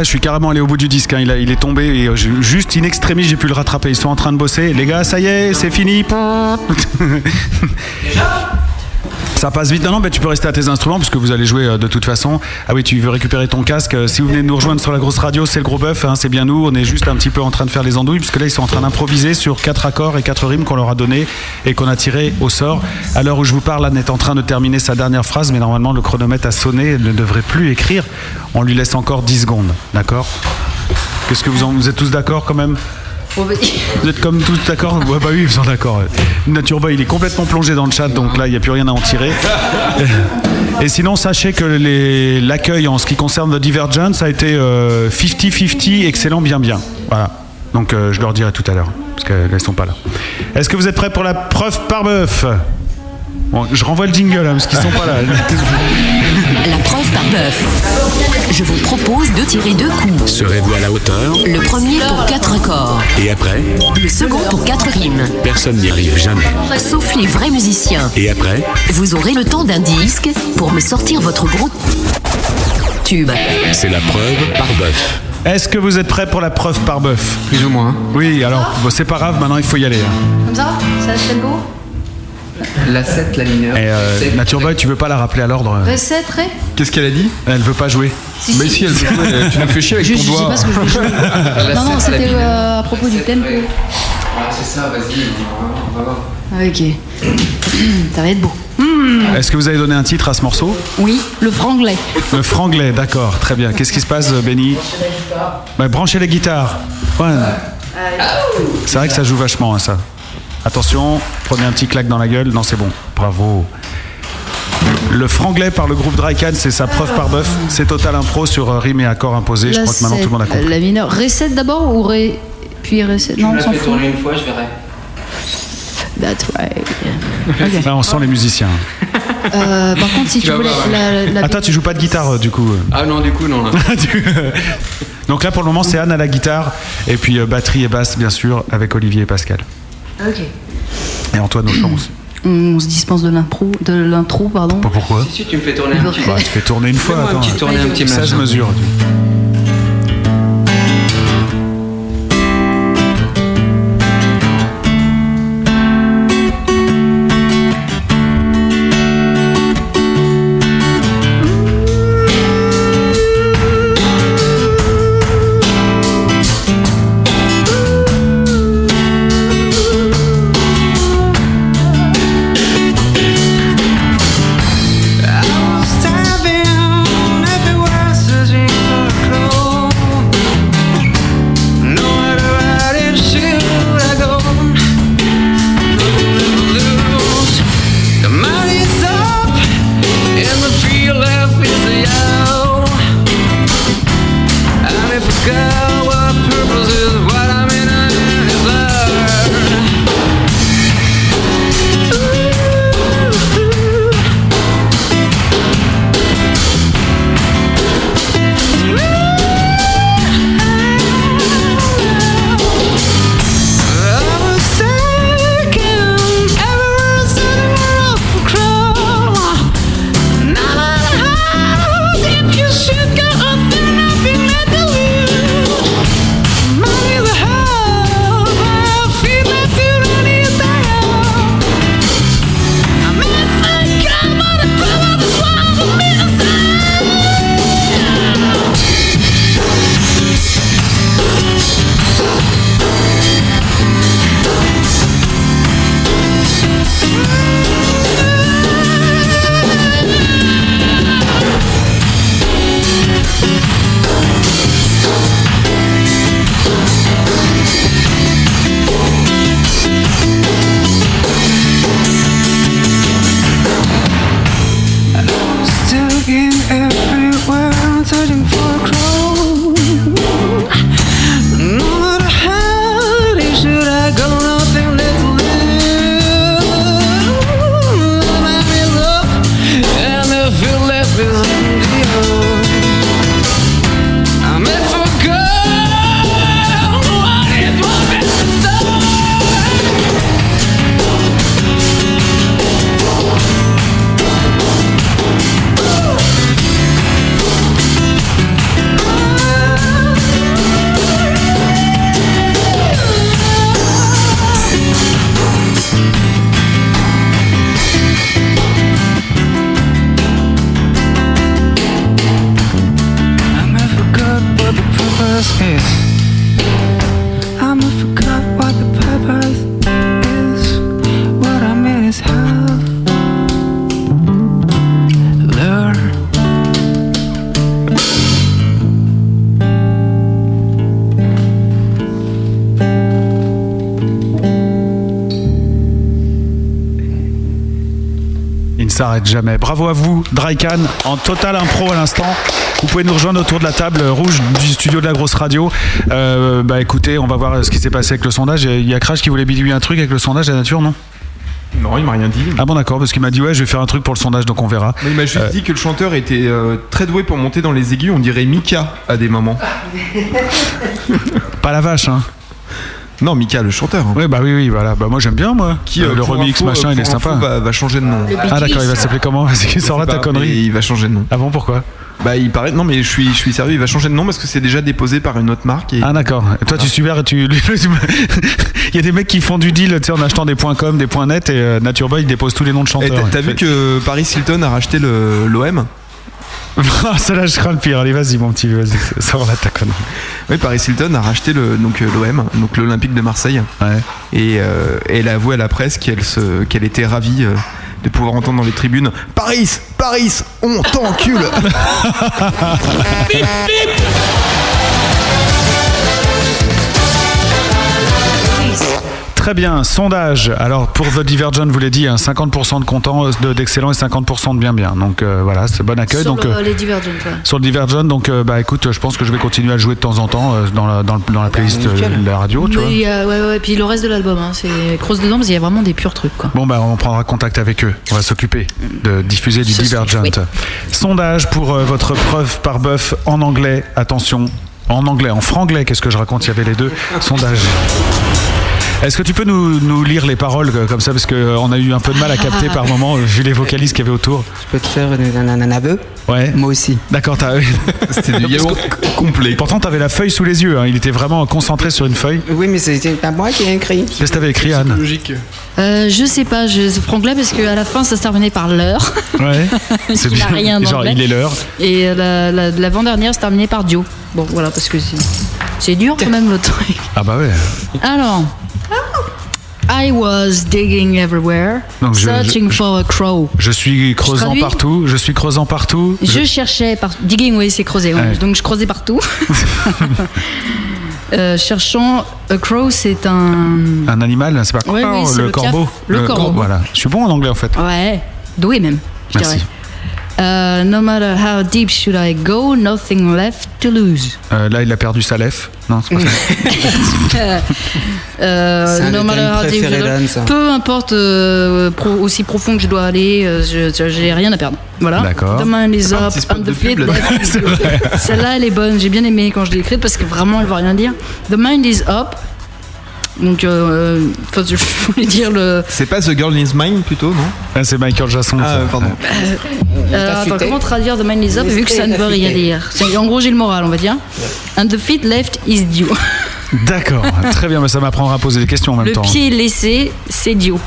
Je suis carrément allé au bout du disque. hein. Il, a- il est tombé et euh, juste in extremis, j'ai pu le rattraper. Ils sont en train de bosser. Les gars, ça y est, c'est fini. Ça passe vite. Non, non, mais tu peux rester à tes instruments puisque vous allez jouer euh, de toute façon. Ah oui, tu veux récupérer ton casque. Euh, Si vous venez de nous rejoindre sur la grosse radio, c'est le gros bœuf. hein, c'est bien nous. On est juste un petit peu en train de faire les andouilles puisque là, ils sont en train d'improviser sur quatre accords et quatre rimes qu'on leur a donné et qu'on a tiré au sort. À l'heure où je vous parle, Anne est en train de terminer sa dernière phrase, mais normalement, le chronomètre a sonné. Elle ne devrait plus écrire. On lui laisse encore 10 secondes. D'accord Qu'est-ce que vous en. Vous êtes tous d'accord quand même vous êtes comme tous d'accord Ouais, bah oui, ils sont d'accord. ouais. Nature Boy, il est complètement plongé dans le chat, donc là, il n'y a plus rien à en tirer. Et sinon, sachez que l'accueil en ce qui concerne The Divergence a été euh, 50-50, excellent, bien, bien. Voilà. Donc, euh, je leur dirai tout à l'heure, parce qu'elles ne sont pas là. Est-ce que vous êtes prêts pour la preuve par bœuf? Bon, je renvoie le jingle, hein, parce qu'ils sont pas là. La preuve par bœuf. Je vous propose de tirer deux coups. Serez-vous à la hauteur Le premier pour quatre accords. Et après Le second pour quatre rimes. Personne n'y arrive jamais. Sauf les vrais musiciens. Et après Vous aurez le temps d'un disque pour me sortir votre gros tube. C'est la preuve par bœuf. Est-ce que vous êtes prêts pour la preuve par bœuf? Plus ou moins. Oui, alors, bon, c'est pas grave, maintenant il faut y aller. hein. Comme ça? Ça se fait beau? La 7, la mineure. Et euh, Nature Boy, tu veux pas la rappeler à l'ordre Recette, Ray Qu'est-ce qu'elle a dit? Elle veut pas jouer. Si, Mais si. si, elle veut jouer. Tu nous fais chier avec Je- ton je sais doigt. pas ce que je jouer. <laughs> La non, non, la c'était euh, à propos du tempo. C'est ça, vas-y, on va voir. Ah, Ok. <clears throat> Ça va être beau. Est-ce que vous avez donné un titre à ce morceau? Oui, le franglais. Le franglais, d'accord, très bien. Qu'est-ce qui se passe, Benny? Bah, Branchez les guitares. Ouais. C'est vrai que ça joue vachement, hein, ça. Attention, prenez un petit claque dans la gueule. Non, c'est bon. Bravo. Le franglais par le groupe Drycan, c'est sa preuve par bœuf. C'est total impro sur euh, rime et accord imposé. Je crois que maintenant tout le monde a compris. La mineure. Recette d'abord ou ré... puis recette? Non, on s'en fout. une fois, je verrai. That's right. <laughs> Là, on sent les musiciens. Euh, par contre, si tu voulais voir, la, la- Attends, tu joues pas de guitare, euh, du coup Ah non, du coup, non. <laughs> Donc là, pour le moment, c'est Anne à la guitare. Et puis euh, batterie et basse, bien sûr, avec Olivier et Pascal. Ok. Et Antoine au chant aussi. On se dispense de l'impro, de l'intro, pardon. Pas pourquoi Si, si, tu me fais tourner un petit peu. Bah, Tu fais tourner une fois. Fais-moi un attends. petit tourner, un petit 16 machin. mesures. I Drycan, en total impro à l'instant. Vous pouvez nous rejoindre autour de la table rouge du studio de la grosse radio. Euh, bah écoutez, on va voir ce qui s'est passé avec le sondage. Il y a Crash qui voulait bidouiller un truc avec le sondage, la nature, non? Non, il m'a rien dit. Ah bon d'accord, parce qu'il m'a dit ouais, je vais faire un truc pour le sondage, donc on verra. Mais il m'a juste Euh, dit que le chanteur était euh, très doué pour monter dans les aigus. On dirait Mika à des moments. <laughs> <laughs> Pas la vache, hein Non, Mika, le chanteur. Oui, bah oui, oui, voilà. Bah moi j'aime bien, moi. Qui, Euh, euh, le remix, info, machin, il est sympa. Va, va changer de nom. Ah d'accord, il va s'appeler comment Vas-y, sors là Je sais ta connerie. Il va changer de nom. Ah bon, pourquoi Bah, il paraît. Non, mais je suis, je suis sérieux. Il va changer de nom parce que c'est déjà déposé par une autre marque. Et... Ah d'accord. Et toi tu subis et tu. <laughs> il y a des mecs qui font du deal, tu sais, en achetant des points .com, des points .net et euh, Nature Boy dépose tous les noms de chanteurs. t'as- T'as vu que Paris Hilton a racheté le- l'OM Ah, <laughs> ça là je crains le pire. Allez, vas-y mon petit, vas-y, sors là ta connerie. Oui, Paris Hilton a racheté le donc euh, l'OM, donc l'Olympique de Marseille. Et euh, elle a avoué à la presse qu'elle se qu'elle était ravie euh, de pouvoir entendre dans les tribunes Paris, Paris, on t'encule. <laughs> <laughs> Très bien, sondage. Alors pour The Divergent, vous l'avez dit, hein, 50% de contents, de- d'excellent et 50% de bien bien. Donc euh, voilà, c'est bon accueil. Sur donc, le- euh, les Divergent, ouais. sur le Divergent, donc euh, bah écoute, je pense que je vais continuer à le jouer de temps en temps euh, dans, la, dans, le- dans la playlist euh, de la radio, tu Mais vois. il ouais, ouais, puis le reste de l'album, hein, c'est cross dedans parce qu'il y a vraiment des purs trucs. Quoi. Bon bah on prendra contact avec eux. On va s'occuper de diffuser du Ce serait Divergent. Sondage pour euh, votre preuve par bœuf en anglais. Attention, en anglais, en franglais. Qu'est-ce que je raconte? Il y avait les deux. Sondage. Est-ce que tu peux nous, nous lire les paroles euh, comme ça parce qu'on a eu un peu de mal à capter par moment euh, <laughs> vu les vocalises qu'il y avait autour. Je peux te faire un, un aveu Ouais. Moi aussi. D'accord, t'as. <laughs> C'était du yaourt complet. Pourtant, t'avais la feuille sous les yeux. hein. Il était vraiment concentré sur une feuille. Oui, mais c'était pas moi qui ai écrit. Qu'est-ce que t'avais écrit, Anne? Logique. Euh, je sais pas, je franglais parce qu'à la fin ça se terminait par l'heure. Ouais. <laughs> Il a rien Genre, d'anglais. il est l'heure. Et euh, la- la- l'avant-dernière se terminait par Dio. Bon voilà, parce que c'est c'est dur quand même le truc. Ah bah ouais. Alors. I was digging everywhere, Donc, je- searching je- for a crow. Je suis creusant traduis partout. Je suis creusant partout. Je cherchais par digging, oui, c'est creuser. ouais. Donc je creusais partout. <laughs> Euh, cherchant a crow, c'est un Un animal, c'est pas Ouais, oui, le, le corbeau. piaf. Le corbeau. Voilà. Je suis bon en anglais en fait. ouais, doué même. Je Merci. dirais. Euh, no matter how deep should I go, nothing left to lose. Euh, là, il a perdu sa lèvre. Non, c'est pas ça. <laughs> Euh, no matter how deep ça. peu importe euh, pro- aussi profond que je dois aller, euh, j'ai rien à perdre. Voilà. D'accord. The mind is up de the good. <laughs> Celle-là, elle est bonne. J'ai bien aimé quand je l'ai écrite parce que vraiment, elle veut rien dire. The mind is up. Donc, euh, enfin, je <laughs> voulais dire le. C'est pas The Girl Is Mine plutôt, non Ah, c'est Michael Jackson. Ah, ça. pardon. Euh, attends, comment traduire The mind is up vu que ça ne veut rien dire En gros, j'ai le moral, on va dire. And the feet left is due. D'accord. <laughs> Très bien, mais ça m'apprendra à poser des questions en même Le temps. pied laissé, c'est Dio.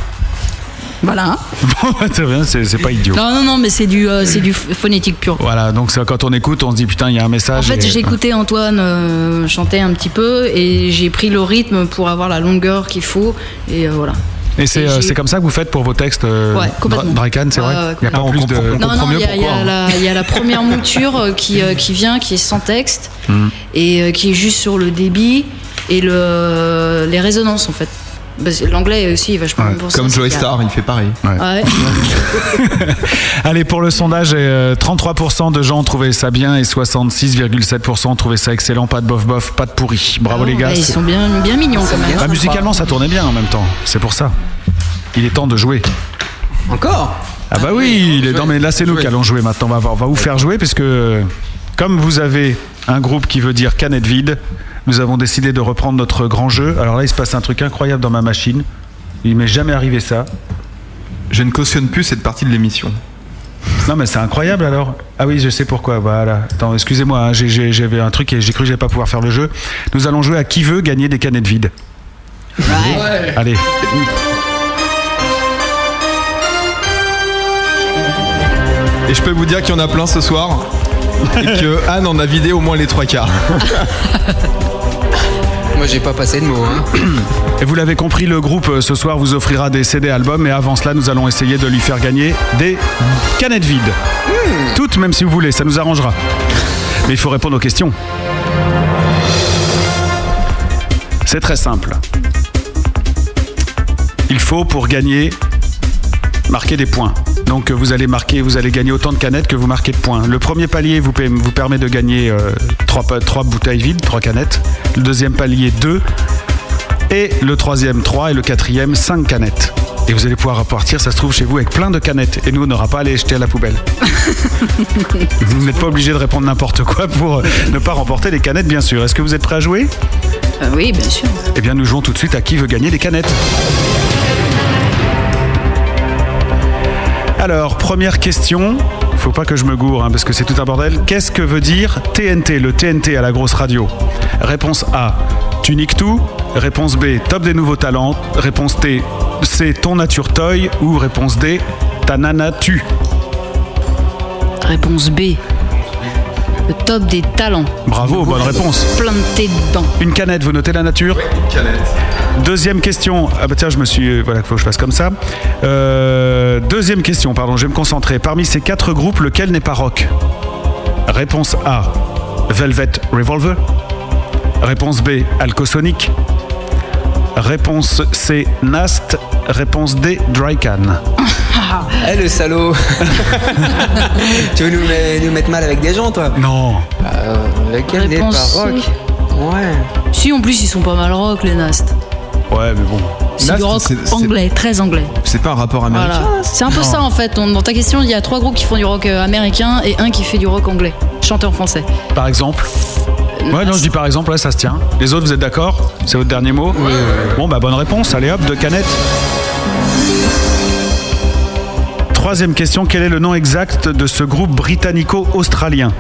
Voilà. <laughs> Bon, très bien, c'est pas idiot. Non, non, non, mais c'est du, euh, c'est du ph- phonétique pur. Voilà, donc quand on écoute, on se dit putain, il y a un En message. fait, et- j'ai écouté Antoine euh, chanter un petit peu et j'ai pris le rythme pour avoir la longueur qu'il faut. Et euh, voilà. Et c'est euh, comme ça que vous faites pour vos textes euh, Ouais, Drakan, c'est vrai Il n'y a pas complètement. plus de. On Non, non, il y, y hein. la- il y a la première mouture euh, qui, qui vient, qui est sans texte Hmm. et qui est juste sur le débit et le, les résonances en fait. Que L'anglais aussi vachement Ouais, bon pour ça, Comme Joey Star, il fait pareil. Ouais. <laughs> Allez, pour le sondage, euh, 33% de gens trouvaient ça bien et 66,7% trouvaient ça excellent. Pas de bof bof, pas de pourri. Bravo les gars. Ils sont bien, bien mignons quand même. Bah, musicalement, ça tournait bien en même temps. C'est pour ça. Il est temps de jouer. Encore? Ah bah oui, il est... non mais là c'est nous qui allons jouer maintenant. On va, voir- on va vous faire jouer puisque comme vous avez un groupe qui veut dire canette vide, nous avons décidé de reprendre notre grand jeu. Alors là, il se passe un truc incroyable dans ma machine. Il m'est jamais arrivé ça. Je ne cautionne plus cette partie de l'émission. Non mais c'est incroyable alors. Ah oui, je sais pourquoi. Voilà. Attends, excusez-moi, hein, j'ai- j'ai- j'avais un truc et j'ai cru que j'allais pas pouvoir faire le jeu. Nous allons jouer à qui veut gagner des canettes vides. Allez. Et je peux vous dire qu'il y en a plein ce soir. Et que Anne en a vidé au moins les trois quarts. <laughs> Moi, j'ai pas passé de mots. Hein. Et vous l'avez compris, le groupe euh, ce soir vous offrira des CD albums. Mais avant cela, nous allons essayer de lui faire gagner des canettes vides. Toutes, même si vous voulez, ça nous arrangera. Mais il faut répondre aux questions. C'est très simple. Il faut, pour gagner, marquer des points. Donc euh, vous allez marquer, vous allez gagner autant de canettes que vous marquez de points. Le premier palier vous, vous permet de gagner 3, bouteilles vides, 3 canettes. Le deuxième palier 2. Et le troisième 3 et le quatrième 5 canettes. Et vous allez pouvoir repartir, ça se trouve chez vous, avec plein de canettes. Et nous, on n'aura pas à les jeter à la poubelle. <laughs> vous n'êtes pas obligé de répondre n'importe quoi pour euh, ne pas remporter les canettes, bien sûr. Est-ce que vous êtes prêts à jouer? Euh, oui, bien sûr. Eh bien, nous jouons tout de suite à qui veut gagner les canettes. Alors, première question. Faut pas que je me gourre, hein, parce que c'est tout un bordel. Qu'est-ce que veut dire TNT, le TNT à la grosse radio? Réponse A, tu niques tout. Réponse B, top des nouveaux talents. Réponse T, c'est ton nature toy. Ou réponse D, ta nana tue. Réponse B. Le top des talents. Bravo, bonne réponse. Planté dedans. Une canette, vous notez la nature? Canette. Deuxième question. Ah bah tiens, je me suis. Voilà, il faut que je fasse comme ça. Euh, deuxième question, pardon, je vais me concentrer. Parmi ces quatre groupes, lequel n'est pas rock? Réponse A Velvet Revolver. Réponse B Alcosonic. Réponse C Nast. Réponse D Drycan. <laughs> Eh le salaud <laughs> Tu veux nous, met- nous mettre mal avec des gens, toi? Non. Euh, lequel n'est pas rock? Ouais. Si, en plus, ils sont pas mal rock, les Nast. Ouais, mais bon. C'est du rock anglais, très anglais. C'est pas un rapport américain Voilà. C'est un peu ça en fait. On- Dans ta question, il y a trois groupes qui font du rock euh, américain et un qui fait du rock anglais, chanteur français. Par exemple Ouais, non, je dis par exemple, ouais, ça se tient. Les autres, vous êtes d'accord? C'est votre dernier mot? Bon, bah, bonne réponse. Allez hop, deux canettes. Troisième question, quel est le nom exact de ce groupe britannico-australien?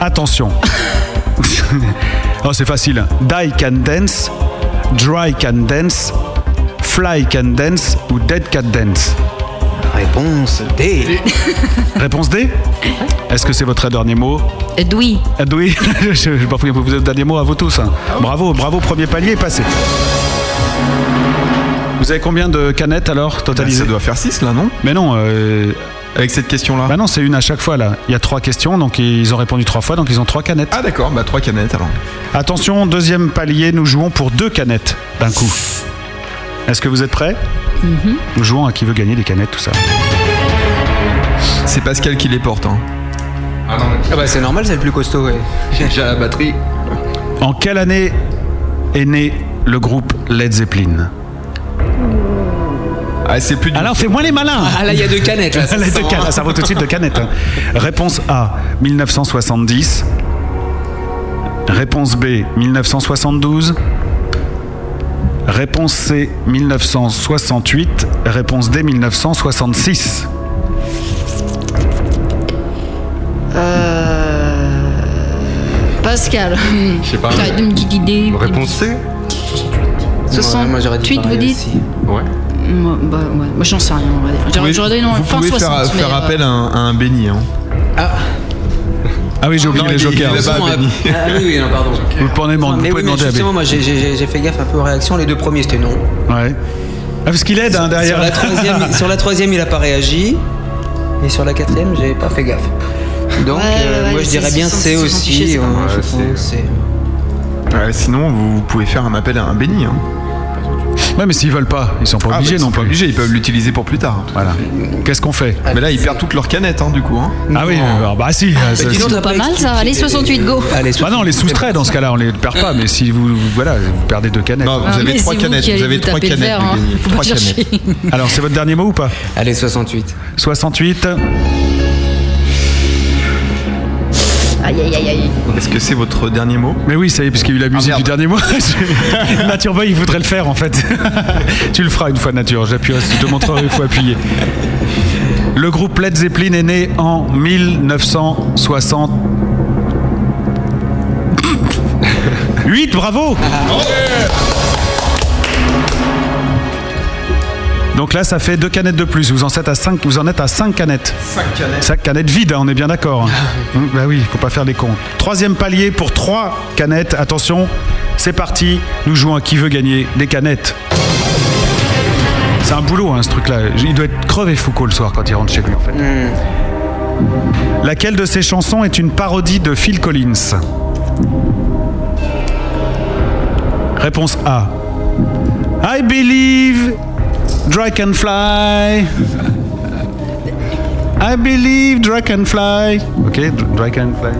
Attention. <laughs> <laughs> oh, c'est facile. Die Can Dance, Dry Can Dance, Fly Can Dance ou Dead Can Dance Réponse D. <laughs> Réponse D Est-ce que c'est votre dernier mot? Edoui. Edoui <laughs> Je vais pas vous êtes dernier mot à vous tous. hein. Bravo, bravo, premier palier passé. Vous avez combien de canettes alors totalisées Ça doit faire 6 là, non? Mais non. euh, Avec cette question-là Bah non, c'est une à chaque fois là. Il y a trois questions, donc ils ont répondu trois fois, donc ils ont trois canettes. Ah d'accord, bah 3 canettes alors. Attention, deuxième palier, nous jouons pour deux canettes d'un coup. Est-ce que vous êtes prêts Nous jouons à qui veut gagner des canettes, tout ça. C'est Pascal qui les porte. Hein. Ah bah c'est normal, c'est le plus costaud, ouais. <laughs> J'ai la batterie. En quelle année est né le groupe Led Zeppelin? Ah, c'est plus du... Alors fais-moi les malins Ah là, il y a deux canettes. Là, <laughs> ça Les sent, deux canettes, ça vaut tout de suite deux canettes. Réponse A, 1970. Réponse B, 1972. Réponse C, 1968. Réponse D, 1966. Euh... Pascal. Je sais pas. T'as une petite idée Réponse C? Ouais, moi, j'aurais dit 68, vous dites? aussi. Ouais. Moi, bah, ouais. Moi, j'en sais rien, on va dire. J'aurais pouvez, j'aurais donné non, vous fin pouvez 60, faire, mais, faire euh, appel à un, à un béni. Hein. Ah, Ah oui, j'ai oublié les jokers. ah oui, oui, non, pardon. Vous pouvez demander, vous mais pouvez oui, mais demander à B. justement, moi j'ai- j'ai j'ai fait gaffe un peu aux réactions. Les deux premiers c'était non. Ouais. Ah, parce qu'il aide hein, derrière. Sur la, troisième, sur la troisième, il a pas réagi. Et sur la quatrième, j'ai pas fait gaffe. Donc, Ouais, euh, ouais, moi je dirais bien C 66 aussi. c'est ouais, je pense c'est- Ouais, sinon, vous, vous pouvez faire un appel à un béni. Hein. Ouais, mais s'ils veulent pas, ils sont pas Ah, obligés bah, ils non sont pas plus. obligés, ils peuvent l'utiliser pour plus tard. Voilà. Qu'est-ce qu'on fait? Mais là, ils perdent toutes leurs canettes, hein, du coup. Hein. Ah oui, euh, bah si. Bah, ça- dis donc, si- t'as Pas mal, ça. Allez, les- 68, go. Allez, Bah non, on les soustrait dans ce cas-là, on les perd pas, mais si vous, voilà, vous perdez deux canettes. Non, vous Ah, avez trois canettes. Vous avez trois hein. canettes. Alors, c'est votre dernier mot ou pas? Allez, 68. 68. Aïe, aïe, aïe, aïe. Est-ce que c'est votre dernier mot? Mais oui, ça y est, puisqu'il y a eu la musique du dernier mot. <laughs> Nature Boy, il voudrait le faire en fait. <laughs> tu le feras une fois, Nature. J'appuierai, je te montrerai, il faut appuyer. Le groupe Led Zeppelin est né en 1960. 8, bravo Donc là, ça fait deux canettes de plus. Vous en êtes à 5, vous en êtes à 5 canettes. 5 canettes. 5 canettes vides, hein, on est bien d'accord. hein. Hum, bah oui, faut pas faire les cons. Troisième palier pour 3 canettes. Attention, c'est parti. Nous jouons à qui veut gagner des canettes. C'est un boulot, hein, ce truc-là. Il doit être crevé Foucault le soir quand il rentre chez lui, en fait. Laquelle de ces chansons est une parodie de Phil Collins? Réponse A. I believe Dry can fly. I believe Dry can fly. Ok, Dry can fly.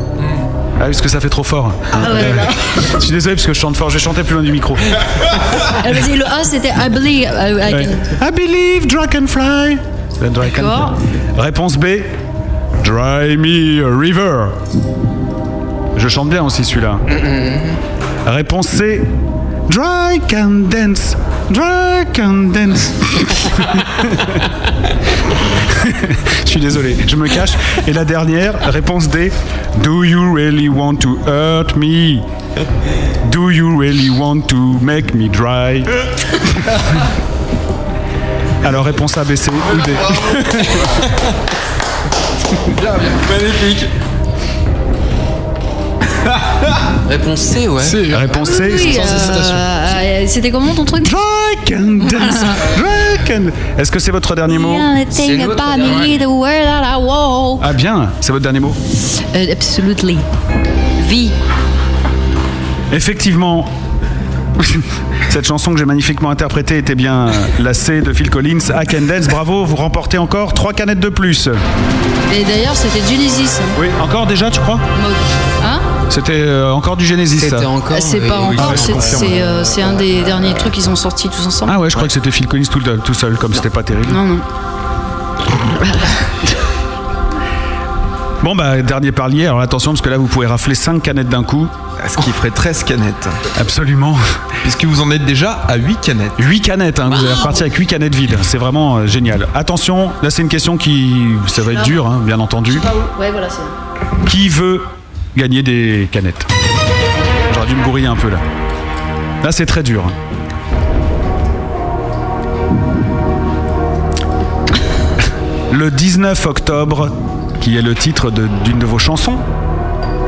Ah, parce que ça fait trop fort. Ah ouais, Euh, je suis désolé parce que je chante fort. Je vais chanter plus loin du micro. Euh, vas-y, le A c'était I believe. I- I Ouais. can- I believe Dry can fly. Le Dry can D'accord. fly. Réponse B. Dry me a river. Je chante bien aussi celui-là. Réponse C. Dry can dance. Dry can dance. <laughs> je suis désolé, je me cache. Et la dernière, réponse D. Do you really want to hurt me? Do you really want to make me dry? Alors réponse A, B, ou D. Magnifique. <laughs> Réponse C, ouais. Réponse C, Oui, sans hésitation. euh, C'était comment ton truc Dry can dance. Dry can- Est-ce que c'est votre dernier mot Thing about me, the word that I walk. Ah bien, c'est votre dernier mot Euh, absolutely. Vie. Effectivement, <laughs> cette chanson que j'ai magnifiquement interprétée était bien la C de Phil Collins, I Can Dance. Bravo, vous remportez encore 3 canettes de plus. Et d'ailleurs, c'était Genesis. Oui, encore déjà, tu crois? Mode. C'était euh, encore du Genesis. ça. C'est pas encore, c'est- un des derniers trucs qu'ils ont sortis tous ensemble. Ah ouais, je crois que c'était Phil Collins tout, tout seul, comme c'était pas terrible. Non, non. <laughs> Bon bah dernier parlier, alors attention parce que là vous pouvez rafler 5 canettes d'un coup. Ce qui ferait 13 canettes. Absolument. <laughs> Puisque vous en êtes déjà à 8 canettes. 8 canettes, hein, vous allez repartir avec 8 canettes vides. C'est vraiment euh, génial. Attention, là c'est une question qui. Ça va être dur, hein, bien entendu. Ouais, voilà, c'est. Qui veut gagner des canettes J'aurais dû me bourrer un peu là. Là c'est très dur. hein. Le 19 octobre, qui est le titre d'une de, vos chansons,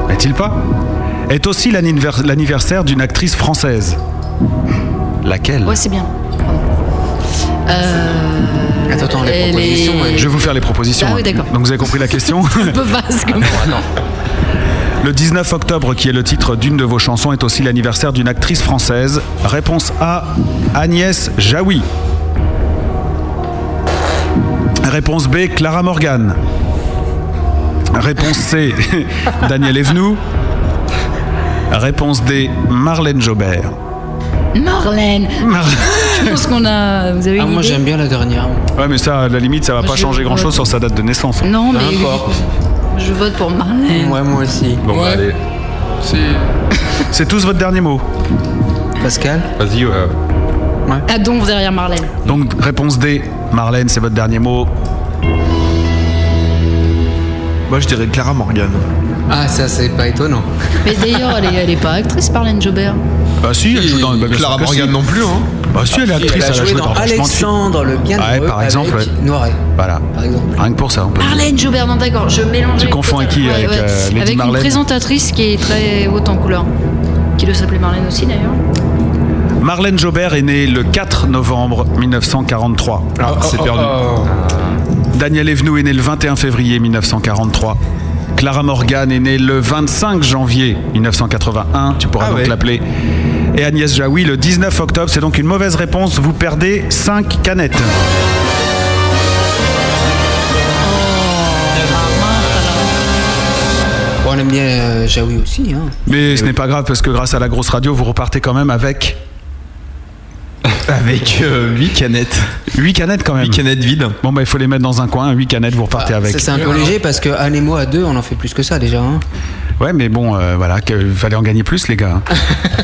n'est-il pas? Est aussi l'annivers- l'anniversaire d'une actrice française. Laquelle? Ouais, c'est bien. Euh, Attends, attends, les propositions. Je vais vous faire les propositions. Ah oui, hein. d'accord. Donc vous avez compris la question un peu vaste comme Le 19 octobre, qui est le titre d'une de vos chansons, est aussi l'anniversaire d'une actrice française. Réponse A, Agnès Jaoui. Réponse B, Clara Morgan. Réponse C, <laughs> Daniel Evenou. Réponse D, Marlène Jobert. Marlène. Je pense qu'on a. Vous avez Ah, une moi j'aime bien la dernière. Ouais, mais ça, à la limite, ça va pas changer grand-chose sur sa date de naissance. Non, mais. Je vote pour Marlène. Ouais, moi aussi. Bon, bah, allez. <laughs> C'est tous votre dernier mot. Pascal Vas-y, ouais. Ah, donc derrière Marlène. Donc, réponse D, Marlène, c'est votre dernier mot. Moi, je dirais Clara Morgan. Ah, ça, c'est pas étonnant. Mais d'ailleurs, elle est, elle est pas actrice, Marlène Jobert. Bah si, elle joue dans... bah, bien Clara sûr que Morgan si. non plus, hein. Bah si, elle est actrice, elle a joué dans. Alexandre le Bienheureux Ouais, par exemple, avec ouais. Noiret. Voilà. Par exemple. Rien que pour ça, on peut Jobert, non d'accord, je mélange. Tu confonds avec qui Avec, euh, Lady Avec une présentatrice qui est très haute en couleur. Qui doit s'appeler Marlène aussi d'ailleurs. Marlène Jobert est née le 4 novembre 1943. Ah, c'est perdu. Daniel Evenou est né le 21 février 1943. Clara Morgan est née le 25 janvier 1981, tu pourras Ah donc ouais. l'appeler. Et Agnès Jaoui le 19 octobre, c'est donc une mauvaise réponse, vous perdez 5 canettes. On aime bien euh, Jaoui aussi. Hein. Mais ce n'est pas grave parce que grâce à la grosse radio, vous repartez quand même avec Avec 8 canettes. 8 canettes quand même. 8 canettes vides. Bon bah il faut les mettre dans un coin, 8 canettes, vous repartez avec. Ça, c'est un peu léger parce que Anne et moi à deux, on en fait plus que ça déjà. Hein. Ouais, mais bon, euh, voilà, il fallait en gagner plus, les gars.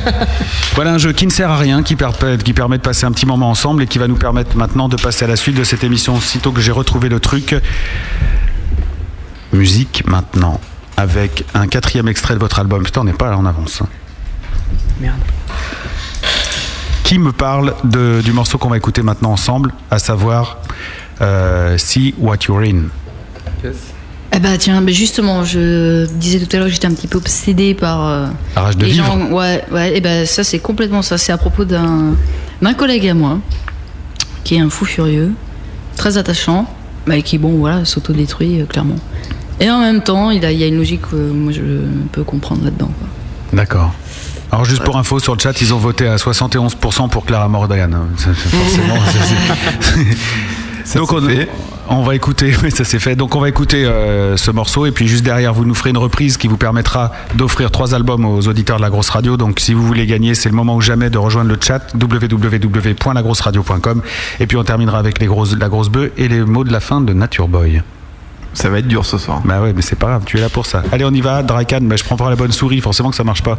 <laughs> voilà un jeu qui ne sert à rien, qui, permet de passer un petit moment ensemble et qui va nous permettre maintenant de passer à la suite de cette émission, sitôt que j'ai retrouvé le truc. Musique maintenant, avec un quatrième extrait de votre album. Putain, on n'est pas là en avance. hein. Merde. Qui me parle de- du morceau qu'on va écouter maintenant ensemble, à savoir euh, See What You're In. Eh bah tiens, mais justement, je disais tout à l'heure que j'étais un petit peu obsédée par euh, La rage de les vivre. gens. Ouais, ouais. Et ben ça c'est complètement ça. C'est à propos d'un d'un collègue à moi qui est un fou furieux, très attachant, mais qui bon voilà s'autodétruit euh, clairement. Et en même temps, il, a, il y a une logique que moi je peux comprendre là-dedans. D'accord. Alors juste pour info, sur le chat, ils ont voté à 71% pour Clara <laughs> c'est Forcément, ça, c'est- Donc on, on va écouter, <laughs> oui, ça c'est fait. Donc on va écouter euh, ce morceau et puis juste derrière, vous nous ferez une reprise qui vous permettra d'offrir trois albums aux auditeurs de la grosse radio. Donc si vous voulez gagner, c'est le moment ou jamais de rejoindre le chat www.lagrosseradio.com et puis on terminera avec les grosses, la grosse bœuf et les mots de la fin de Nature Boy. Ça va être dur ce soir. Bah ouais, mais c'est pas grave, tu es là pour ça. Allez, on y va, Drakan, mais je prends pas la bonne souris, forcément que ça marche pas.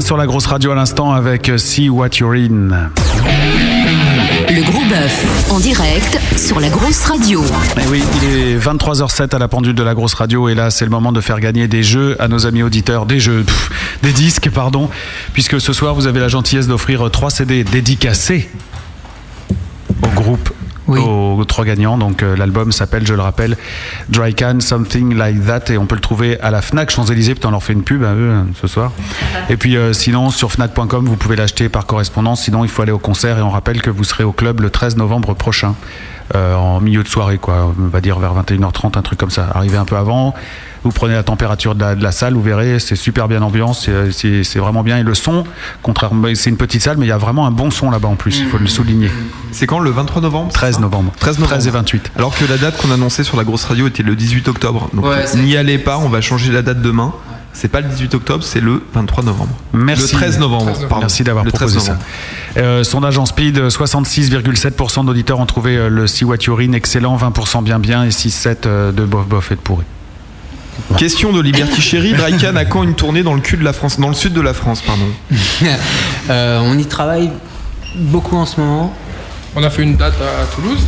Sur la grosse radio à l'instant avec euh, See What You're In. Le gros bœuf en direct sur la grosse radio. Eh oui, il est 23h07 à la pendule de la grosse radio et là c'est le moment de faire gagner des jeux à nos amis auditeurs, des jeux, pff, des disques pardon, puisque ce soir vous avez la gentillesse d'offrir trois CD dédicacés au groupe. Aux, trois gagnants, donc euh, l'album s'appelle, je le rappelle, Dry Can, Something Like That, et on peut le trouver à la Fnac. Champs-Élysées, putain, on leur fait une pub à eux hein, ce soir. Et puis euh, sinon, sur Fnac.com, vous pouvez l'acheter par correspondance, sinon il faut aller au concert, et on rappelle que vous serez au club le 13 novembre prochain, euh, en milieu de soirée, quoi, on va dire vers 21h30, un truc comme ça. Arrivez un peu avant, vous prenez la température de la, de la salle, vous verrez, c'est super bien ambiance, c'est- vraiment bien. Et le son, contrairement, c'est une petite salle, mais il y a vraiment un bon son là-bas en plus, il faut le souligner. C'est quand le 23 novembre 13 novembre. 13 novembre. 13 et 28. Alors que la date qu'on annonçait sur la grosse radio était le 18 octobre. Donc Ouais, n'y allez pas, on va changer la date demain. C'est pas le 18 octobre, c'est le 23 novembre. Merci. Le 13 novembre, pardon. Merci d'avoir Le 13 proposé ça. Euh, sondage en speed, euh, 66,7% d'auditeurs ont trouvé euh, le See What You're In excellent, 20% bien bien et 6,7% euh, de bof bof et de pourri. Question de Liberty Chérie, Drycan a quand une tournée dans le cul de la France, dans le sud de la France, pardon. <laughs> Euh, on y travaille beaucoup en ce moment. On a fait une date à Toulouse.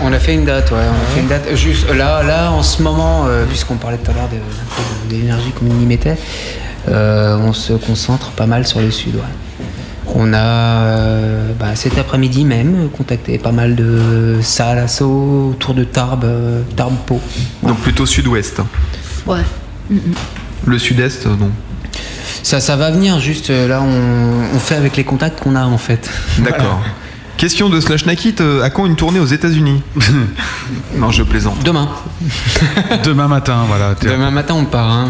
On a fait une date, ouais. On a fait une date. Juste là, là, en ce moment, euh, puisqu'on parlait tout à l'heure de, l'énergie qu'on y mettait, euh, on se concentre pas mal sur le sud, ouais. On a euh, bah, cet après-midi même contacté pas mal de salles assaut autour de Tarbes, euh, Tarbes-Pau. Donc plutôt sud-ouest. Ouais. Le sud-est, euh, non. Ça, ça va venir, juste là, on, on fait avec les contacts qu'on a en fait. D'accord. <laughs> Question de Slash Nakit, à quand une tournée aux États-Unis? <laughs> Non, je plaisante. Demain. Demain matin, voilà. Demain matin, on part. hein.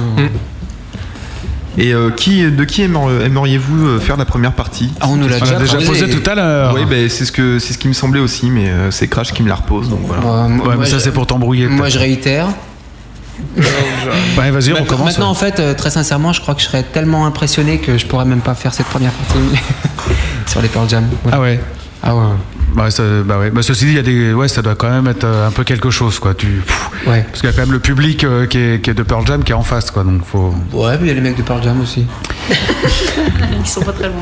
Et euh, qui, de qui aimeriez- aimeriez-vous euh, faire la première partie? Ah, on nous l'a déjà posé tout à l'heure. Oui, ben, c'est ce que c'est ce qui me semblait aussi, mais euh, c'est Crash qui me la repose, donc voilà. Moi- Ouais, mais ça c'est pour t'embrouiller. Moi, je réitère. <laughs> Ouais, vas-y, on Maintenant- recommence. Maintenant, en fait, euh, très sincèrement, je crois que je serais tellement impressionné que je pourrais même pas faire cette première partie <laughs> sur les Pearl Jam. Ah ouais. Ah ouais. Bah, ça- bah ouais. Bah, ceci dit, y a des, ouais, ça doit quand même être euh, un peu quelque chose, quoi. Tu, pff, Ouais. parce qu'il y a quand même le public euh, qui, est, qui est de Pearl Jam qui est en face, quoi. Donc faut. Ouais, mais il y a les mecs de Pearl Jam aussi. <laughs> Ils sont pas très loin.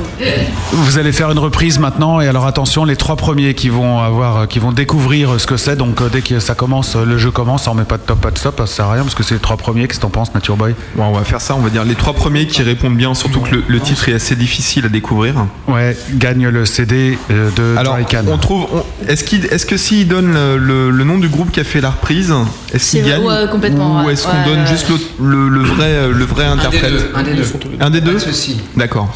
Vous allez faire une reprise maintenant, et alors attention, les trois premiers qui vont avoir, euh, qui vont découvrir ce que c'est. Donc dès que ça commence, le jeu commence, on met pas de top, pas de stop, ça sert à rien parce que c'est les trois premiers. Qu'est-ce que t'en penses, Nature Boy? Bon, on va faire ça, on va dire les trois premiers qui répondent bien, surtout que le, le titre est assez difficile à découvrir. Ouais, gagne le CD de Alors, Dry Can. On trouve. on- Est-ce qu'il, est-ce que s'il donne le, le- le nom du groupe qui a fait la reprise, est-ce qu'il gagne ouais, complètement, Ou ouais. est-ce qu'on Ouais, donne ouais. juste le, vrai, le vrai interprète deux, un des deux. Un des deux. D'accord.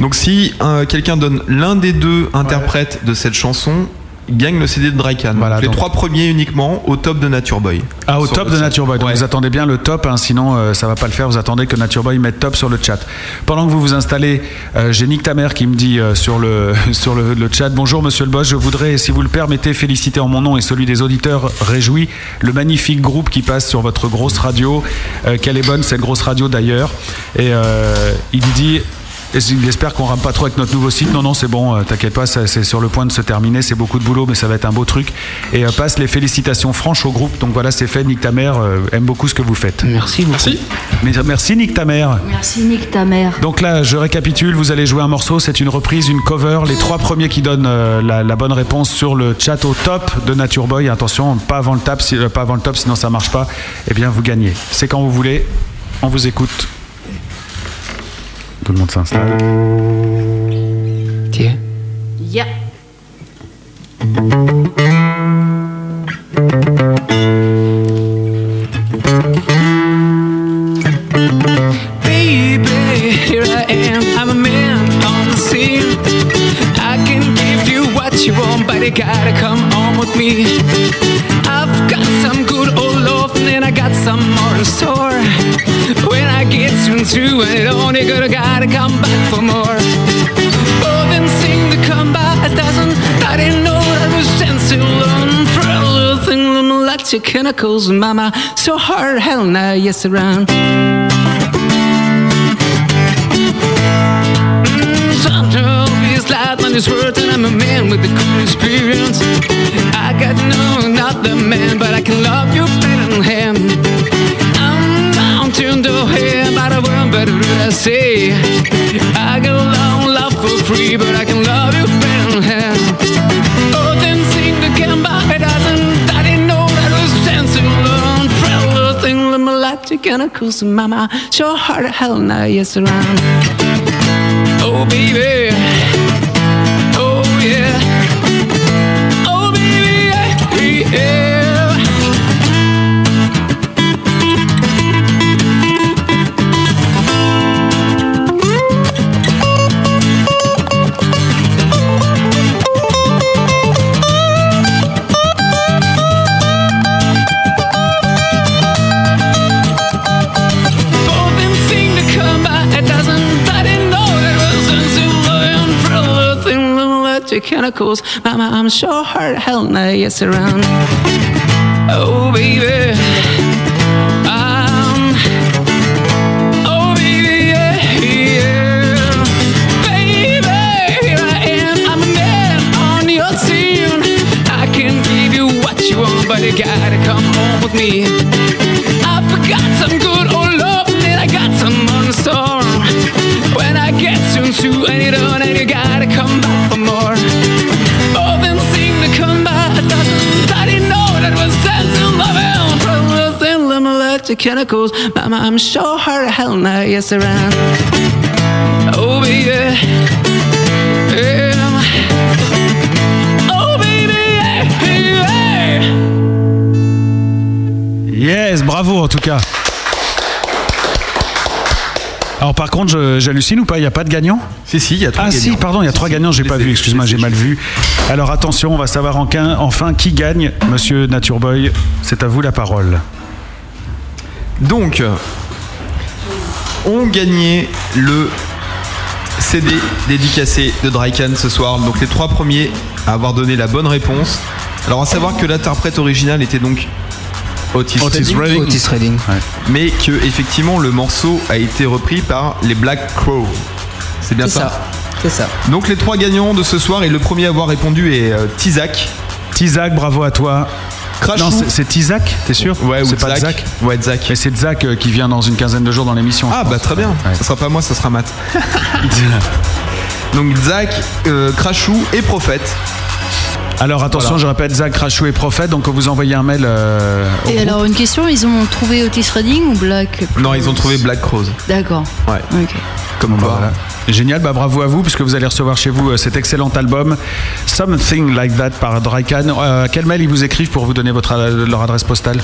Donc si euh, quelqu'un donne l'un des deux interprètes de cette chanson, gagne le CD de Dry Can. Voilà, les donc- trois premiers uniquement au top de Nature Boy. Ah, au top de. Nature Boy. Donc Ouais. vous attendez bien le top, hein, sinon euh, ça va pas le faire. Vous attendez que Nature Boy mette top sur le chat. Pendant que vous vous installez, euh, j'ai Nick Tamer qui me dit euh, sur, le, <laughs> sur le, le chat Bonjour monsieur le boss, je voudrais, si vous le permettez, féliciter en mon nom et celui des auditeurs réjouis le magnifique groupe qui passe sur votre grosse radio. Euh, quelle est bonne cette grosse radio d'ailleurs. Et il dit. Et Il espère qu'on rame pas trop avec notre nouveau site. Non, non, c'est bon, euh, t'inquiète pas, ça- c'est sur le point de se terminer. C'est beaucoup de boulot, mais ça va être un beau truc. Et euh, passe les félicitations franches au groupe. Donc voilà, c'est fait. Nick Tamer euh, aime beaucoup ce que vous faites. Merci, Merci. Mais, merci, Nick Tamer. Merci Nick, ta mère. Donc là, je récapitule, vous allez jouer un morceau, c'est une reprise, une cover. Les trois premiers qui donnent euh, la, la bonne réponse sur le chat au top de Nature Boy, attention, pas avant le top, si- euh, pas avant le top, sinon ça marche pas. Eh bien, vous gagnez. C'est quand vous voulez. On vous écoute. Tout le monde s'installe. Tiens. Yeah. And it only gonna gotta come back for more. Oh, then sing come by a dozen. I didn't know that was sensible. For a little thing, little like your chemicals, mama. So hard, hell now, yes, around. On this world, and I'm a man with a good experience. I got no another man, but I can love you better than him. I'm bound to do him, but I won't better do I say. free, but I can love you hand in hand. Oh, then seem to come by a dozen. I didn't know that was dancing alone. Travel thing, let me let you gonna cool some mama. Sure hard to hell now, yes, around. Oh, baby. Oh, yeah. Oh, baby, yeah. yeah. Electric chemicals. Mama, I'm sure hard hell now, yes, around. Oh, baby. Um, oh, baby, yeah, yeah. Baby, here I am. I'm a man on your team. I can give you what you want, but you gotta come home with me. I forgot some good old love, and I got some on the storm. When I get you into any done, and you gotta come back them electric chemicals, Mama, I'm sure hard hell now, yes, around. Oh, baby. Yeah. Oh, baby, yeah, yeah. Yes, bravo en tout cas. Alors par contre, j'hallucine ou pas? Il n'y a pas de gagnant? Si, si, il y a trois Ah si, gagnants. pardon, il y a trois gagnants, j'ai pas vu, excuse-moi, j'ai mal vu. Alors attention, on va savoir en quin- enfin qui gagne. Monsieur Nature Boy, c'est à vous la parole. Donc, on gagnait le CD dédicacé de Drycan ce soir. Donc les trois premiers à avoir donné la bonne réponse. Alors à savoir que l'interprète original était donc Otis, Otis Redding. Otis Redding. Mais que effectivement le morceau a été repris par les Black Crow. C'est bien ça. C'est ça. Donc les trois gagnants de ce soir et le premier à avoir répondu est euh, Tizak. Tizak, bravo à toi. Non, c'est- Tizak, t'es sûr Ouais, ou c'est pas Zach. Ouais, Zach. Mais c'est Zach euh, qui vient dans une quinzaine de jours dans l'émission. Ah bah très bien. Ça sera pas moi, ça sera Matt. <laughs> Donc Zach, euh, Crashou et Prophète. Alors attention, Voilà. je répète, Zach, Crashou et Prophète. Donc vous envoyez un mail. euh, au Et groupe. alors, une question, ils ont trouvé Otis Redding ou Black Non, ils ont trouvé Black Crows. D'accord. Ouais. Ok. Comme Bah, quoi. voilà. Génial, bah bravo à vous puisque vous allez recevoir chez vous euh, cet excellent album Something Like That par Drycan. Euh, quel mail ils vous écrivent pour vous donner euh, leur adresse postale?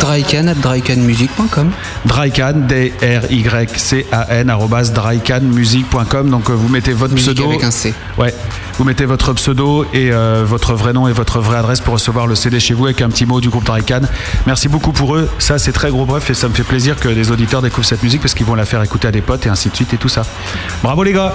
Drycan at drycanmusic.com. Drycan, D-R-Y-C-A-N, arrobas drycanmusic.com. Donc euh, vous mettez votre Musique pseudo. avec un C. Ouais. Vous mettez votre pseudo et euh, votre vrai nom et votre vraie adresse pour recevoir le CD chez vous avec un petit mot du groupe Drycan. Merci beaucoup pour eux. Ça, c'est très gros bref et ça me fait plaisir que les auditeurs découvrent cette musique parce qu'ils vont la faire écouter à des potes et ainsi de suite et tout ça. Bravo les gars!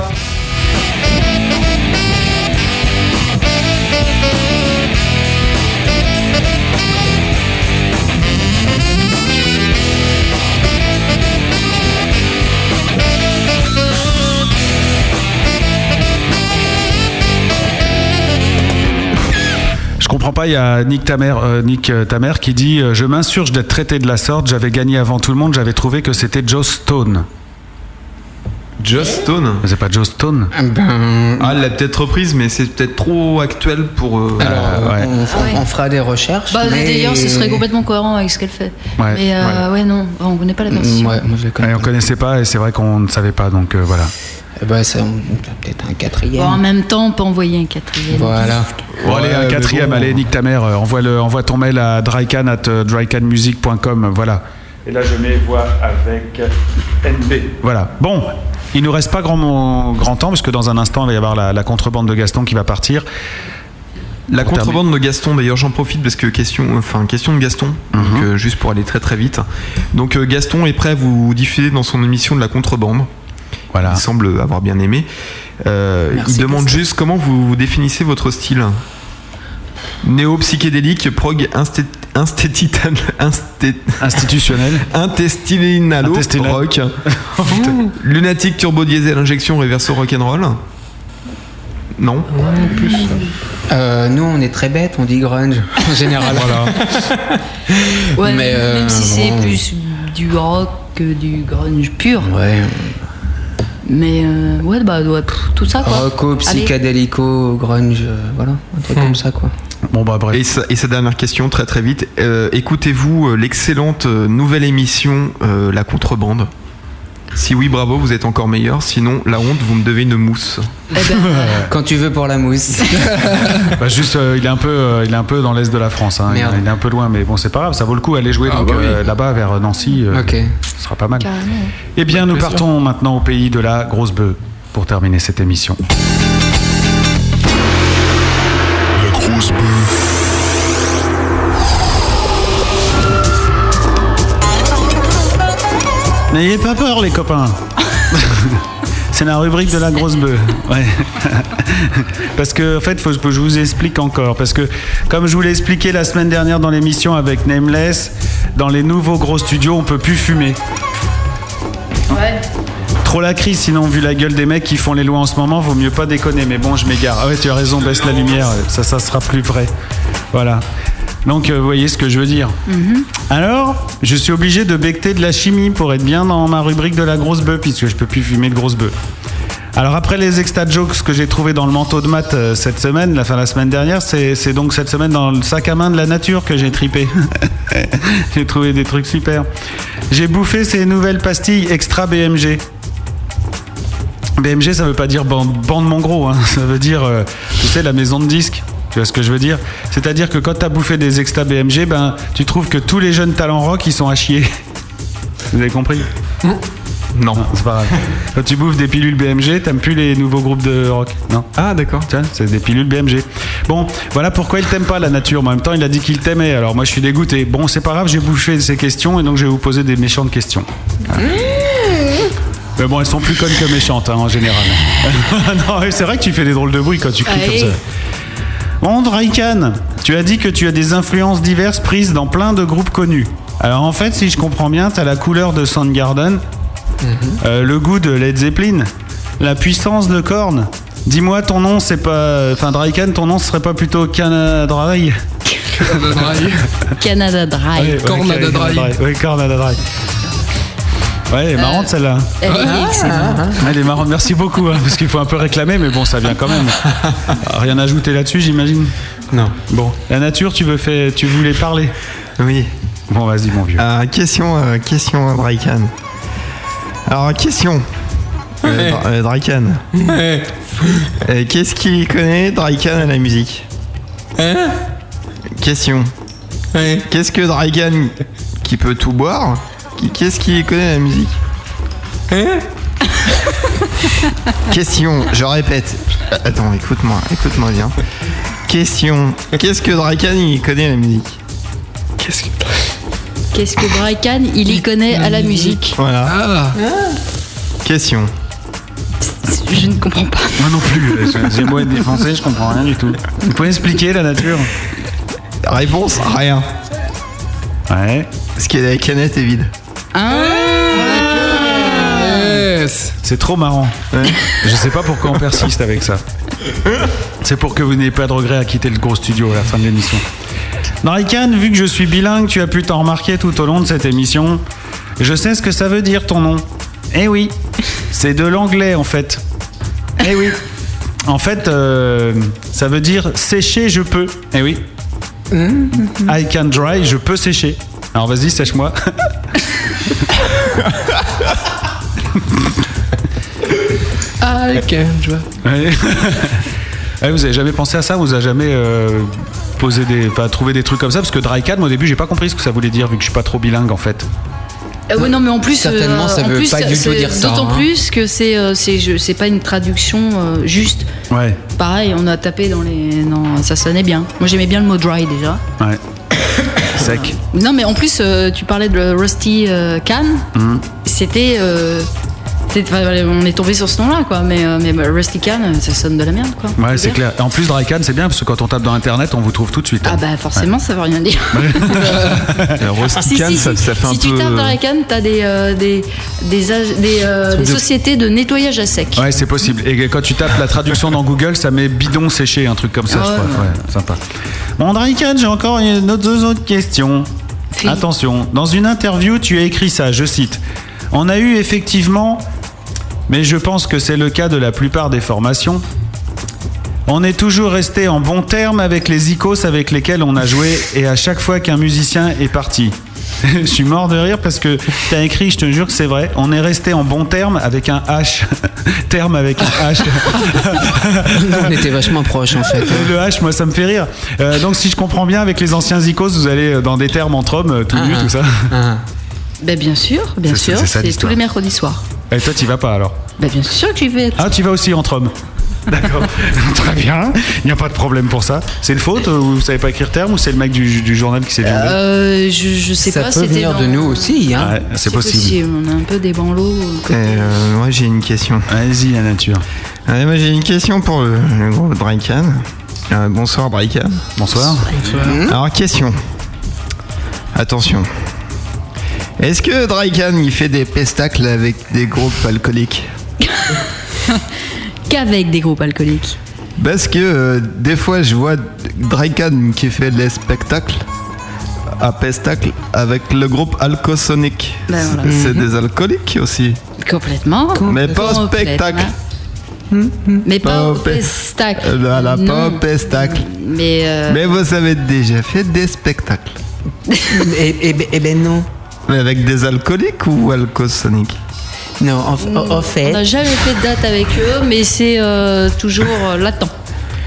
Pas, il y a Nick Tamer, euh, Nick euh, Tamer qui dit euh, Je m'insurge d'être traité de la sorte, j'avais gagné avant tout le monde, j'avais trouvé que c'était Joe Stone. Joe Stone C'est pas Joe Stone Ben, Ah, elle l'a peut-être reprise, mais c'est peut-être trop actuel pour. euh, alors, ouais. on, fera- Ah ouais. on fera des recherches. Bah, mais- D'ailleurs, ce serait complètement cohérent avec ce qu'elle fait. Ouais, Mais euh, ouais, non, on connaît pas la version. Ouais, moi je la connais. Et on connaissait pas et c'est vrai qu'on ne savait pas, donc euh, voilà. Eh ben, peut-être un quatrième. Bon, en même temps, on peut envoyer un quatrième. Voilà. Bon, allez, un quatrième, bon. allez, Nick ta mère, euh, envoie, le, envoie ton mail à drycan at euh, drycanmusic.com, voilà. Et là, je mets voix avec NB. Voilà. Bon, il nous reste pas grand, grand temps, parce que dans un instant, il va y avoir la, la contrebande de Gaston qui va partir. La Pour contrebande de Gaston, d'ailleurs, j'en profite parce que question, enfin, question de Gaston, Mhm. donc, euh, juste pour aller très très vite. Donc euh, Gaston est prêt à vous diffuser dans son émission de la contrebande. Voilà. Il semble avoir bien aimé. Euh, il demande juste comment vous, vous définissez votre style. Néo-psychédélique, prog, insté- Institutionnel. <laughs> intestinalo, Intestinal. rock, <laughs> lunatique, turbo diesel, injection, reverso rock'n'roll. Non. Euh, nous, on est très bêtes, on dit grunge en <laughs> général. Ouais, Mais, euh, même si c'est bon. plus du rock que du grunge pur. Ouais. Mais euh, ouais, bah, ouais, pff, tout ça quoi. Rocco, psychédélico, grunge, euh, voilà, un truc comme ça quoi. Bon bah bref. Et sa, et sa dernière question, très très vite. Euh, Écoutez-vous l'excellente nouvelle émission euh, La Contrebande? Si oui, bravo, vous êtes encore meilleur. Sinon, la honte, vous me devez une mousse. <laughs> Quand tu veux pour la mousse. <laughs> Bah juste, euh, il est un peu, euh, il est un peu dans l'est de la France. hein. Il, est un peu loin, mais bon, c'est pas grave. Ça vaut le coup aller jouer Ah donc, bah oui. euh, là-bas vers Nancy. euh, Ok. Ce sera pas mal. Carrément. Eh bien, nous plaisir. partons maintenant au pays de la grosse bœuf pour terminer cette émission. La grosse bœuf. N'ayez pas peur, les copains. <laughs> C'est la rubrique de la grosse bœuf. Ouais. <laughs> Parce que, en fait, faut que je vous explique encore. Parce que, comme je vous l'ai expliqué la semaine dernière dans l'émission avec Nameless, dans les nouveaux gros studios, on peut plus fumer. Ouais. Trop la crise, sinon, vu la gueule des mecs qui font les lois en ce moment, vaut mieux pas déconner. Mais bon, je m'égare. Ah ouais, tu as raison, baisse la lumière. Ça, ça sera plus vrai. Voilà. Donc, euh, vous voyez ce que je veux dire. Alors, je suis obligé de becter de la chimie pour être bien dans ma rubrique de la grosse bœuf, puisque je peux plus fumer de grosse bœuf. Alors après les extra jokes que j'ai trouvé dans le manteau de maths euh, cette semaine, la fin de la semaine dernière, c'est donc cette semaine dans le sac à main de la nature que j'ai tripé. <laughs> j'ai trouvé des trucs super. J'ai bouffé ces nouvelles pastilles extra BMG. BMG, ça veut pas dire bande, bande mon gros, hein. <laughs> ça veut dire, euh, tu sais, la maison de disques. Tu vois ce que je veux dire? C'est-à-dire que quand tu as bouffé des extra BMG, ben, tu trouves que tous les jeunes talents rock, ils sont à chier. <laughs> Vous avez compris? Non, c'est pas grave. Quand tu bouffes des pilules BMG, t'aimes plus les nouveaux groupes de rock. Non? Ah, d'accord. Tiens, c'est des pilules BMG. Bon, voilà pourquoi il t'aime pas la nature. Mais en même temps, il a dit qu'il t'aimait. Alors moi, je suis dégoûté. Bon, c'est pas grave, j'ai bouffé ces questions et donc je vais vous poser des méchantes questions. Mais bon, elles sont plus connes que méchantes hein, en général. <laughs> non, mais c'est vrai que tu fais des drôles de bruit quand tu cries Allez. comme ça. Bon, Draikan, tu as dit que tu as des influences diverses prises dans plein de groupes connus. Alors en fait, si je comprends bien, tu as la couleur de Soundgarden, euh, le goût de Led Zeppelin, la puissance de Korn. Dis-moi ton nom, c'est pas. Enfin, Draikan, ton nom, ce serait pas plutôt Canadry Canada Dry. Ouais, ouais, Cornada Dry. Oui, Cornada Dry. Ouais, elle est marrante celle-là. Elle est excellente. Elle est marrante, merci beaucoup, hein, parce qu'il faut un peu réclamer, mais bon, ça vient quand même. <laughs> Rien à ajouter là-dessus, j'imagine Non. Bon, la nature, tu, veux faire, tu voulais parler Oui. Bon, vas-y, mon vieux. Euh, question, euh, question à Draikan. Alors, question. Euh, Dra- euh. Euh, Qu'est-ce qu'il connaît, Draikan, à la musique Hein Question. Qu'est-ce que Draikan, qui peut tout boire, qui- qu'est-ce qu'il connaît à la musique Hein <laughs> Question, je répète. Attends, écoute-moi, écoute-moi bien. Question, qu'est-ce que Draikan, il connaît à la musique Qu'est-ce que... Qu'est-ce que il y connaît à la musique Voilà. Ah, Question. Je ne comprends pas. Moi non plus, j'ai beau être défoncé, je comprends rien du tout. Vous pouvez expliquer la nature Réponse, rien. Ouais. Parce que la canette est vide. Yes. C'est trop marrant. Je sais pas pourquoi on persiste avec ça. C'est pour que vous n'ayez pas de regret à quitter le gros studio à la fin de l'émission. Narikan, vu que je suis bilingue, tu as pu t'en remarquer tout au long de cette émission. Je sais ce que ça veut dire ton nom. Eh oui, c'est de l'anglais en fait. Eh oui. En fait, euh, ça veut dire sécher, je peux. Eh oui. I can dry, je peux sécher. Alors vas-y, sèche-moi. <laughs> I can drive. Ouais. <laughs> Ouais, vous avez jamais pensé à ça? Vous avez jamais euh, posé des, enfin, trouvé des trucs comme ça? Parce que dry can, au début, j'ai pas compris ce que ça voulait dire vu que je suis pas trop bilingue en fait. Euh, ouais, non, mais en plus, Certainement, ça en veut plus, pas du tout dire ça, D'autant hein. plus que c'est euh, c'est je- c'est pas une traduction euh, juste. Ouais, Pareil, on a tapé dans les. Non, ça sonnait bien. Moi, j'aimais bien le mot dry déjà. ouais. Sec. Non, mais en plus, euh, tu parlais de Rusty euh, Can. Mhm. C'était. On est tombé sur ce nom-là, quoi. Mais, euh, mais bah, Rusty Can, euh, ça sonne de la merde, quoi. Ouais, c'est clair. Et en plus, dry can, c'est bien parce que quand on tape dans internet, on vous trouve tout de suite. hein. Ah, bah, forcément, ça veut rien dire. <laughs> Rusty Ah, Si, Can, si, ça, si. ça fait un si peu. tu tapes canne, t'as des, euh, des, des, euh, sociétés de nettoyage à sec. Ouais, c'est possible. Et quand tu tapes la traduction dans Google, ça met bidon séché, un truc comme ça, Ah je ouais, crois. ouais. Ouais, sympa. Bon, Draikan, j'ai encore une autre- deux autres questions. Attention, dans une interview, tu as écrit ça, je cite. On a eu effectivement mais je pense que c'est le cas de la plupart des formations. On est toujours resté en bon terme avec les icos avec lesquels on a joué et à chaque fois qu'un musicien est parti. <laughs> je suis mort de rire parce que t'as écrit, je te jure que c'est vrai, on est resté en bon terme avec un H. <laughs> terme avec un H. <laughs> On était vachement proches en fait. Le H, moi, ça me fait rire. Euh, donc, si je comprends bien, avec les anciens icos, vous allez dans des termes entre hommes, euh, tout nu, Ah, tout ça. Ben, bien sûr, bien sûr. c'est tous les mercredis soirs. Et toi, t'y vas pas alors Ben, bien sûr que j'y vais. Ah, tu vas aussi entre hommes <laughs> D'accord. <laughs> Très bien. Il n'y a pas de problème pour ça. C'est une faute euh, ou Vous savez pas écrire terme ou c'est le mec du, du journal qui s'est viandé Euh, je, je sais Ça pas, peut venir dans- de nous aussi. Hein. Ouais, c'est possible. On a un peu des banlots. Euh, moi j'ai une question. Vas-y la nature. Ouais, moi j'ai une question pour le, le groupe Drycan. Euh, bonsoir. Bonsoir. Alors question. Attention. Est-ce que Drycan il fait des pestacles avec des groupes alcooliques <laughs> Qu'avec des groupes alcooliques. Parce que euh, des fois je vois Drycan qui fait des spectacles à pestacle avec le groupe Alcosonic. Ben voilà. C'est Mhm. des alcooliques aussi. Complètement. Mais pas au spectacle. Mais pas au Pas au pe- pestacle. Euh, Voilà, pas Non. au pestacle. Mais, euh, Mais vous avez déjà fait des spectacles. et, <laughs> et ben non. Mais avec des alcooliques ou alcosoniques Non, en, en- en fait. on n'a jamais fait de date avec eux, mais c'est euh, toujours euh, latent.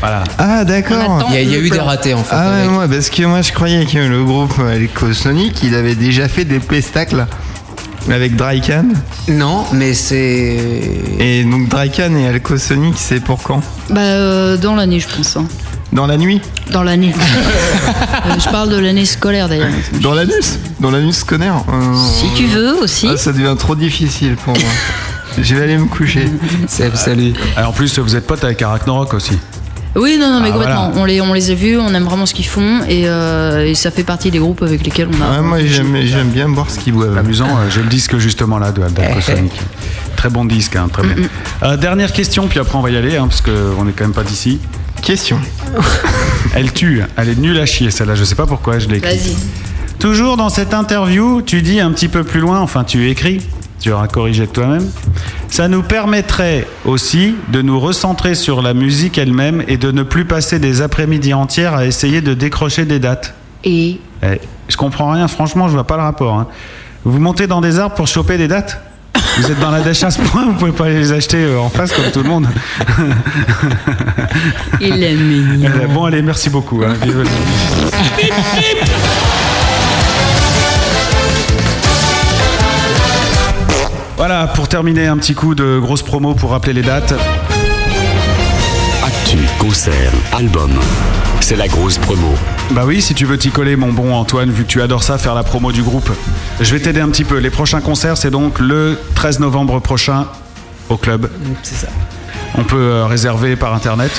Voilà. Ah d'accord. Il y a, y eu des ratés en fait. Ah ouais, avec- parce que moi je croyais que le groupe Alcosonic il avait déjà fait des pestacles avec Drycan. Non, mais c'est. Et donc Drycan et Alcosonic c'est pour quand? Bah, euh, dans l'année, je pense. hein. Dans la nuit Dans l'année. <laughs> Euh, je parle de l'année scolaire d'ailleurs. Dans l'anus Dans l'anus scolaire Euh, Si tu veux aussi. ah, ça devient trop difficile pour moi. <laughs> Je vais aller me coucher. Seb, salut. Alors, en plus, vous êtes pote avec Arachnorok aussi. Oui, non, non, mais Ah, complètement. voilà. On, les, on les a vus, on aime vraiment ce qu'ils font et, euh, et ça fait partie des groupes avec lesquels on a. Ouais, moi j'aime j'aime bien boire ce qu'ils boivent. Amusant, euh, j'ai le disque justement là de d'Alcosonic. Très bon disque, hein, très bien. Euh, dernière question, puis après on va y aller, hein, parce qu'on est quand même pas d'ici. Question. <laughs> Elle tue, elle est nulle à chier celle-là, je sais pas pourquoi je l'ai écrite. Vas-y. Toujours dans cette interview, tu dis un petit peu plus loin, enfin tu écris, tu auras corrigé de toi-même, ça nous permettrait aussi de nous recentrer sur la musique elle-même et de ne plus passer des après-midi entières à essayer de décrocher des dates. Et Eh, je comprends rien, franchement, je vois pas le rapport. hein. Vous montez dans des arbres pour choper des dates? Vous êtes dans la dèche à ce point, vous pouvez pas les acheter euh, en face comme tout le monde. <laughs> il est mignon. Euh, bon, allez, merci beaucoup. hein. Voilà, pour terminer, un petit coup de grosse promo pour rappeler les dates. Concert, album. C'est la grosse promo. Bah oui, si tu veux t'y coller, mon bon Antoine, vu que tu adores ça, faire la promo du groupe. Je vais t'aider un petit peu. Les prochains concerts, c'est donc le 13 novembre prochain au club. C'est ça. On peut euh, réserver par internet.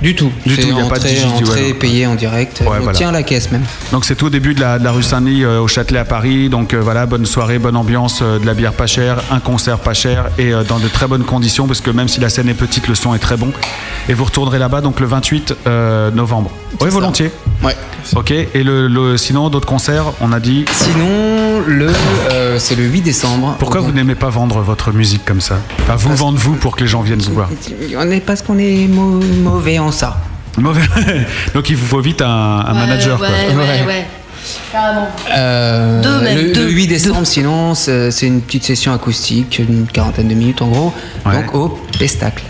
Du tout. Du tout, il n'y a pas de digi, entrée payée en direct. Ouais, On voilà. tient la caisse même. Donc c'est tout au début de la, de la rue Saint-Denis euh, au Châtelet à Paris. Donc euh, voilà, bonne soirée, bonne ambiance, euh, de la bière pas chère, un concert pas cher et dans de très bonnes conditions parce que même si la scène est petite, le son est très bon. Et vous retournerez là-bas donc le 28 euh, novembre. Oui, volontiers. Ouais. Ok. Et le, le- sinon d'autres concerts, on a dit. Sinon, le, euh, c'est le 8 décembre. Pourquoi vous n'aimez pas vendre votre musique comme ça Enfin, vous vendre vous pour que les gens viennent vous voir. On est parce qu'on est mau- mauvais en ça. Mauvais. <laughs> Donc il vous faut vite un, un manager. Ouais, quoi. ouais, ouais. Carrément. Euh, Deux même, le, deux, le 8 décembre, sinon, c'est une petite session acoustique, une quarantaine de minutes en gros. Ouais. Donc au Pestacle.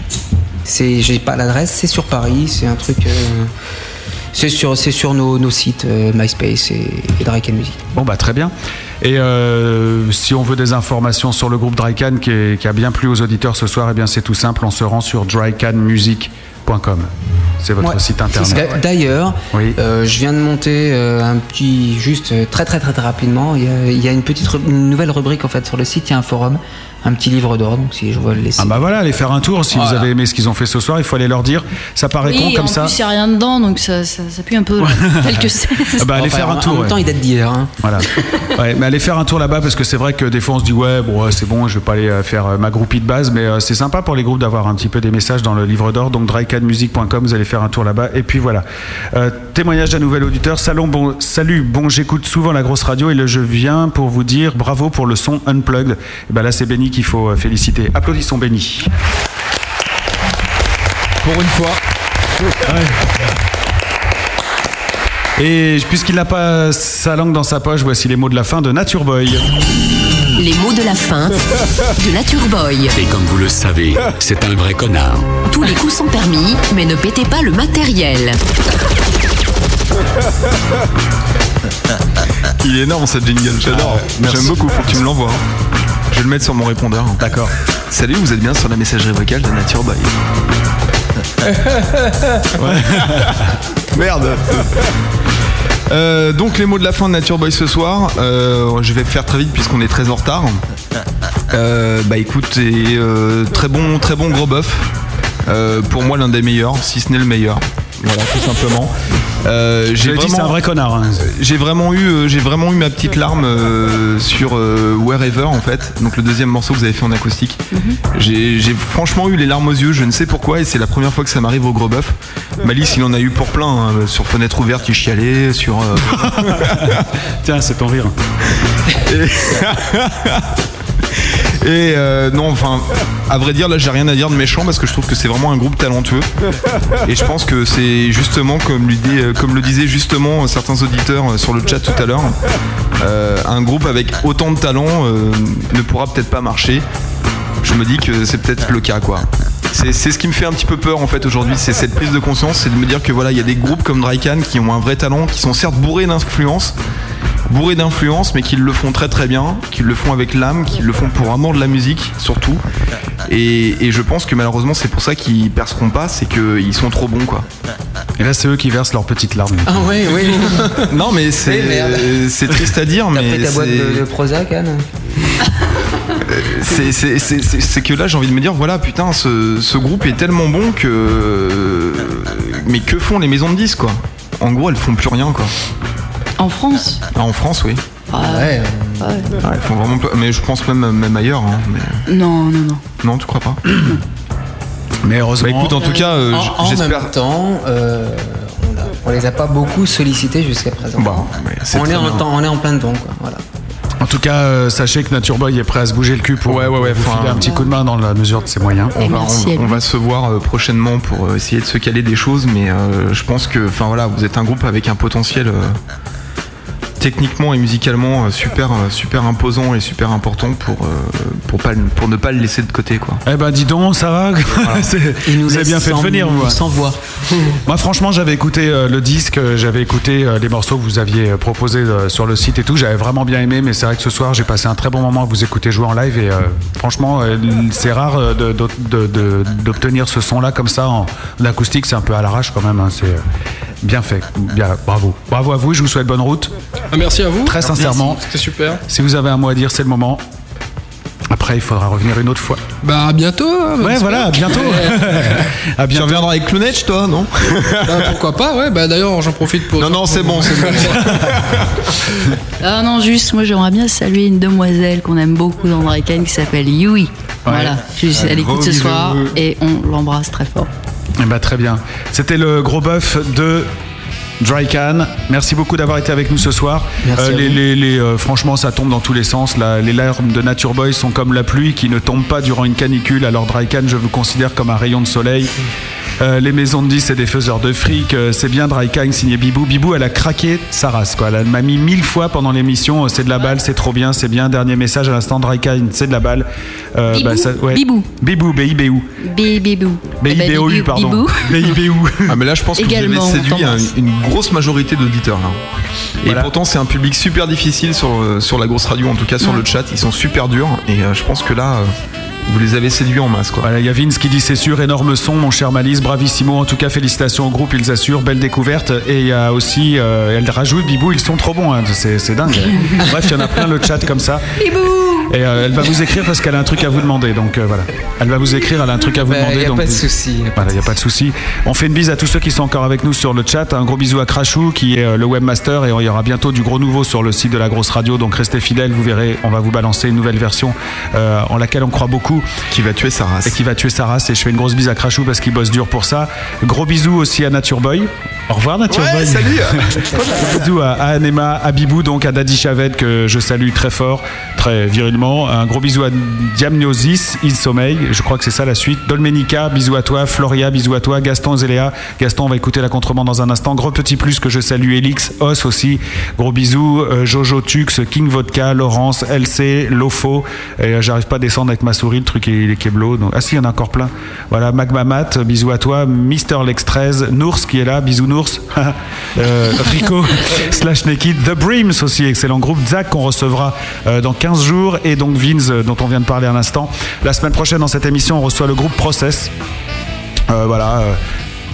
C'est, j'ai pas l'adresse, c'est sur Paris, c'est un truc. euh, c'est sur, nos, nos sites euh, MySpace et, et Drake Music. Bon bah très bien. Et euh, si on veut des informations sur le groupe Drycan qui, est- qui a bien plu aux auditeurs ce soir, eh bien c'est tout simple, on se rend sur drycanmusic.com. C'est votre Ouais, site internet. D'ailleurs, Oui. euh, je viens de monter euh, un petit, juste très très très très rapidement. Il y a, il y a une petite, une nouvelle rubrique en fait sur le site. Il y a un forum, un petit livre d'or. Donc si je veux le laisser. Ah bah voilà, allez faire un tour. Si vous avez aimé ce qu'ils ont fait ce soir, il faut aller leur dire. Ça paraît Oui, con comme en ça. plus, il n'y a rien dedans, donc ça, ça, ça pue un peu <laughs> tel que c'est. Ah bah, allez Enfin, faire un en- tour. En même ouais. temps, il date d'hier. hein. Voilà. <laughs> Ouais, mais allez faire un tour là-bas parce que c'est vrai que des fois on se dit ouais, bon, c'est bon, je vais pas aller euh, faire euh, ma groupie de base, mais euh, c'est sympa pour les groupes d'avoir un petit peu des messages dans le livre d'or. Donc drycanmusic.com, vous allez faire un tour là-bas. Et puis voilà. Euh, témoignage d'un nouvel auditeur. Salon, bon, salut, bon, j'écoute souvent la grosse radio et le, je viens pour vous dire bravo pour le son Unplugged. Et ben là, c'est Qu'il faut euh, féliciter. Applaudissons Benny. Pour une fois. Et puisqu'il n'a pas sa langue dans sa poche, voici les mots de la fin de Nature Boy. Les mots de la fin de Nature Boy. Et comme vous le savez, c'est un vrai connard. Tous les coups sont permis, mais ne pétez pas le matériel. Il est énorme cette jingle, j'adore. J'aime beaucoup, faut que tu me l'envoies. Je vais le mettre sur mon répondeur. D'accord. Salut, vous êtes bien sur la messagerie vocale de Nature Boy. <laughs> Merde. Euh, donc les mots de la fin de Nature Boy ce soir, Euh, je vais faire très vite puisqu'on est très en retard. Euh, bah écoutez, euh, très bon, très bon gros bœuf. Pour moi l'un des meilleurs, si ce n'est le meilleur. Voilà, tout simplement. Euh, l'ai dit, c'est un vrai connard. hein. j'ai vraiment eu, euh, j'ai vraiment eu ma petite larme euh, sur euh, Wherever en fait. Donc le deuxième morceau que vous avez fait en acoustique. J'ai j'ai franchement eu les larmes aux yeux. Je ne sais pourquoi et c'est la première fois que ça m'arrive au gros bœuf. Malice, il en a eu pour plein. hein. Sur fenêtre ouverte, il chialait. Sur euh, <laughs> Tiens, c'est ton rire. Et <laughs> euh, non, enfin, à vrai dire, là, j'ai rien à dire de méchant parce que je trouve que c'est vraiment un groupe talentueux. Et je pense que c'est justement, comme, euh, le disaient justement certains auditeurs euh, sur le chat tout à l'heure, un groupe avec autant de talent ne pourra peut-être pas marcher. Je me dis que c'est peut-être le cas, quoi. C'est c'est ce qui me fait un petit peu peur en fait aujourd'hui, c'est cette prise de conscience, c'est de me dire que voilà, il y a des groupes comme Drycan qui ont un vrai talent, qui sont certes bourrés d'influence, bourrés d'influence, mais qui le font très très bien, qui le font avec l'âme, qui le font pour amour de la musique surtout. Et, et je pense que malheureusement c'est pour ça qu'ils perceront pas, c'est qu'ils sont trop bons quoi. Et là, c'est eux qui versent leurs petites larmes. Ah oui, oui. non mais c'est Oui, triste à dire, T'as mais pris ta boîte de, de Prozac, Anne? C'est- que là j'ai envie de me dire voilà putain ce, ce groupe est tellement bon que mais que font les maisons de disques quoi? En gros elles font plus rien quoi En France? Ah, en France oui Ah, Ouais. ouais. Ah, elles font vraiment plus- mais je pense même même ailleurs hein, mais- Non, non, non. non tu crois pas? Mais heureusement. Bah, écoute en tout cas euh, en, en même temps, euh, on, a- on les a pas beaucoup sollicités jusqu'à présent. C'est on, est en temps- on est en plein dedans, quoi. Voilà. En tout cas, euh, sachez que Nature Boy est prêt à se bouger le cul pour Ouais, ouais, ouais, vous enfin, filer un petit coup de main dans la mesure de ses moyens. on va, on, on se voir euh, prochainement pour euh, essayer de se caler des choses, mais euh, je pense que, enfin voilà, vous êtes un groupe avec un potentiel euh, techniquement et musicalement euh, super, euh, super imposant et super important pour, euh, pour, pas, pour ne pas le laisser de côté, quoi. Eh ben dis donc, ça <laughs> va C'est- Il nous laisse bien fait de sans- venir, vous. Sans voix. Moi, franchement, j'avais écouté le disque, j'avais écouté les morceaux que vous aviez proposés sur le site et tout. J'avais vraiment bien aimé, mais c'est vrai que ce soir, j'ai passé un très bon moment à vous écouter jouer en live et euh, franchement, c'est rare d'obtenir ce son-là comme ça en, en acoustique. C'est un peu à l'arrache quand même. hein, c'est euh, bien fait. Bien, bravo. Bravo à vous. Je vous souhaite bonne route. Ah, merci à vous. Très sincèrement. C'était super. Si vous avez un mot à dire, c'est le moment. Après, il faudra revenir une autre fois. Bah, à bientôt. hein, Ouais, voilà, à bientôt. <laughs> à Tu bientôt. reviendras avec Clounetch, toi, non Bah, pourquoi pas, ouais. Bah, d'ailleurs, j'en profite pour. Non, non, c'est bon, c'est bon. <laughs> Ah non, juste, moi j'aimerais bien saluer une demoiselle qu'on aime beaucoup dans Draken qui s'appelle Yui. Voilà, juste, elle écoute ce soir et on l'embrasse très fort. Eh ben, très bien. C'était le gros bœuf de Drycan. Merci beaucoup d'avoir été avec nous ce soir. Merci les, les- les, euh, franchement, ça tombe dans tous les sens. La- les larmes de Nature Boy sont comme la pluie qui ne tombe pas durant une canicule. Alors Drycan, je vous considère comme un rayon de soleil. Euh, les maisons de 10, c'est des faiseurs de fric. Euh, c'est bien Drycan signé Bibou. Bibou, elle a craqué sa race. Quoi. Elle m'a mis mille fois pendant l'émission. euh, C'est de la balle, c'est trop bien, c'est bien. Dernier message à l'instant, Drycan, c'est de la balle. Euh, Bibou Bibou. Bibou, B-I-B-U. Bibou. Eh ben, B-I-B-O-U, Bibou, pardon. Bibou. B-I-B-U. Ah mais là je pense que Également, vous avez séduit une grosse majorité d'auditeurs là. Et Voilà. pourtant c'est un public super difficile sur, euh, sur la grosse radio, en tout cas sur le chat, ils sont super durs et euh, je pense que là euh, vous les avez séduits en masse quoi. Voilà, il y a Vince qui dit c'est sûr, énorme son, mon cher Malice, bravissimo. En tout cas, félicitations au groupe, ils assurent, belle découverte. Et il y a aussi, euh, elle rajoute, Bibou, ils sont trop bons, hein, c'est c'est dingue. <laughs> Bref, il y en a plein le chat comme ça. Bibou Et euh, elle va vous écrire parce qu'elle a un truc à vous demander. Donc euh, voilà. Elle va vous écrire, elle a un truc à vous Bah, demander. y a donc pas de souci. Voilà, il n'y a pas de souci. On fait une bise à tous ceux qui sont encore avec nous sur le chat. Un gros bisou à Crashou qui est euh, le webmaster et il y aura bientôt du gros nouveau sur le site de la grosse radio. Donc restez fidèles, vous verrez, on va vous balancer une nouvelle version euh, en laquelle on croit beaucoup. Qui va tuer sa race. Et qui va tuer sa race. Et je fais une grosse bise à Crashou parce qu'il bosse dur pour ça. Gros bisou aussi à Nature Boy. Au revoir Nature Ouais, Boy. salut. <laughs> Gros bisou à, à Anema, à Bibou, donc à Daddy Chavette que je salue très fort, très virilement. Un gros bisou à Diamnosis, Il Sommeil, je crois que c'est ça la suite. Dolmenica, bisous à toi. Floria, bisous à toi. Gaston Zéléa. Gaston, on va écouter la contrebande dans un instant. Gros petit plus que je salue. Elix, Os aussi. Gros bisous. Euh, Jojo Tux, King Vodka, Laurence, LC, Lofo. Euh, j'arrive pas à descendre avec ma souris, le truc il est keblo. Donc, ah si, il y en a encore plein. Voilà, Magmamat, bisous à toi. Mister Lex 13, Nours qui est là, bisous Nours. <laughs> Euh, Rico, <laughs> slash Naked, The Brims aussi, excellent groupe. Zach qu'on recevra euh, dans 15 jours et donc Vince euh, dont on vient de parler à l'instant. La semaine prochaine dans cette émission, on reçoit le groupe Process. Euh, voilà. euh,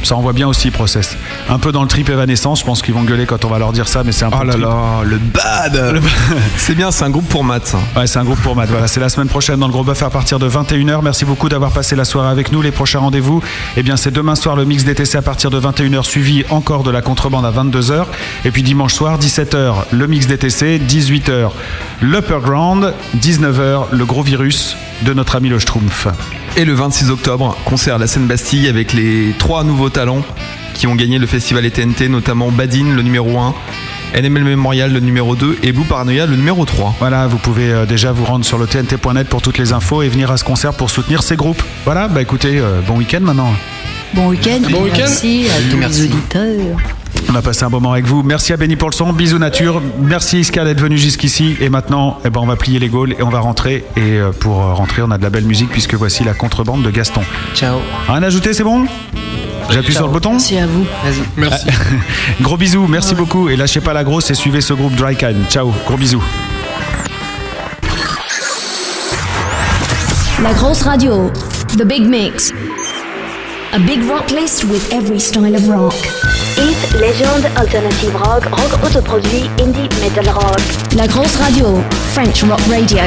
ça envoie bien aussi, Process. Un peu dans le trip évanescence, je pense qu'ils vont gueuler quand on va leur dire ça, mais c'est un peu. Oh là trip. là, le bad. <laughs> C'est bien, c'est un groupe pour maths. Ouais, c'est un groupe pour Matt. Voilà, c'est la semaine prochaine dans le gros bœuf à partir de 21h. Merci beaucoup d'avoir passé la soirée avec nous. Les prochains rendez-vous, eh bien, c'est demain soir le mix DTC à partir de 21h, suivi encore de la contrebande à 22h. Et puis dimanche soir, 17h, le mix DTC, 18h, l'Upper Ground, 19h, le gros virus de notre ami le Schtroumpf. Et le 26 octobre, concert à la Seine-Bastille avec les trois nouveaux talents qui ont gagné le festival ETNT, notamment Badin, le numéro 1, NML Memorial, le numéro 2, et Blue Paranoia, le numéro 3. Voilà, vous pouvez euh, déjà vous rendre sur le tnt.net pour toutes les infos et venir à ce concert pour soutenir ces groupes. Voilà, bah écoutez, euh, bon week-end maintenant. Bon week-end. Bon week-end. Merci à tous les auditeurs. On a passé un bon moment avec vous. Merci à Benny pour le son. Bisous nature. Merci Iska d'être venu jusqu'ici. Et maintenant, eh ben, on va plier les gaules et on va rentrer. Et euh, pour euh, rentrer, on a de la belle musique puisque voici la contrebande de Gaston. Ciao. Rien à ajouter, c'est bon? J'appuie sur le bouton? Merci à vous. Vas-y. Merci. <laughs> Gros bisous, merci beaucoup. Et lâchez pas la grosse et suivez ce groupe Dry Can. Ciao, gros bisous. La grosse radio. The Big Mix. A big rock list with every style of rock. Hit, légende, alternative rock, rock autoproduit, indie, metal rock. La grosse radio. French rock radio.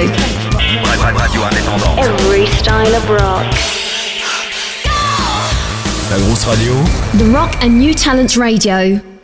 Radio indépendante. Every style of rock. La grosse radio. The Rock and New Talent Radio.